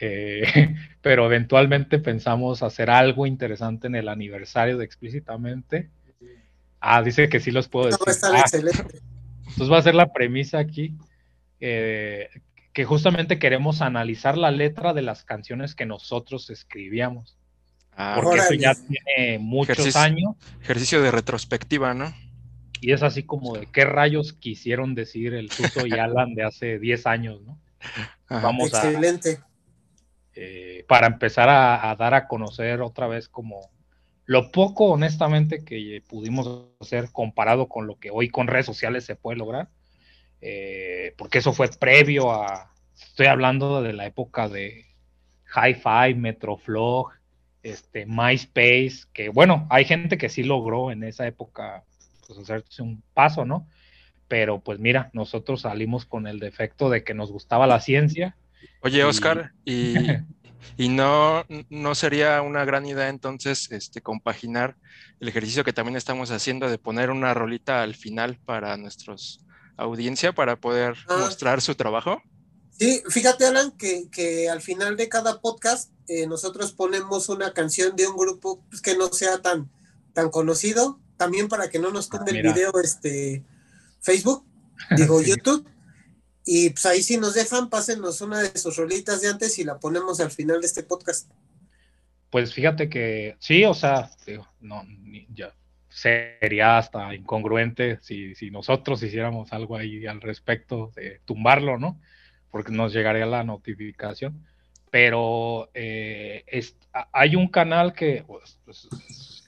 eh, pero eventualmente pensamos hacer algo interesante en el aniversario de explícitamente. Ah, dice que sí los puedo decir. Ah, excelente. Entonces va a ser la premisa aquí, eh, que justamente queremos analizar la letra de las canciones que nosotros escribíamos. Ah, porque eso ya tiene muchos años. Ejercicio de retrospectiva, ¿no? Y es así como de qué rayos quisieron decir el Suso y Alan de hace 10 años, ¿no? Vamos Excelente. Eh, para empezar a, dar a conocer otra vez como lo poco, honestamente, que pudimos hacer comparado con lo que hoy con redes sociales se puede lograr, eh, porque eso fue previo a, estoy hablando de la época de Hi-Fi, Metroflog, este, MySpace, que bueno, hay gente que sí logró en esa época pues, hacerse un paso, ¿no? Pero pues mira, nosotros salimos con el defecto de que nos gustaba la ciencia. Oye, Oscar, y Y no, no sería una gran idea entonces este, compaginar el ejercicio que también estamos haciendo de poner una rolita al final para nuestros audiencia para poder ah. mostrar su trabajo. Sí, fíjate Alan que, al final de cada podcast eh, nosotros ponemos una canción de un grupo pues, que no sea tan, tan conocido, también para que no nos tumbe el video este, Facebook, digo YouTube. Y pues ahí si nos dejan, pásenos una de sus rolitas de antes y la ponemos al final de este podcast. Pues fíjate que sí, o sea, no, ya sería hasta incongruente si, si, nosotros hiciéramos algo ahí al respecto de tumbarlo, ¿no? Porque nos llegaría la notificación. Pero eh, hay un canal que pues, pues,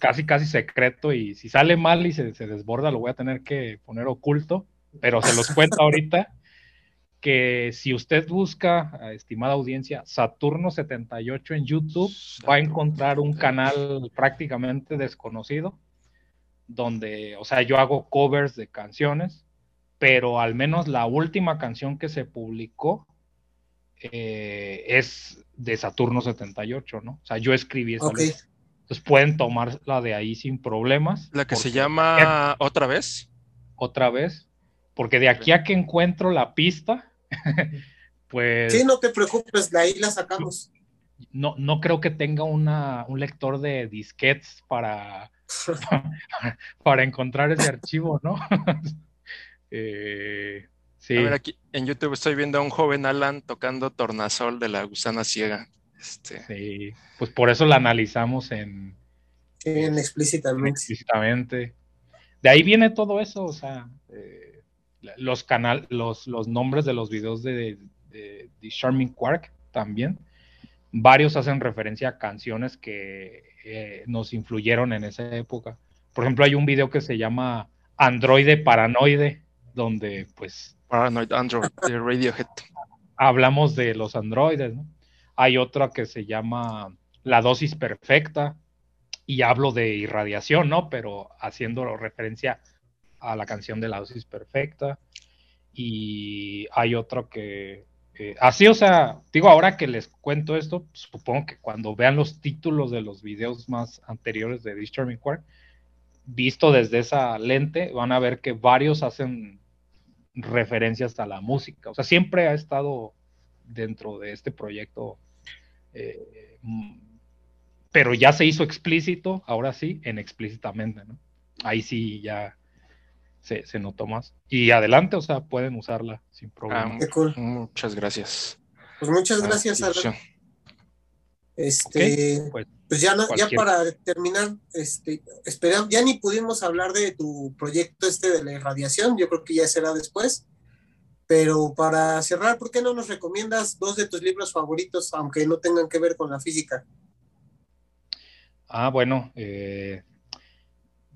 casi, casi secreto y si sale mal y se, se desborda, lo voy a tener que poner oculto, pero se los cuento ahorita que si usted busca, estimada audiencia, Saturno 78 en YouTube, va a encontrar un canal prácticamente desconocido, donde, o sea, yo hago covers de canciones, pero al menos la última canción que se publicó eh, es de Saturno 78, ¿no? O sea, yo escribí esa Entonces pueden tomarla de ahí sin problemas. La que se llama Otra vez. Otra vez. Porque de aquí a que encuentro la pista, pues... Sí, no te preocupes, de ahí la sacamos. No, no creo que tenga una, un lector de disquetes para, para encontrar ese archivo, ¿no? Eh, sí. A ver, aquí en YouTube estoy viendo a un joven Alan tocando tornasol de la gusana ciega. Este... Sí, pues por eso la analizamos en... en explícitamente. explícitamente. De ahí viene todo eso, o sea, eh, los, canal, los, los nombres de los videos de, de, Charming Quark también. Varios hacen referencia a canciones que eh, nos influyeron en esa época. Por ejemplo, hay un video que se llama Androide Paranoide, donde pues... Paranoid Android de Radiohead. Hablamos de los androides, ¿no? Hay otra que se llama La dosis perfecta y hablo de irradiación, ¿no? Pero haciendo referencia a la canción de La dosis perfecta. Y hay otro que... así, o sea, digo, ahora que les cuento esto, supongo que cuando vean los títulos de los videos más anteriores de Disturbing Quark, visto desde esa lente, van a ver que varios hacen referencias a la música. O sea, siempre ha estado dentro de este proyecto, eh, pero ya se hizo explícito, ahora sí, en explícitamente, ¿no? Ahí sí ya se, notó más. Y adelante, o sea, pueden usarla sin problema. Ah, muchas gracias. Pues muchas gracias, Alan. Este, pues, pues, ya, ya para terminar, este, esperamos, ya ni pudimos hablar de tu proyecto este de la irradiación, yo creo que ya será después. Pero para cerrar, ¿por qué no nos recomiendas dos de tus libros favoritos, aunque no tengan que ver con la física? Ah, bueno, eh,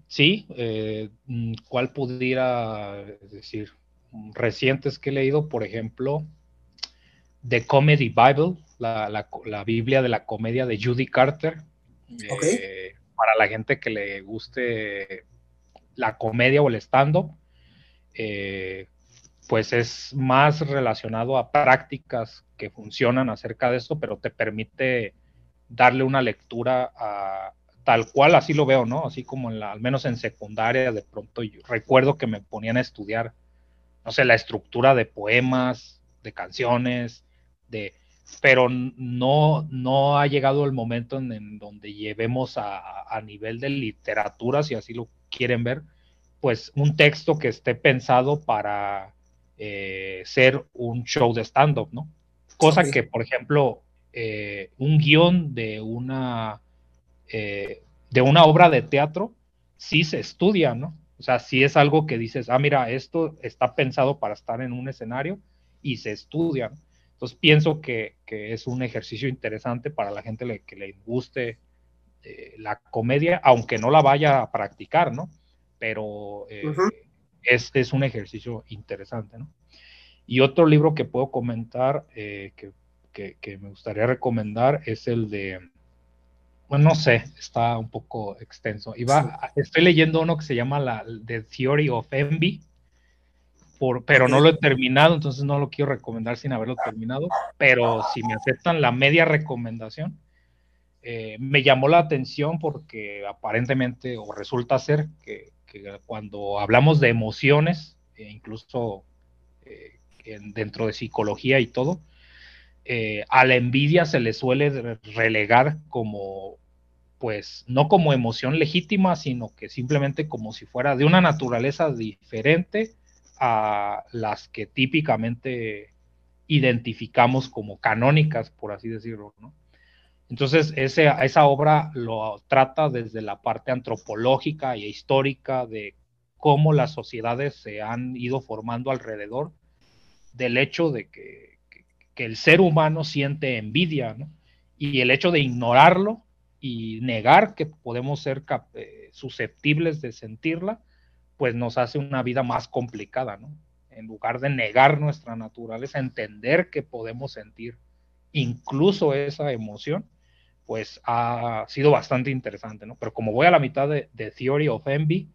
sí, eh, ¿cuál pudiera decir? Recientes que he leído, por ejemplo, The Comedy Bible, la, Biblia de la comedia de Judy Carter. Eh, para la gente que le guste la comedia o el stand-up, eh, pues es más relacionado a prácticas que funcionan acerca de eso, pero te permite darle una lectura a, tal cual, así lo veo, ¿no? Así como en la, al menos en secundaria, de pronto yo recuerdo que me ponían a estudiar, no sé, la estructura de poemas, de canciones, de pero no, no ha llegado el momento en, donde llevemos a, nivel de literatura, si así lo quieren ver, pues un texto que esté pensado para eh, ser un show de stand-up, ¿no? Cosa que, por ejemplo, eh, un guion de una, eh, de una obra de teatro sí se estudia, ¿no? O sea, sí es algo que dices, ah, mira, esto está pensado para estar en un escenario y se estudia. Entonces pienso que, es un ejercicio interesante para la gente que le guste eh, la comedia, aunque no la vaya a practicar, ¿no? Pero eh, es, un ejercicio interesante, ¿no? Y otro libro que puedo comentar, eh, que, me gustaría recomendar, es el de, bueno, no sé, está un poco extenso. Iba, Estoy leyendo uno que se llama la, The Theory of Envy, pero no lo he terminado, entonces no lo quiero recomendar sin haberlo terminado. Pero si me aceptan la media recomendación, eh, me llamó la atención porque aparentemente o resulta ser que, cuando hablamos de emociones, e incluso eh, dentro de psicología y todo, eh, a la envidia se le suele relegar como, pues, no como emoción legítima, sino que simplemente como si fuera de una naturaleza diferente a las que típicamente identificamos como canónicas, por así decirlo, ¿no? Entonces, esa obra lo trata desde la parte antropológica y histórica de cómo las sociedades se han ido formando alrededor del hecho de que, que el ser humano siente envidia, ¿no? Y el hecho de ignorarlo y negar que podemos ser eh, susceptibles de sentirla, pues nos hace una vida más complicada, ¿no? En lugar de negar nuestra naturaleza, entender que podemos sentir incluso esa emoción, pues ha sido bastante interesante, ¿no? Pero como voy a la mitad de, Theory of Envy,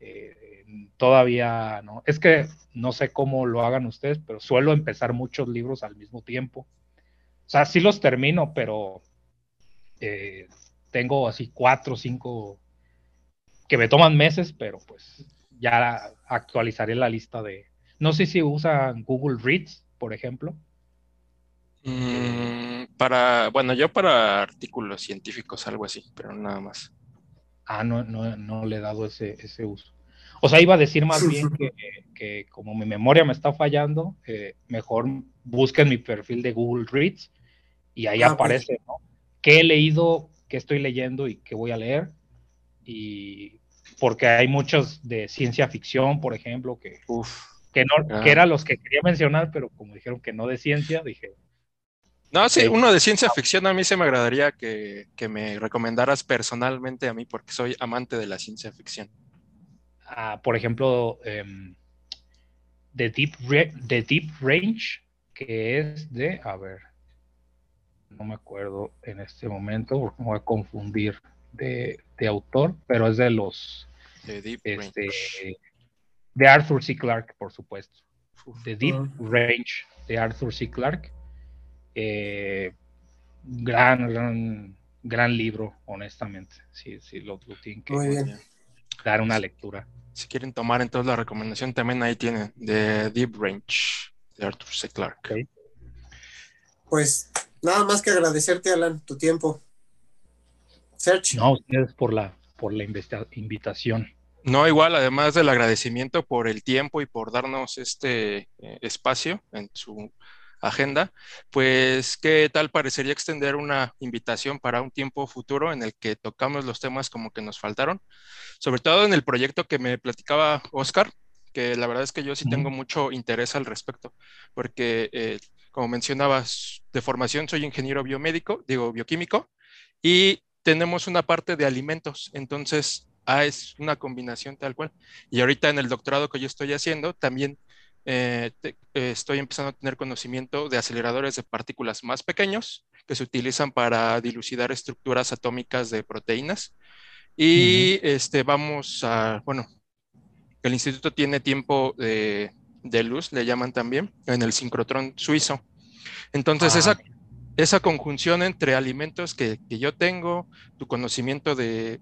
eh, todavía no. Es que no sé cómo lo hagan ustedes, pero suelo empezar muchos libros al mismo tiempo. O sea, sí los termino, pero eh, tengo así cuatro o cinco que me toman meses, pero pues ya actualizaré la lista de... No sé si usan Google Reads, por ejemplo. Mm, para, bueno, yo para artículos científicos, algo así, pero nada más. Ah, no, no, no le he dado ese, ese uso. O sea, iba a decir más bien que, como mi memoria me está fallando, eh, mejor busquen mi perfil de Google Reads Y ahí ah, aparece, ¿no? ¿Qué he leído, qué estoy leyendo y qué voy a leer? Y porque hay muchos de ciencia ficción, por ejemplo, que, que, no, que eran los que quería mencionar, pero como dijeron que no de ciencia, dije, no, sí, uno de ciencia ficción a mí se me agradaría que, me recomendaras personalmente a mí porque soy amante de la ciencia ficción. Ah, por ejemplo, um, The, Deep Deep Range, que es de, a ver, no me acuerdo en este momento, porque me voy a confundir de, autor, pero es de los... The Deep este, De Arthur C. Clarke, por supuesto. The Deep Range de Arthur C. Clarke eh, gran, gran, gran libro, honestamente. Sí, sí, lo, tienen que dar una lectura. Si quieren tomar entonces la recomendación, también ahí tienen de Deep Range de Arthur C. Clarke. Pues nada más que agradecerte, Alan, tu tiempo. Search. No, ustedes por la, por la invitación. No, igual, además del agradecimiento por el tiempo y por darnos este eh, espacio en su agenda, pues qué tal parecería extender una invitación para un tiempo futuro en el que tocamos los temas como que nos faltaron, sobre todo en el proyecto que me platicaba Oscar, que la verdad es que yo sí tengo mucho interés al respecto, porque eh, como mencionabas, de formación soy ingeniero biomédico, digo bioquímico, y tenemos una parte de alimentos, entonces ah, es una combinación tal cual. Y ahorita en el doctorado que yo estoy haciendo, también eh, eh, estoy empezando a tener conocimiento de aceleradores de partículas más pequeños que se utilizan para dilucidar estructuras atómicas de proteínas. Y este, vamos a, bueno, el instituto tiene tiempo de, luz, le llaman también, en el sincrotrón suizo. Entonces, ah, esa conjunción entre alimentos que, yo tengo, tu conocimiento de,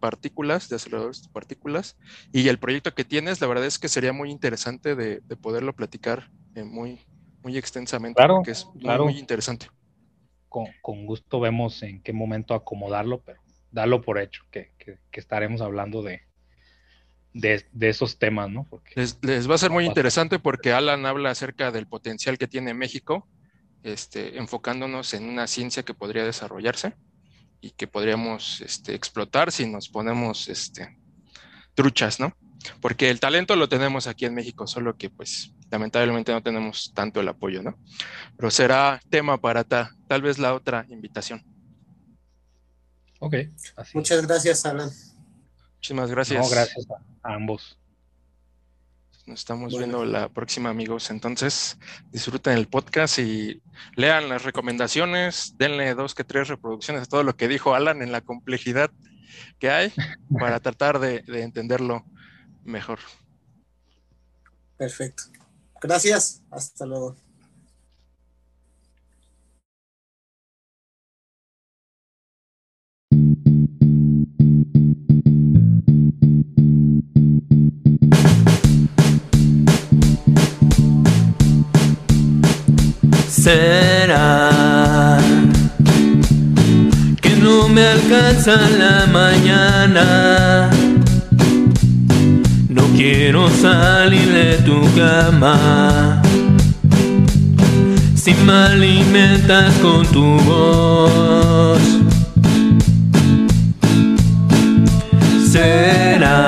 partículas, de aceleradores de partículas, y el proyecto que tienes, la verdad es que sería muy interesante de, poderlo platicar eh, muy, muy extensamente, claro, porque es muy, interesante. Con, gusto vemos en qué momento acomodarlo, pero darlo por hecho, que, estaremos hablando de, de, esos temas, ¿no? les, les, va a ser muy interesante porque Alan habla acerca del potencial que tiene México este, enfocándonos en una ciencia que podría desarrollarse y que podríamos este, explotar si nos ponemos este, truchas, ¿no? Porque el talento lo tenemos aquí en México, solo que pues lamentablemente no tenemos tanto el apoyo, ¿no? Pero será tema para tal vez la otra invitación. Ok. Muchas gracias, Alan. Muchísimas gracias. gracias a ambos. Nos estamos viendo la próxima, amigos. Entonces, disfruten el podcast y lean las recomendaciones, denle dos que tres reproducciones a todo lo que dijo Alan en la complejidad que hay para tratar de, de entenderlo mejor. Perfecto. Gracias. Hasta luego. Será que no me alcanza la mañana. No quiero salir de tu cama. Si me alimentas con tu voz, será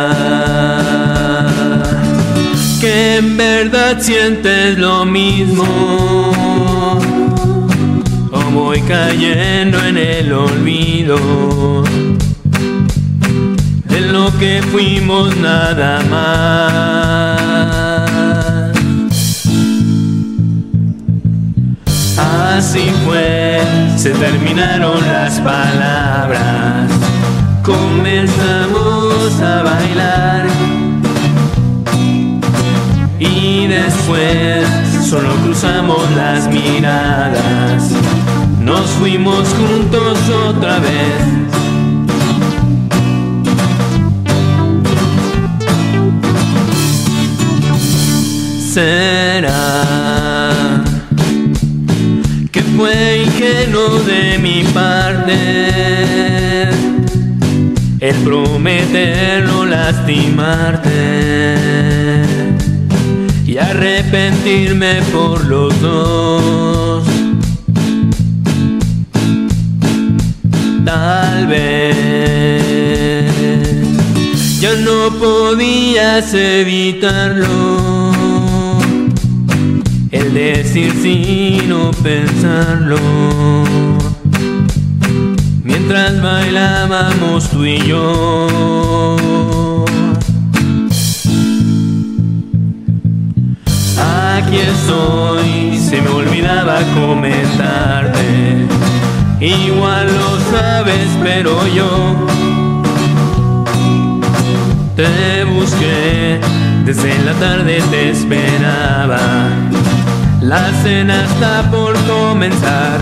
que en verdad sientes lo mismo voy cayendo en el olvido. De lo que fuimos nada más. Así fue, se terminaron las palabras, comenzamos a bailar. Y después solo cruzamos las miradas nos fuimos juntos otra vez. Será que fue ingenuo de mi parte el prometer no lastimarte y arrepentirme por los dos tal vez. Ya no podías evitarlo. El decir sin no pensarlo. Mientras bailábamos tú y yo. Aquí estoy, se me olvidaba comentarte. Igual lo sabes, pero yo te busqué, desde la tarde te esperaba. La cena está por comenzar.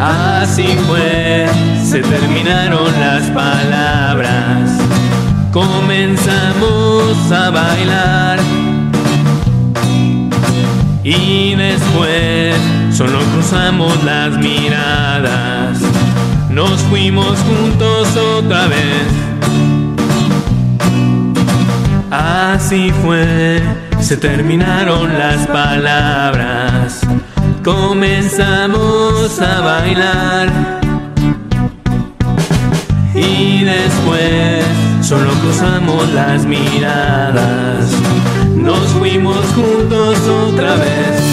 Así fue, se terminaron las palabras. Comenzamos a bailar. Y después solo cruzamos las miradas. Nos fuimos juntos otra vez. Así fue, se terminaron las palabras. Comenzamos a bailar. Y después solo cruzamos las miradas. Nos fuimos juntos otra vez.